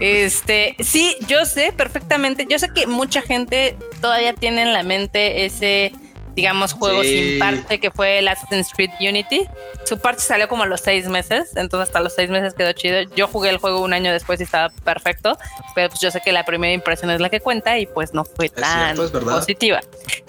Este, sí, yo sé perfectamente. Yo sé que mucha gente todavía tiene en la mente ese, digamos, juego Sí. sin parche que fue el Assassin's Creed Unity. Su parche salió como a los seis meses, entonces hasta los seis meses quedó chido. Yo jugué el juego un año después y estaba perfecto, pero pues yo sé que la primera impresión es la que cuenta y pues no fue tan cierto, positiva.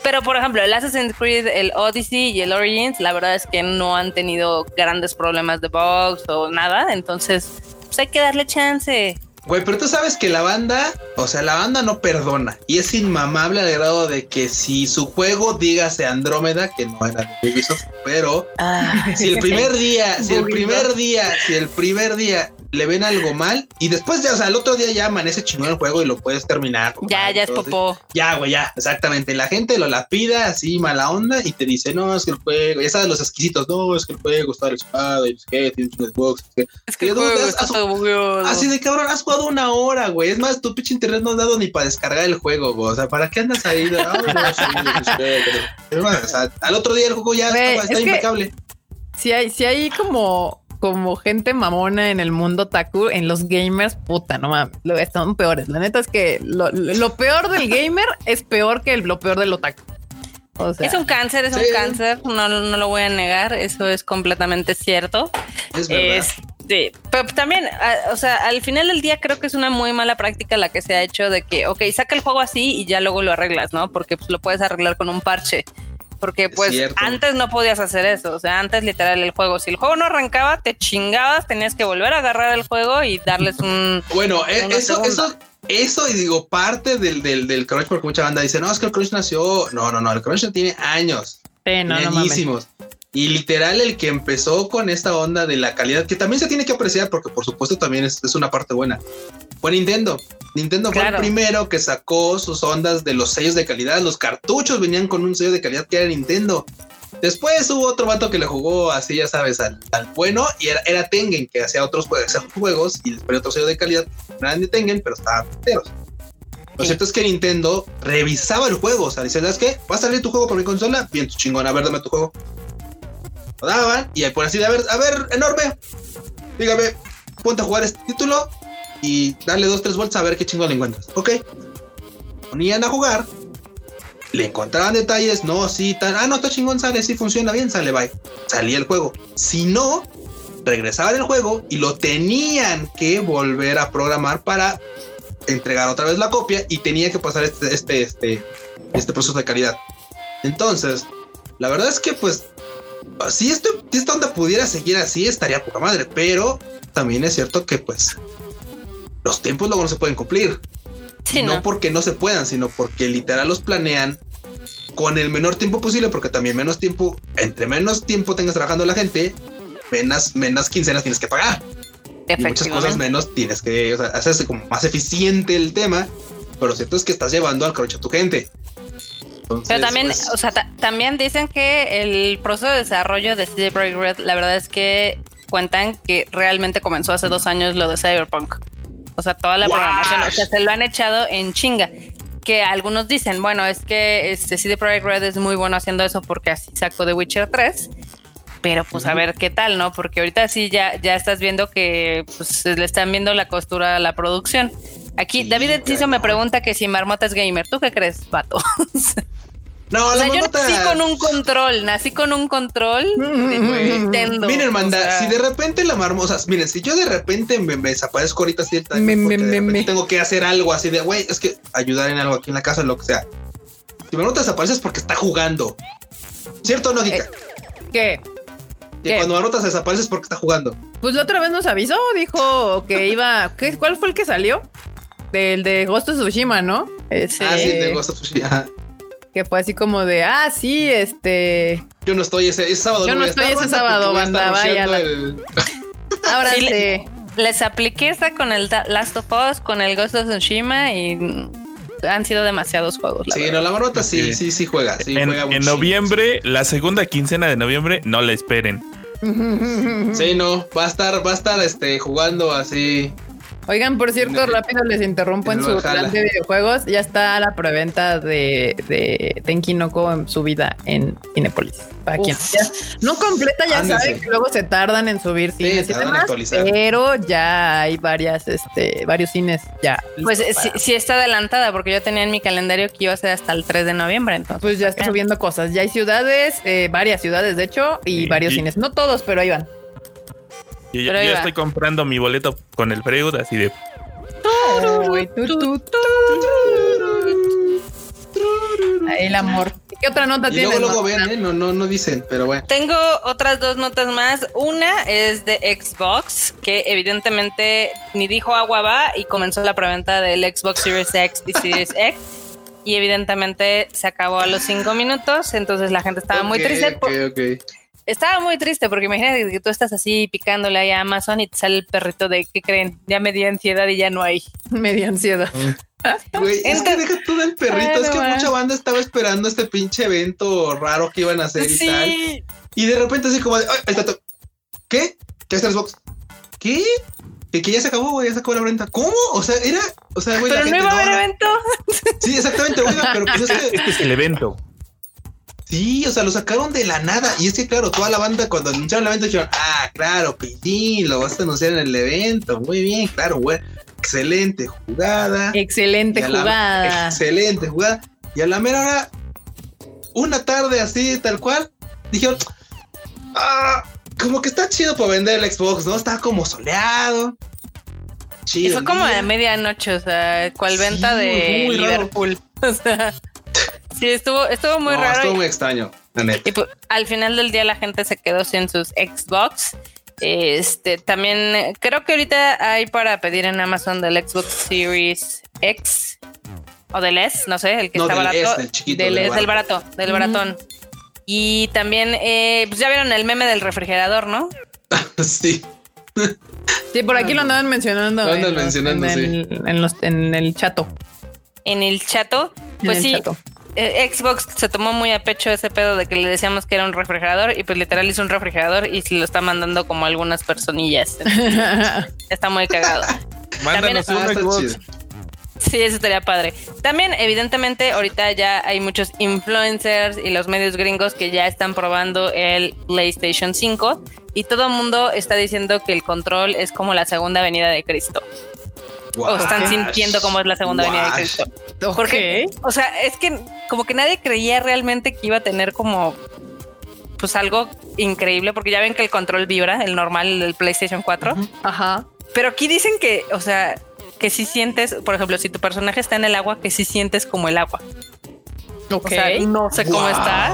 Pero por ejemplo, el Assassin's Creed, el Odyssey y el Origins, la verdad es que no han tenido grandes problemas de bugs o nada, entonces pues hay que darle chance. Güey, pero tú sabes que la banda, o sea, la banda no perdona y es inmamable al grado de que si su juego, dígase Andrómeda, que no era de Ubisoft, pero Ah, si el primer día, si el primer día, si el primer día le ven algo mal y después ya, o sea, el otro día ya amanece chingón el juego y lo puedes terminar. ya, ya es popó. Ya, güey, ya, exactamente. La gente lo lapida así mala onda y te dice, no, es que el juego, ya sabes, los exquisitos, no, es que el juego está respaldado y sé qué, tiene un qué. Es que el juego has- está has- todo bugueado. Así de cabrón, has jugado una hora, güey. Es más, tu pinche internet no has dado ni para descargar el juego, güey. O sea, ¿para qué andas ahí? De, "Ay, no, sí, pues, eh, pero- o sea, al otro día el juego ya estaba- está es que- impecable. Si hay, si hay como, como gente mamona en el mundo Taku, en los gamers, puta, no mames, lo- están peores. La neta es que lo, lo peor del gamer es peor que el- lo peor del otaku. O sea, Es un cáncer, es Sí. un cáncer, no, no lo voy a negar, eso es completamente cierto. Es verdad. Este, pero también, a- o sea, al final del día creo que es una muy mala práctica la que se ha hecho de que, ok, saca el juego así y ya luego lo arreglas, ¿no? Porque pues, lo puedes arreglar con un parche. Porque pues cierto. antes no podías hacer eso, o sea, antes literal el juego, si el juego no arrancaba, te chingabas, tenías que volver a agarrar el juego y darles un... Bueno, eh, eso, segunda. eso, eso, y digo, parte del, del, del crunch, porque mucha banda dice, no, es que el crunch nació. No, no, no, el crunch tiene años. sí, no, no mames. Y literal, el que empezó con esta onda de la calidad, que también se tiene que apreciar, porque por supuesto también es, es una parte buena, fue Nintendo. Nintendo fue el primero que sacó sus ondas de los sellos de calidad. Los cartuchos venían con un sello de calidad que era Nintendo. Después hubo otro vato que le jugó así, ya sabes, al, al bueno, y era, era Tengen, que hacía otros hacía juegos y después otro sello de calidad. No eran de Tengen, pero estaban enteros. Lo cierto es que Nintendo revisaba el juego. O sea, dice, ¿sabes qué? ¿Va a salir tu juego por mi consola? Bien, tu chingón, a ver, dame tu juego. Lo daban y por así de, a ver, a ver, enorme. Dígame, ponte a jugar este título y darle dos, tres vueltas a ver qué chingón le encuentras. Ok. Ponían a jugar. Le encontraban detalles, no, sí, tal. Ah, no, está chingón, sale, sí, funciona bien, sale, bye. Salía el juego. Si no, regresaban el juego y lo tenían que volver a programar para entregar otra vez la copia y tenía que pasar este, este, este, este proceso de calidad. Entonces, la verdad es que, pues, si, esto, si esta onda pudiera seguir así, estaría poca madre, pero también es cierto que, pues, los tiempos luego no se pueden cumplir. Sí, no, ¿no? porque no se puedan, sino porque literal los planean con el menor tiempo posible, porque también menos tiempo, entre menos tiempo tengas trabajando la gente, menos, menos quincenas tienes que pagar. Y muchas cosas menos tienes que o sea, hacerse como más eficiente el tema, pero lo cierto es que estás llevando al crunch a tu gente. Entonces, Pero también, pues, o sea, ta- también dicen que el proceso de desarrollo de CD Projekt Red, la verdad es que cuentan que realmente comenzó hace dos años lo de Cyberpunk. O sea, toda la programación, o sea, se lo han echado en chinga. Que algunos dicen, bueno, es que este CD Projekt Red es muy bueno haciendo eso porque así sacó The Witcher 3. Pero pues a ver qué tal, ¿no? Porque ahorita sí ya, ya estás viendo que pues, le están viendo la costura a la producción. Aquí Sí, David Enciso me pregunta que si Marmota es gamer. ¿Tú qué crees, vato? no, O la sea, yo marmota- nací con un control, nací con un control de Nintendo. Miren, manda, o sea, si de repente la marmota, miren, si yo de repente me, me desaparezco ahorita así, Me- me- de me- repente me. tengo que hacer algo así de, güey, es que ayudar en algo aquí en la casa, lo que sea. Si Marmota desaparece es porque está jugando. ¿Cierto o no, Kika? Eh, ¿Qué? que ¿qué? cuando Marmota se desaparece es porque está jugando. Pues la otra vez nos avisó, dijo que iba. ¿qué, ¿Cuál fue el que salió? Del de Ghost of Tsushima, ¿no? Este, Ah, sí, de Ghost of Tsushima. Que fue así como de, ah, sí, este. Yo no estoy ese, ese sábado. Yo no estoy ese sábado, banda, vaya rusheando la- el- Ahora Sí, sí. le- les apliqué esta con el Last of Us, con el Ghost of Tsushima y han sido demasiados juegos. La Sí, verdad. no, la marmota sí, Sí. sí, sí juega. Sí, en, juega en noviembre, la segunda quincena de noviembre, no la esperen. Sí, no, va a estar, va a estar este, jugando así Oigan, por cierto, rápido les interrumpo en en su plan de videojuegos. Ya está la preventa de, de Tenki Noko en subida en Cinepolis. Para quien no completa, ya Ándese. saben que luego se tardan en subir Sí, cines y demás, pero ya hay varias, este, varios cines ya. Pues sí, sí está adelantada porque yo tenía en mi calendario que iba a ser hasta el 3 de noviembre. Entonces, Pues ya está subiendo cosas. Ya hay ciudades, eh, varias ciudades, de hecho, y Sí, varios y- cines. No todos, pero ahí van. Yo, yo estoy comprando mi boleto con el Freud así de el amor. ¿Qué otra nota Y tienes? luego, luego ven, ¿eh? No, no, no dicen, pero bueno. Tengo otras dos notas más. Una es de Xbox, que evidentemente ni dijo agua va y comenzó la preventa del Xbox Series X y Series X. Y evidentemente se acabó a los cinco minutos, entonces la gente estaba muy triste. por- ok, ok. Estaba muy triste porque imagínate que tú estás así picándole ahí a Amazon y te sale el perrito de ¿qué creen? Ya me dio ansiedad y ya no hay. Media ansiedad. Güey, es que deja tú del perrito, es que mucha banda estaba esperando este pinche evento raro que iban a hacer y tal. Y de repente así como de, "Ay, ahí está todo". ¿Qué? ¿Qué está el Xbox? ¿Qué? Que, que ya se acabó, güey, ya se acabó la venta. ¿Cómo? O sea, era, o sea, güey, la pero no gente iba a haber no- evento. Sí, exactamente, oiga, pero pues es que este es el evento. Sí, o sea, lo sacaron de la nada. Y es que, claro, toda la banda cuando anunciaron el evento dijeron, ah, claro, Pitín, lo vas a anunciar en el evento. Muy bien, claro, güey. Excelente jugada. Excelente la- jugada. Excelente jugada. Y a la mera hora, una tarde así, tal cual, dijeron, ah, como que está chido para vender el Xbox, ¿no? Está como soleado. Chido. Y fue como día. de medianoche, o sea, cual Sí, venta de raro. Liverpool. O sea, sí, estuvo, estuvo muy No, raro. Estuvo y- muy extraño, la neta. Y pues, al final del día la gente se quedó sin sus Xbox. Este también eh, creo que ahorita hay para pedir en Amazon del Xbox Series X o del S, no sé, el que No, está del barato. S, del chiquito, del, del S, del barato. del baratón. Y también, eh, pues ya vieron el meme del refrigerador, ¿no? sí. Sí, por aquí lo andaban mencionando. Lo andan en los- mencionando, en el, en, los- en el chato. En el chato. en Pues el sí, chato. Eh, Xbox se tomó muy a pecho ese pedo de que le decíamos que era un refrigerador y pues literal hizo un refrigerador y se lo está mandando como algunas personillas. Está muy cagado. Mándanos Ah, un está Xbox. Sí, eso estaría padre. También, evidentemente, ahorita ya hay muchos influencers y los medios gringos que ya están probando el PlayStation 5 y todo el mundo está diciendo que el control es como la segunda venida de Cristo. O están sintiendo como es la segunda venida de. Cristo. Porque, o sea, es que como que nadie creía realmente que iba a tener como pues algo increíble, porque ya ven que el control vibra, el normal del PlayStation 4. Ajá. Pero aquí dicen que, o sea, que si sientes, por ejemplo, si tu personaje está en el agua, que si sientes como el agua. Ok. O sea, no sé cómo Wow. está,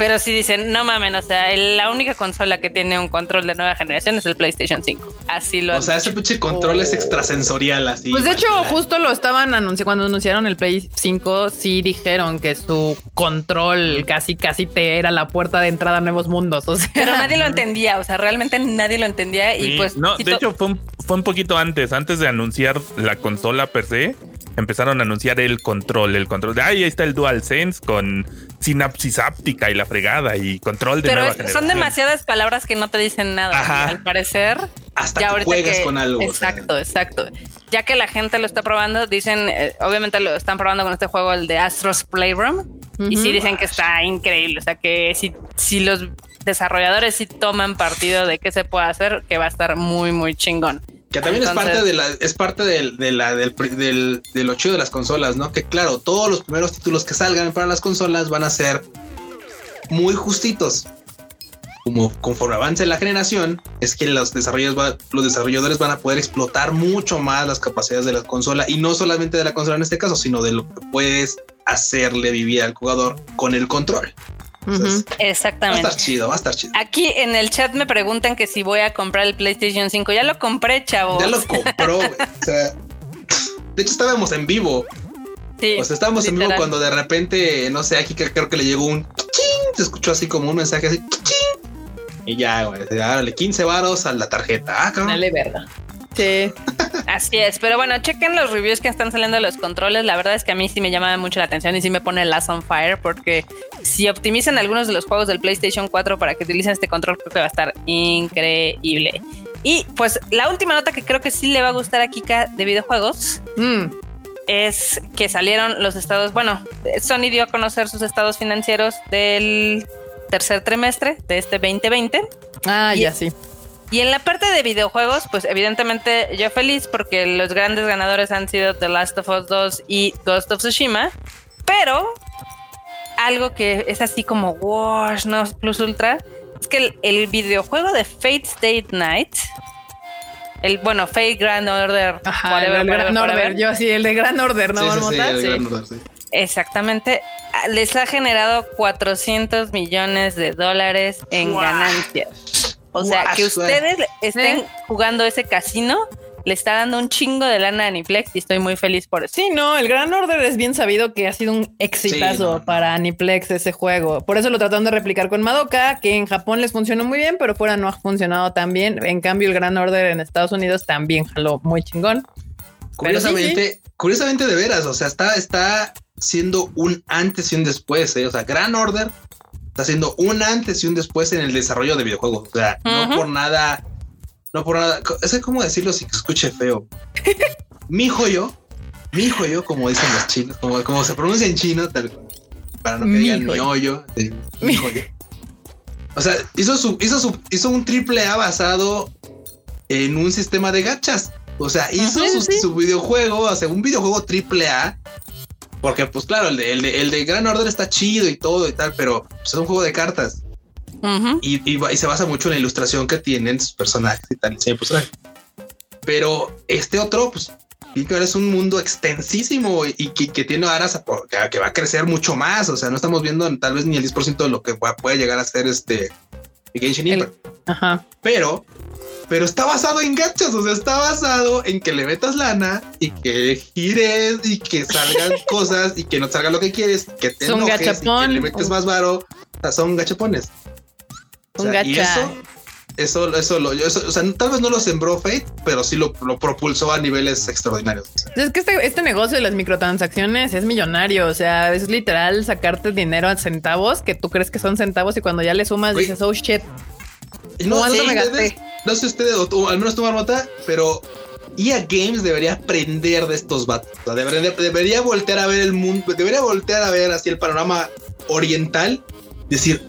pero sí dicen, no mamen, o sea, el- la única consola que tiene un control de nueva generación es el PlayStation 5. Así lo O sea, ese pinche control es extrasensorial así. Pues de hecho, justo lo estaban anunciando cuando anunciaron el Play 5. Sí dijeron que su control casi, casi te era la puerta de entrada a nuevos mundos. O sea, Pero nadie lo entendía, o sea, realmente nadie lo entendía y Sí, pues... no, si de hecho fue un, fue un poquito antes, antes de anunciar la consola per se, empezaron a anunciar el control, el control de ahí está el DualSense con sinapsis áptica y la fregada y control de Pero nueva es- son demasiadas palabras que no te dicen nada. Ajá. Al parecer, Hasta ya que juegas que- con algo. o sea. Exacto, exacto. Ya que la gente lo está probando, dicen, eh, obviamente lo están probando con este juego, el de Astros Playroom, y sí dicen que está increíble. O sea, que si, si los desarrolladores sí toman partido de qué se puede hacer, que va a estar muy, muy chingón. Que también Entonces- es parte de la, es parte del, de la, del, del, de lo chido de las consolas, ¿no? Que claro, todos los primeros títulos que salgan para las consolas van a ser muy justitos. Como conforme avance la generación, es que los desarrolladores, va- los desarrolladores van a poder explotar mucho más las capacidades de la consola y no solamente de la consola en este caso, sino de lo que puedes hacerle vivir al jugador con el control. Entonces, va a Exactamente. estar chido, va a estar chido. Aquí en el chat me preguntan que si voy a comprar el PlayStation 5. Ya lo compré, chavo. Ya lo compró, güey. O sea, de hecho estábamos en vivo. Sí, O sea, estábamos en vivo cuando de repente, no sé, aquí creo que le llegó un ¡ching! se escuchó así como un mensaje así ¡ching! y ya, güey, dale 15 varos a la tarjeta. Ah, cabrón. Dale verga. Sí. Así es, pero bueno, chequen los reviews que están saliendo de los controles. La verdad es que a mí sí me llama mucho la atención y sí me pone el Last on Fire porque si optimizan algunos de los juegos del PlayStation 4 para que utilicen este control, creo que va a estar increíble. Y pues la última nota que creo que sí le va a gustar a Kika de videojuegos Mm, es que salieron los estados, bueno, Sony dio a conocer sus estados financieros del tercer trimestre de este 2020. Ah, Y- ya sí. Y en la parte de videojuegos, pues evidentemente yo feliz porque los grandes ganadores han sido The Last of Us 2 y Ghost of Tsushima, pero algo que es así como wash, no plus ultra, es que el, el videojuego de Fate State Night, el bueno, Fate Grand Order, Ajá, whatever, el de Gran whatever, Order. whatever, Yo sí, el de Gran Order, ¿no, Sí, sí, sí, el Sí. Gran Order, sí. exactamente, ah, les ha generado 400 millones de dólares en Guau. ganancias. O sea, que ustedes estén ¿Eh? jugando ese casino le está dando un chingo de lana a Aniplex y estoy muy feliz por eso. Sí, no, el Gran Order es bien sabido que ha sido un exitazo Sí, no, no. para Aniplex ese juego. Por eso lo trataron de replicar con Madoka, que en Japón les funcionó muy bien, pero fuera no ha funcionado tan bien. En cambio, el Gran Order en Estados Unidos también jaló muy chingón. Curiosamente, curiosamente de veras, o sea, está, está siendo un antes y un después, ¿eh? o sea, Gran Order está siendo un antes y un después en el desarrollo de videojuegos, o sea, no por nada, no por nada, es que cómo decirlo si que escuche feo. mi hijo yo, mi hijo yo, como dicen los chinos, como, como se pronuncia en chino, tal, para no que digan Mijo mi yo. hoyo, de mi hijo yo. O sea, hizo su, hizo su, hizo un triple A basado en un sistema de gachas. O sea, hizo su, sí. su videojuego, o sea, un videojuego triple A. Porque, pues claro, el de, el, de, el de Gran Order está chido y todo y tal, pero pues, es un juego de cartas. Ujú. Y, y va- y se basa mucho en la ilustración que tienen sus personajes y tal. diseño de personaje. Pero este otro, pues, es un mundo extensísimo y que, que tiene aras a que, que va a crecer mucho más. O sea, no estamos viendo tal vez ni el 10% de lo que puede llegar a ser este Genshin El- Ajá. pero, pero está basado en gachas, o sea, está basado en que le metas lana y que gires y que salgan cosas y que no salga lo que quieres, que te Es un enojes y que le metes más varo, o sea, son gachapones. O sea, y eso, eso, eso, lo, eso, o sea, tal vez no lo sembró Fate, pero sí lo, lo propulsó a niveles extraordinarios. Es que este, este negocio de las microtransacciones es millonario, o sea, es literal sacarte dinero a centavos que tú crees que son centavos y cuando ya le sumas dices, oh shit, y no, ¿Cuánto no sé me gasté? ustedes, no sé ustedes, o tú, al menos tu marmota, pero EA Games debería aprender de estos vatos. O sea, debería, debería voltear a ver el mundo, debería voltear a ver así el panorama oriental, decir,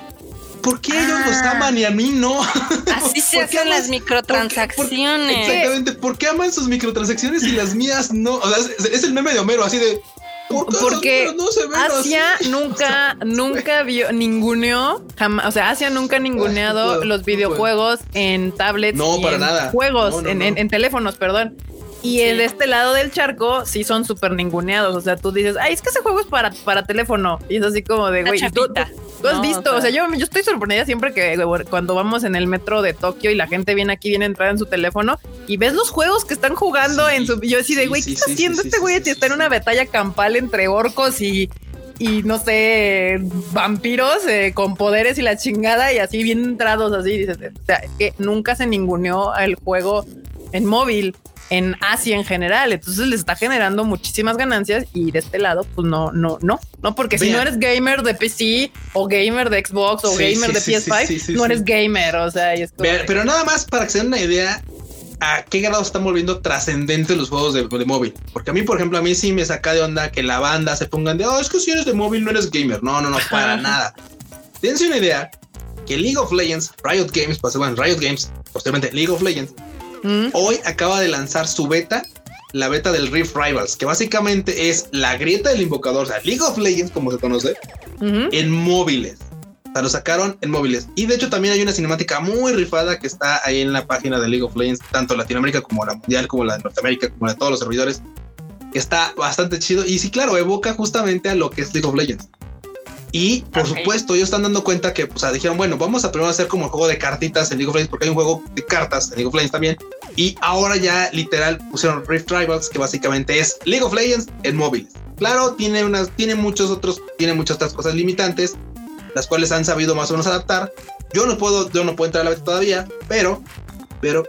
¿por qué ellos los Ah. aman y a mí no? Así se ¿Por qué hacen las microtransacciones. Exactamente, ¿por qué aman sus microtransacciones y las mías no? O sea, es, es el meme de Homero, así de... ¿por Porque no se ven Asia así?" nunca, nunca vio, ninguneó, jamás, o sea, Asia nunca ha ninguneado no puedo, los no videojuegos en tablets. No, y para en nada. Juegos, No, no, en, no. en- en teléfonos, perdón. Y Sí. el de este lado del charco sí son súper ninguneados. O sea, tú dices, ay, es que ese juego es para, para teléfono. Y es así como de, güey, ¿tú, tú- tú has No, visto? o O sea, yo, yo estoy sorprendida siempre que cuando vamos en el metro de Tokio y la gente viene aquí, viene a entrar en su teléfono y ves los juegos que están jugando Sí, en su. Yo así de, güey, sí, ¿qué está sí, haciendo sí, este güey? sí, sí, está en una batalla campal entre orcos y y no sé, vampiros eh, con poderes y la chingada y así bien entrados así. Dices, o sea, es que nunca se ninguneó el juego en móvil en Asia en general. Entonces les está generando muchísimas ganancias y de este lado, pues no, no, no, no, porque si no eres gamer de PC o gamer de Xbox o Sí, gamer sí, de sí, PS5, sí, sí, no eres gamer. O sea, y es como pero nada más para que se den una idea a qué grado están volviendo trascendentes los juegos de, de móvil. Porque a mí, por ejemplo, a mí sí me saca de onda que la banda se pongan de, oh, es que si eres de móvil no eres gamer. No, no, no, para nada. Dense una idea que League of Legends, Riot Games, pues bueno, Riot Games, posteriormente League of Legends, Mm, hoy acaba de lanzar su beta, la beta del Rift Rivals, que básicamente es la grieta del invocador, o sea, League of Legends, como se conoce, en móviles. O sea, lo sacaron en móviles. Y de hecho también hay una cinemática muy rifada que está ahí en la página de League of Legends, tanto Latinoamérica como la mundial, como la de Norteamérica, como la de todos los servidores. Que está bastante chido. Y sí, claro, evoca justamente a lo que es League of Legends. Y por supuesto, ellos están dando cuenta que, o sea, dijeron, bueno, vamos a primero hacer como el juego de cartitas en League of Legends, porque hay un juego de cartas en League of Legends también. Y ahora ya literal pusieron Rift Rivals, que básicamente es League of Legends en móviles. Claro, tiene unas, tiene muchos otros, tiene muchas otras cosas limitantes, las cuales han sabido más o menos adaptar. Yo no puedo, yo no puedo entrar a la beta todavía, pero, pero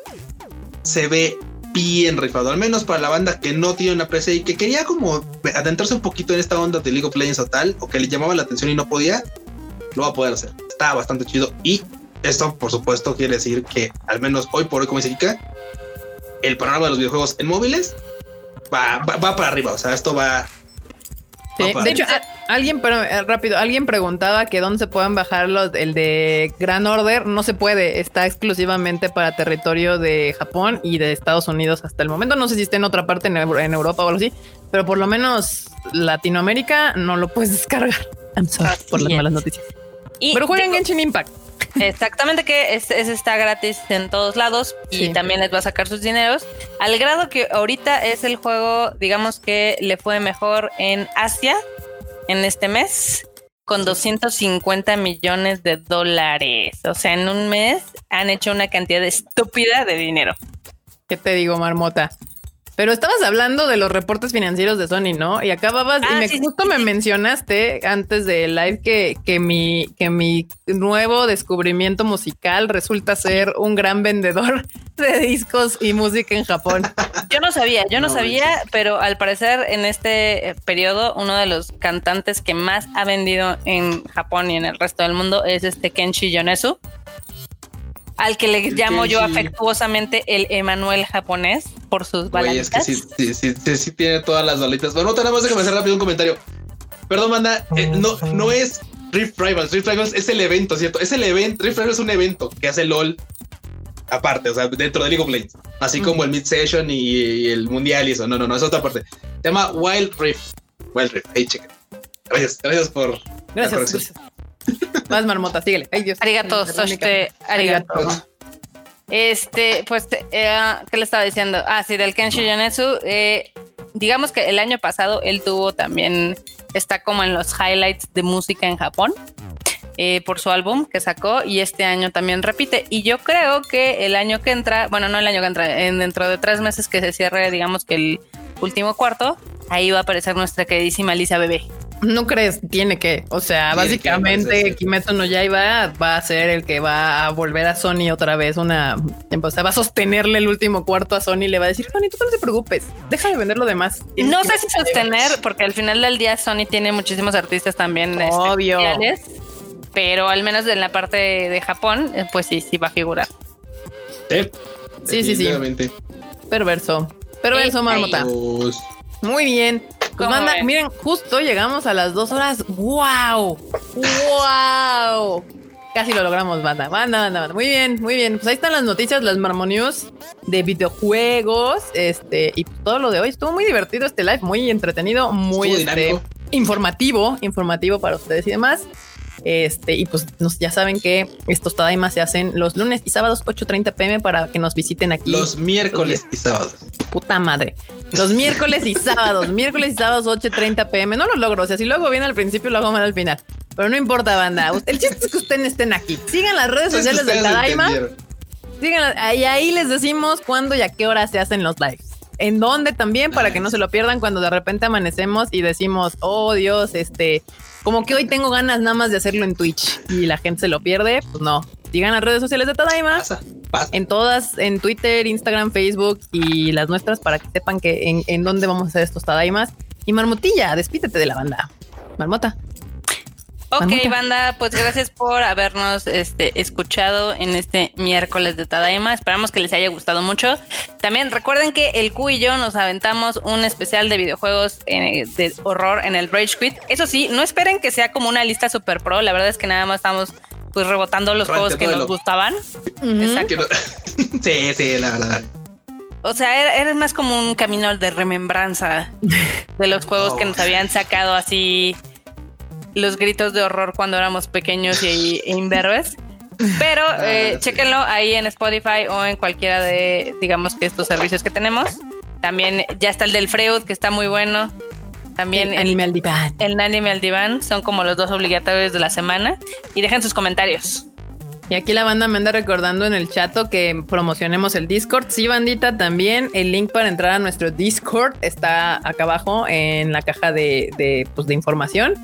se ve bien rifado, al menos para la banda que no tiene una PC y que quería como adentrarse un poquito en esta onda de League of Legends o tal, o que le llamaba la atención y no podía, lo va a poder hacer. Está bastante chido y esto, por supuesto, quiere decir que al menos hoy por hoy, como dice Kika, el panorama de los videojuegos en móviles va, va, va para arriba. O sea, esto va. Sí, de hecho, a- alguien, pero eh, rápido, alguien preguntaba que dónde se pueden bajar los, el de Gran Order. No se puede, está exclusivamente para territorio de Japón y de Estados Unidos hasta el momento. No sé si está en otra parte en, Eu- en Europa o algo así, pero por lo menos Latinoamérica no lo puedes descargar. I'm sorry Así por las es. malas noticias. Y Pero jueguen digo, Genshin Impact. Exactamente que es, es- está gratis en todos lados y Sí. también les va a sacar sus dineros. Al grado que ahorita es el juego, digamos que le fue mejor en Asia en este mes con 250 millones de dólares. O sea, en un mes han hecho una cantidad estúpida de dinero. ¿Qué te digo, Marmota? Pero estabas hablando de los reportes financieros de Sony, ¿no? Y acababas, y Ah, me, sí, justo sí, me sí. mencionaste antes del live que, que, mi, que mi nuevo descubrimiento musical resulta ser un gran vendedor de discos y música en Japón. Yo no sabía, yo no, No, sabía, pero al parecer en este eh, periodo uno de los cantantes que más ha vendido en Japón y en el resto del mundo es este Kenshi Yonezu, al que le El llamo yo afectuosamente el Emanuel japonés por sus Güey, es que sí, sí, sí, sí, sí tiene todas las balitas. Bueno, nada más déjame hacer rápido un comentario. Perdón, manda, eh, no, no es Rift Rivals. Rift Rivals es el evento, ¿cierto? Es el evento. Rift Rivals es un evento que hace LOL aparte, o sea, dentro de League of Legends. Así como el Mid Session y, y el Mundial y eso. No, no, no, es otra parte. Se llama Wild Rift. Wild Rift, ahí chequen. Gracias, gracias por la Gracias. corrección. Más Marmota, síguele. Ay, Dios. Arigato, soshite, cara. arigato. Este, pues, eh, ¿qué le estaba diciendo? Ah, sí, del Kenshi Yonezu. eh, digamos que el año pasado él tuvo también, está como en los highlights de música en Japón. eh, por su álbum que sacó y este año también repite y yo creo que el año que entra bueno no el año que entra en dentro de tres meses que se cierre digamos que el último cuarto ahí va a aparecer nuestra queridísima Lisa Bebé No crees, tiene que. O sea, básicamente sí. Kimetsu no Yaiba va a ser el que va a volver a Sony otra vez una. O sea, va a sostenerle el último cuarto a Sony y le va a decir, Sony, tú no te preocupes, deja de vender lo demás. No sé si sostener, porque al final del día Sony tiene muchísimos artistas también este, Obvio. pero al menos en la parte de Japón, eh, pues sí, sí va a figurar. Sí, Sí, sí, sí. Perverso. Perverso, marmota. Pues, Muy bien. Pues ¿Cómo manda, miren, justo llegamos a las dos horas. ¡Wow! ¡Wow! Casi lo logramos, banda. Banda, banda, banda. Muy bien, muy bien. Pues ahí están las noticias, las marmonius de videojuegos. Este, y todo lo de hoy. Estuvo muy divertido este live, muy entretenido, muy este, informativo, informativo para ustedes y demás. Este, y pues nos, ya saben que estos Tadaimas se hacen los lunes y sábados 8:30 pm para que nos visiten aquí. los miércoles y sábados. Puta madre. Los miércoles y sábados, miércoles y sábados 8:30 pm. No lo logro. O sea, si luego viene al principio, lo hago mal al final. Pero no importa, banda. El chiste es que ustedes estén aquí. Sigan las redes sociales de ustedes Tadaima. Síganlas. Ahí, ahí les decimos cuándo y a qué hora se hacen los lives. En dónde también, para que no se lo pierdan cuando de repente amanecemos y decimos, oh Dios, este, como que hoy tengo ganas nada más de hacerlo en Twitch y la gente se lo pierde. Pues no. Sigan las redes sociales de Tadaima Pasa, pasa. en todas, en Twitter, Instagram, Facebook y las nuestras para que sepan que en, en dónde vamos a hacer estos Tadaimas. Y Marmotilla, despídete de la banda. Marmota. Ok, banda, pues gracias por habernos este, escuchado en este miércoles de Tadaima. Esperamos que les haya gustado mucho. También recuerden que el Q y yo nos aventamos un especial de videojuegos eh, de horror en el Rage Quit. Eso sí, no esperen que sea como una lista super pro. La verdad es que nada más estamos pues rebotando los juegos que nos lo- gustaban. Exacto. Sí, sí, la verdad. O sea, era, era más como un camino de remembranza de los juegos que nos habían sacado así los gritos de horror cuando éramos pequeños y, e imberbes. Pero eh, Ah, sí. chéquenlo ahí en Spotify o en cualquiera de, digamos que estos servicios que tenemos. También ya está el del Freud, que está muy bueno. También El el, anime al diván. el Anime al Diván son como los dos obligatorios de la semana. Y dejen sus comentarios. Y aquí la banda me anda recordando en el chato que promocionemos el Discord. Sí, bandita, también el link para entrar a nuestro Discord está acá abajo en la caja de, de, pues, de información.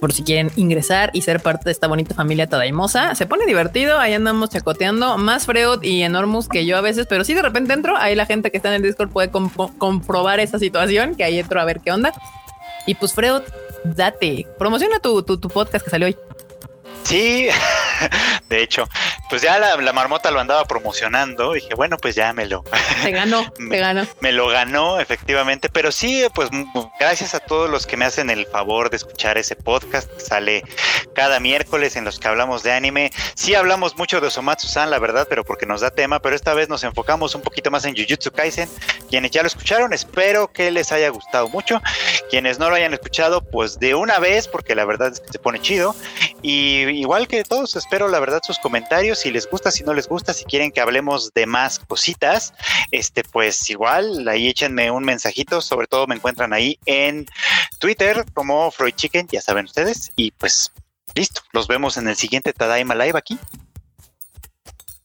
Por si quieren ingresar y ser parte de esta bonita familia tadaimosa. Se pone divertido, ahí andamos chacoteando. Más Freud y Enormous que yo a veces, pero sí de repente entro. Ahí la gente que está en el Discord puede comprobar esa situación, que ahí entro a ver qué onda. Y pues Freud, date, promociona tu, tu, tu podcast que salió hoy. Sí, de hecho, pues ya la, la, marmota lo andaba promocionando. Dije, bueno, pues ya me lo. Te ganó, me, te ganó. Me lo ganó, efectivamente. Pero sí, pues gracias a todos los que me hacen el favor de escuchar ese podcast que sale cada miércoles en los que hablamos de anime. Sí hablamos mucho de Osomatsu-san, la verdad, pero porque nos da tema. Pero esta vez nos enfocamos un poquito más en Jujutsu Kaisen. Quienes ya lo escucharon, espero que les haya gustado mucho. Quienes no lo hayan escuchado, pues de una vez, porque la verdad es que se pone chido. Y igual que todos, espero la verdad sus comentarios, si les gusta, si no les gusta, si quieren que hablemos de más cositas, este pues igual ahí échenme un mensajito, sobre todo me encuentran ahí en Twitter como Freud Chicken, ya saben ustedes, y pues listo, los vemos en el siguiente Tadaima Live aquí.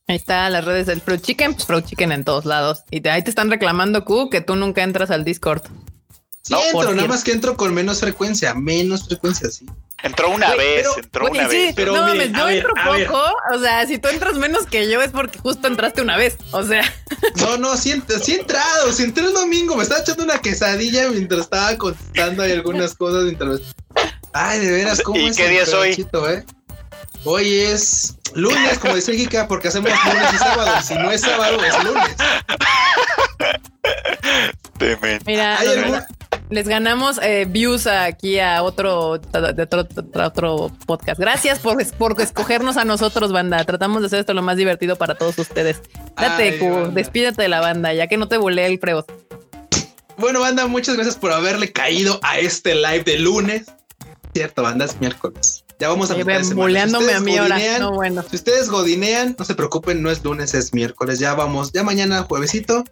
Ahí está las redes del Fruit Chicken, pues Chicken en todos lados. Y ahí te están reclamando, Q, que tú nunca entras al Discord. Sí, no, entro, nada más que entro con menos frecuencia, menos frecuencia, sí. Entró una vez, entró una vez. Pero no mames, yo entro poco. O sea, si tú entras menos que yo es porque justo entraste una vez. O sea. No, no, sí, sí he entrado. Si entré el domingo, me estaba echando una quesadilla mientras estaba contestando ahí algunas cosas. Mientras... Ay, de veras, ¿cómo ¿Y es qué día es hoy? Eh? Hoy es lunes, como dice Kika, porque hacemos lunes y sábado. Si no es sábado, es lunes. Mira, les ganamos eh, views aquí a otro, de otro, otro, podcast. Gracias por, por escogernos a nosotros, banda. Tratamos de hacer esto lo más divertido para todos ustedes. Date, Ay, despídete de la banda, ya que no te volé el preo. Bueno, banda, muchas gracias por haberle caído a este live de lunes. Cierto, banda, es miércoles. Ya vamos a ver. Boleándome a mí ahora. No, bueno. Si ustedes godinean, no se preocupen, no es lunes, es miércoles. Ya vamos, ya mañana, juevesito.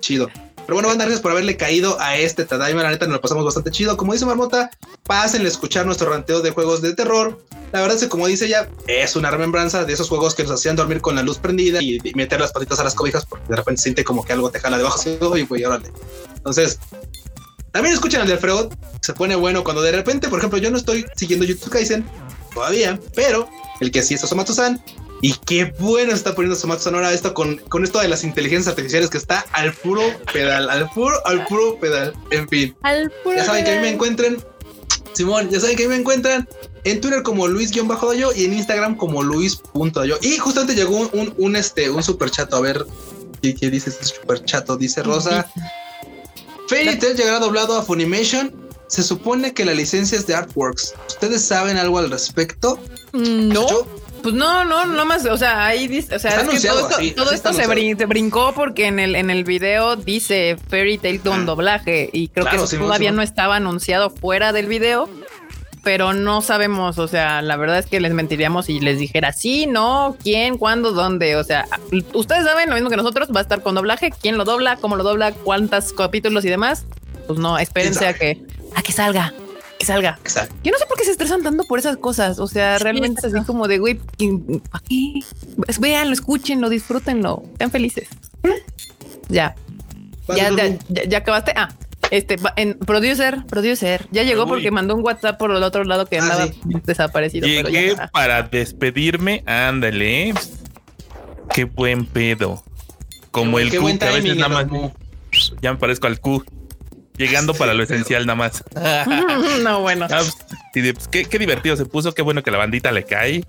Chido. Pero bueno, banda, gracias por haberle caído a este Tadaima. La neta, nos lo pasamos bastante chido. Como dice Marmota, pásenle a escuchar nuestro ranteo de juegos de terror. La verdad es que, como dice ella, es una remembranza de esos juegos que nos hacían dormir con la luz prendida y meter las patitas a las cobijas porque de repente siente como que algo te jala debajo y órale. Entonces, también escuchen al de Alfredo. Se pone bueno cuando de repente, por ejemplo, yo no estoy siguiendo YouTube Kaisen todavía, pero el que sí es Osomatsu-san y qué bueno está poniendo Somatsu Sonora esto con, con esto de las inteligencias artificiales que está al puro pedal, al puro, al puro pedal. En fin. Al puro ya saben que a mí me encuentren. Simón, ya saben que a mí me encuentran en Twitter como Luis-Dayo y en Instagram como Luis.dayo. Y justamente llegó un, un, un, este, un super chato. A ver, ¿qué, qué dice este super chato? Dice Rosa. Fairy Tail llegará doblado a Funimation. Se supone que la licencia es de Artworks. ¿Ustedes saben algo al respecto? No. ¿Yo? Pues no, no, no más, o sea, ahí dice, o sea, es que todo esto, así, todo así esto se, brin se, brincó porque en el, en el video dice Fairy Tail con doblaje y creo Claro, que todavía no estaba anunciado fuera del video, pero no sabemos, o sea, la verdad es que les mentiríamos y les dijera sí, no, quién, cuándo, dónde, o sea, ustedes saben lo mismo que nosotros, va a estar con doblaje, quién lo dobla, cómo lo dobla, cuántos capítulos y demás, pues no, espérense a que, a que salga, que salga. Exacto. Yo no sé por qué se estresan tanto por esas cosas. O sea, Sí, realmente es así como de, güey, ¿para qué? Pues véanlo, escúchenlo, disfrútenlo, sean felices. Ya, ya, ya, ya, ya acabaste. Ah, este, en producer, producer, ya llegó Uy. porque mandó un WhatsApp por el otro lado que Ah, andaba sí. desaparecido. pero Llegué ya. para despedirme. Ándale. Qué buen pedo. Como el Qué Q, buen que a veces timing, nada más Erasmo. ya me parezco al Q. Llegando para lo esencial nada más. no, bueno. Ah, pues, pues, qué, qué divertido se puso, qué bueno que la bandita le cae.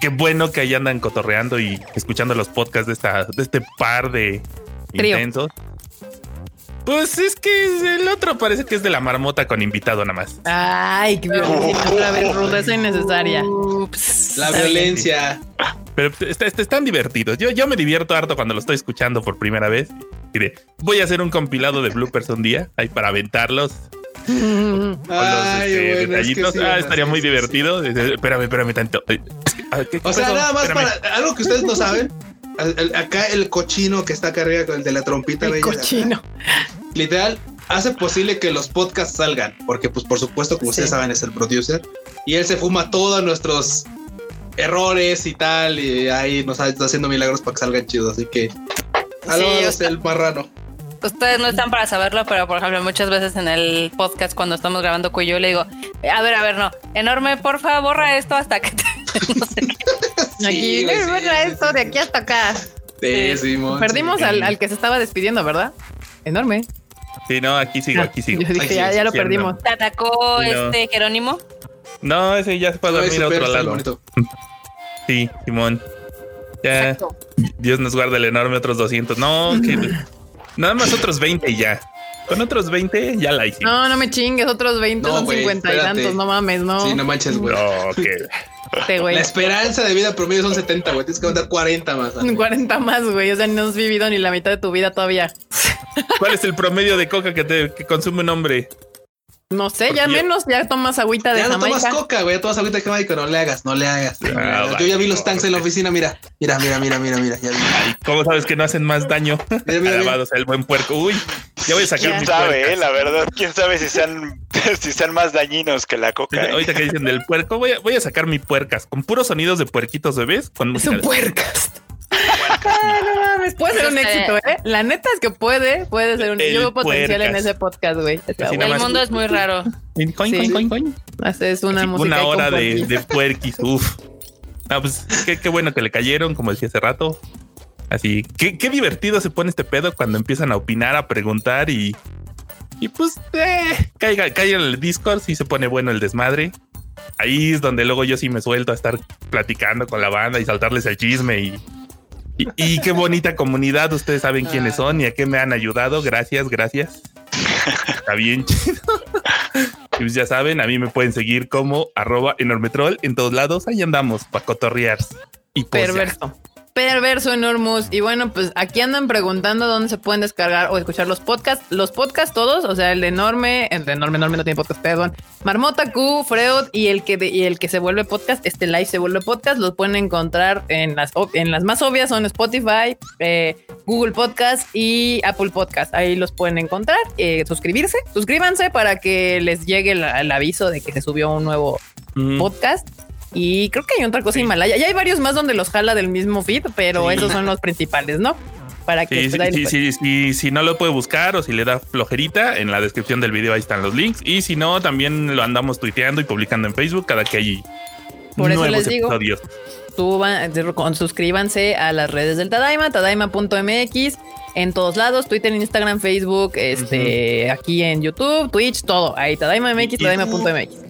Qué bueno que ahí andan cotorreando y escuchando los podcasts de esta, de este par de Trío. intensos. Pues es que el otro parece que es de la marmota con invitado nada más. Ay, qué violencia, otra vez rudeza innecesaria. Ups. La bien. Pero est- est- están divertidos. Yo, yo me divierto harto cuando lo estoy escuchando por primera vez. Y de, voy a hacer un compilado de bloopers un día, ahí para aventarlos. Con los Ay, este, bueno, es que detallitos. sí, ah, bueno, estaría sí, muy sí, divertido. Espérame, espérame tanto. ¿qué- qué O sea, pasó? nada más Espérame. para algo que ustedes no saben. Acá el cochino que está acá arriba con el de la trompita. El bella de acá, cochino. literal hace posible que los podcasts salgan, porque pues por supuesto, como Sí. ustedes saben, es el producer y él se fuma todos nuestros errores y tal y ahí nos está haciendo milagros para que salgan chidos, así que o sea- el marrano. Ustedes no están para saberlo, pero por ejemplo, muchas veces en el podcast cuando estamos grabando Cuyo le digo, a ver, a ver, no, enorme, porfa, borra esto hasta que te... no sé qué. Aquí, Sí, sí, borra sí, esto de aquí hasta acá. Sí, Simón, Perdimos sí. al, al que se estaba despidiendo, ¿verdad? Enorme. Sí, no, aquí sigo, aquí sigo. Yo dije, Ay, ya, sí, ya lo sí, perdimos. ¿Te atacó Sí, no. este Jerónimo? No, ese ya se fue a No, dormir ese a otro lado. bonito. Sí, Simón. Ya. Exacto. Dios nos guarda el enorme otros 200. No, que nada más otros 20 y ya. Con otros 20 ya la hicimos. No, no me chingues, otros 20 No, son güey, 50 y espérate. tantos, no mames, no. Sí, no manches, güey. No, que Este. La esperanza de vida promedio son 70, güey. Tienes que mandar 40 más. 40 más, güey. O sea, no has vivido ni la mitad de tu vida todavía. ¿Cuál es el promedio de coca que, te, que consume un hombre? No sé, ya yo- menos, ya tomas agüita de Ya no tomas Jamaica. coca, güey. Ya tomas agüita de Jamaica. No le hagas, no le hagas. no le Ah, hagas. Yo ya vi los tanks en la oficina. Mira, mira, mira, mira, mira, mira. Ya vi. Ay, ¿Cómo sabes que no hacen más daño? Mira, mira, Alabados el buen puerco. Uy, ya voy a sacar ¿Quién mis sabe, eh? puercas. La verdad, quién sabe si sean, si sean más dañinos que la coca. eh? Ahorita que dicen del puerco, voy a, voy a sacar mi puercas con puros sonidos de puerquitos bebés. Con Es música un de- puercas. Ay, no mames, Puede ser un se- éxito, ¿eh? La neta es que puede, puede ser un El Yo veo potencial en ese podcast, güey. El mundo es muy raro. Coin, coin, Sí. coin, coin. Es una Así, música una hora de, puerquis. de puerquis. Uf. No, pues qué, qué bueno que le cayeron, como decía hace rato. Así, qué, qué divertido se pone este pedo cuando empiezan a opinar, a preguntar y. Y pues, eh, caiga, caiga en el Discord, sí se pone bueno el desmadre. Ahí es donde luego yo sí me suelto a estar platicando con la banda y saltarles el chisme y. Y, y qué bonita comunidad, ustedes saben quiénes son y a qué me han ayudado. Gracias, gracias. Está bien chido. Y pues ya saben, a mí me pueden seguir como arroba enormetrol en todos lados. Ahí andamos para cotorrear. Y ya. Perverso. Enormous. Y bueno, pues aquí andan preguntando dónde se pueden descargar o escuchar los podcasts. Los podcasts todos, o sea, el de enorme, el de enorme, enorme no tiene podcast, perdón. Marmota Q, Freud y el que de- y el que se vuelve podcast, este live se vuelve podcast, los pueden encontrar en las en las más obvias son Spotify, eh, Google Podcast y Apple Podcast. Ahí los pueden encontrar. Eh, suscribirse, suscríbanse para que les llegue el, el aviso de que se subió un nuevo Mm, podcast. Y creo que hay otra cosa Himalaya. Ya hay varios más donde los jala del mismo feed, pero Sí. esos son los principales, ¿no? Para que Sí, sí, sí, sí, sí, si no lo puede buscar o si le da flojerita, en la descripción del video ahí están los links. Y si no, también lo andamos tuiteando y publicando en Facebook cada que hay Por eso nuevos les digo. episodios. suban, suscríbanse a las redes del Tadaima, tadaima.mx, en todos lados, Twitter, Instagram, Facebook, este, aquí en YouTube, Twitch, todo. Ahí, tadaima.mx, tadaima.mx.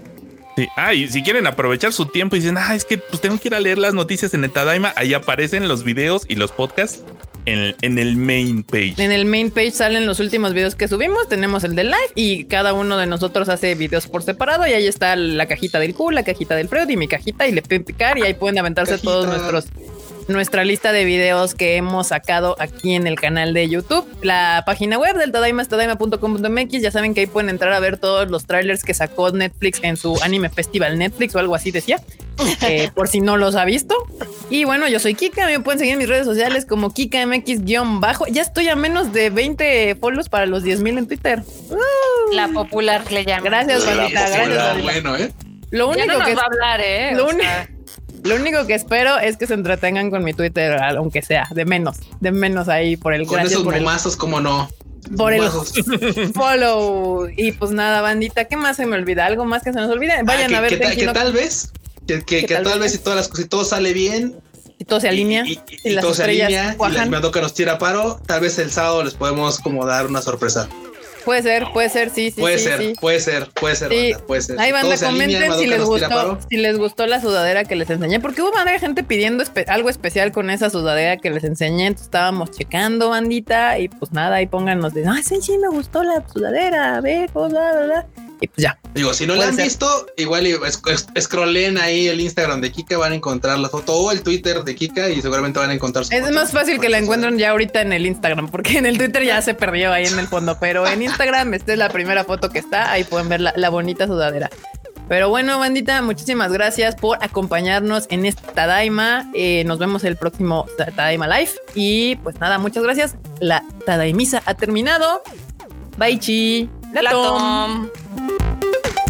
Sí. Ah, y si quieren aprovechar su tiempo y dicen, ah, es que pues tengo que ir a leer las noticias en el Tadaima, ahí aparecen los videos y los podcasts en, en el main page. En el main page salen los últimos videos que subimos. Tenemos el de live y cada uno de nosotros hace videos por separado. Y ahí está la cajita del Q, la cajita del Freud y mi cajita. Y le pueden picar y ahí pueden aventarse Cajita. todos nuestros nuestra lista de videos que hemos sacado aquí en el canal de YouTube. La página web del Tadaima es tadaima.com.mx. Ya saben que ahí pueden entrar a ver todos los trailers que sacó Netflix en su anime festival Netflix o algo así decía. eh, por si no los ha visto. Y bueno, yo soy Kika. Me pueden seguir en mis redes sociales como KikaMX-bajo. Ya estoy a menos de 20 follows para los 10 mil en Twitter. La popular le llama. Gracias, popular. Gracias, bueno, ¿eh? Lo Ya único no nos que va a hablar, ¿eh? lo O uni- sea, Lo único que espero es que se entretengan con mi Twitter, aunque sea de menos, de menos ahí por el Con esos por el, momazos, como no. por el follow. Y pues nada, bandita, ¿qué más se me olvida? ¿Algo más que se nos olvide? Vayan Ah, que, a ver que, que no- tal vez, que, que- Que que tal tal vez. si todas las cosas, si todo sale bien, y todo se alinea y, y, y- y las todo se alinea, y la que nos tira paro, tal vez el sábado les podemos como dar una sorpresa. Puede ser, puede ser, sí, sí, puede sí, ser, sí. puede ser, puede ser, Sí. banda, puede ser. Ahí banda, alinea, comenten si les gustó, si les gustó la sudadera que les enseñé, porque hubo varias gente pidiendo espe- algo especial con esa sudadera que les enseñé, entonces estábamos checando, bandita, y pues nada, ahí pónganos de, ay, sí, sí, me gustó la sudadera, a ver, bla, bla, bla. Y pues ya. Digo, si no la han ser. visto, igual scrollen ahí el Instagram de Kika, van a encontrar la foto o el Twitter de Kika y seguramente van a encontrar su Es foto. más fácil que la Pues, encuentren ya ahorita en el Instagram, porque en el Twitter ya se perdió ahí en el fondo, pero en Instagram esta es la primera foto que está, ahí pueden ver la, la bonita sudadera. Pero bueno, bandita, muchísimas gracias por acompañarnos en esta Tadaima. Eh, nos vemos el próximo Ta- Tadaima Live. Y pues nada, muchas gracias. La Tadaimisa ha terminado. Bye, chi. la tom. Thank you.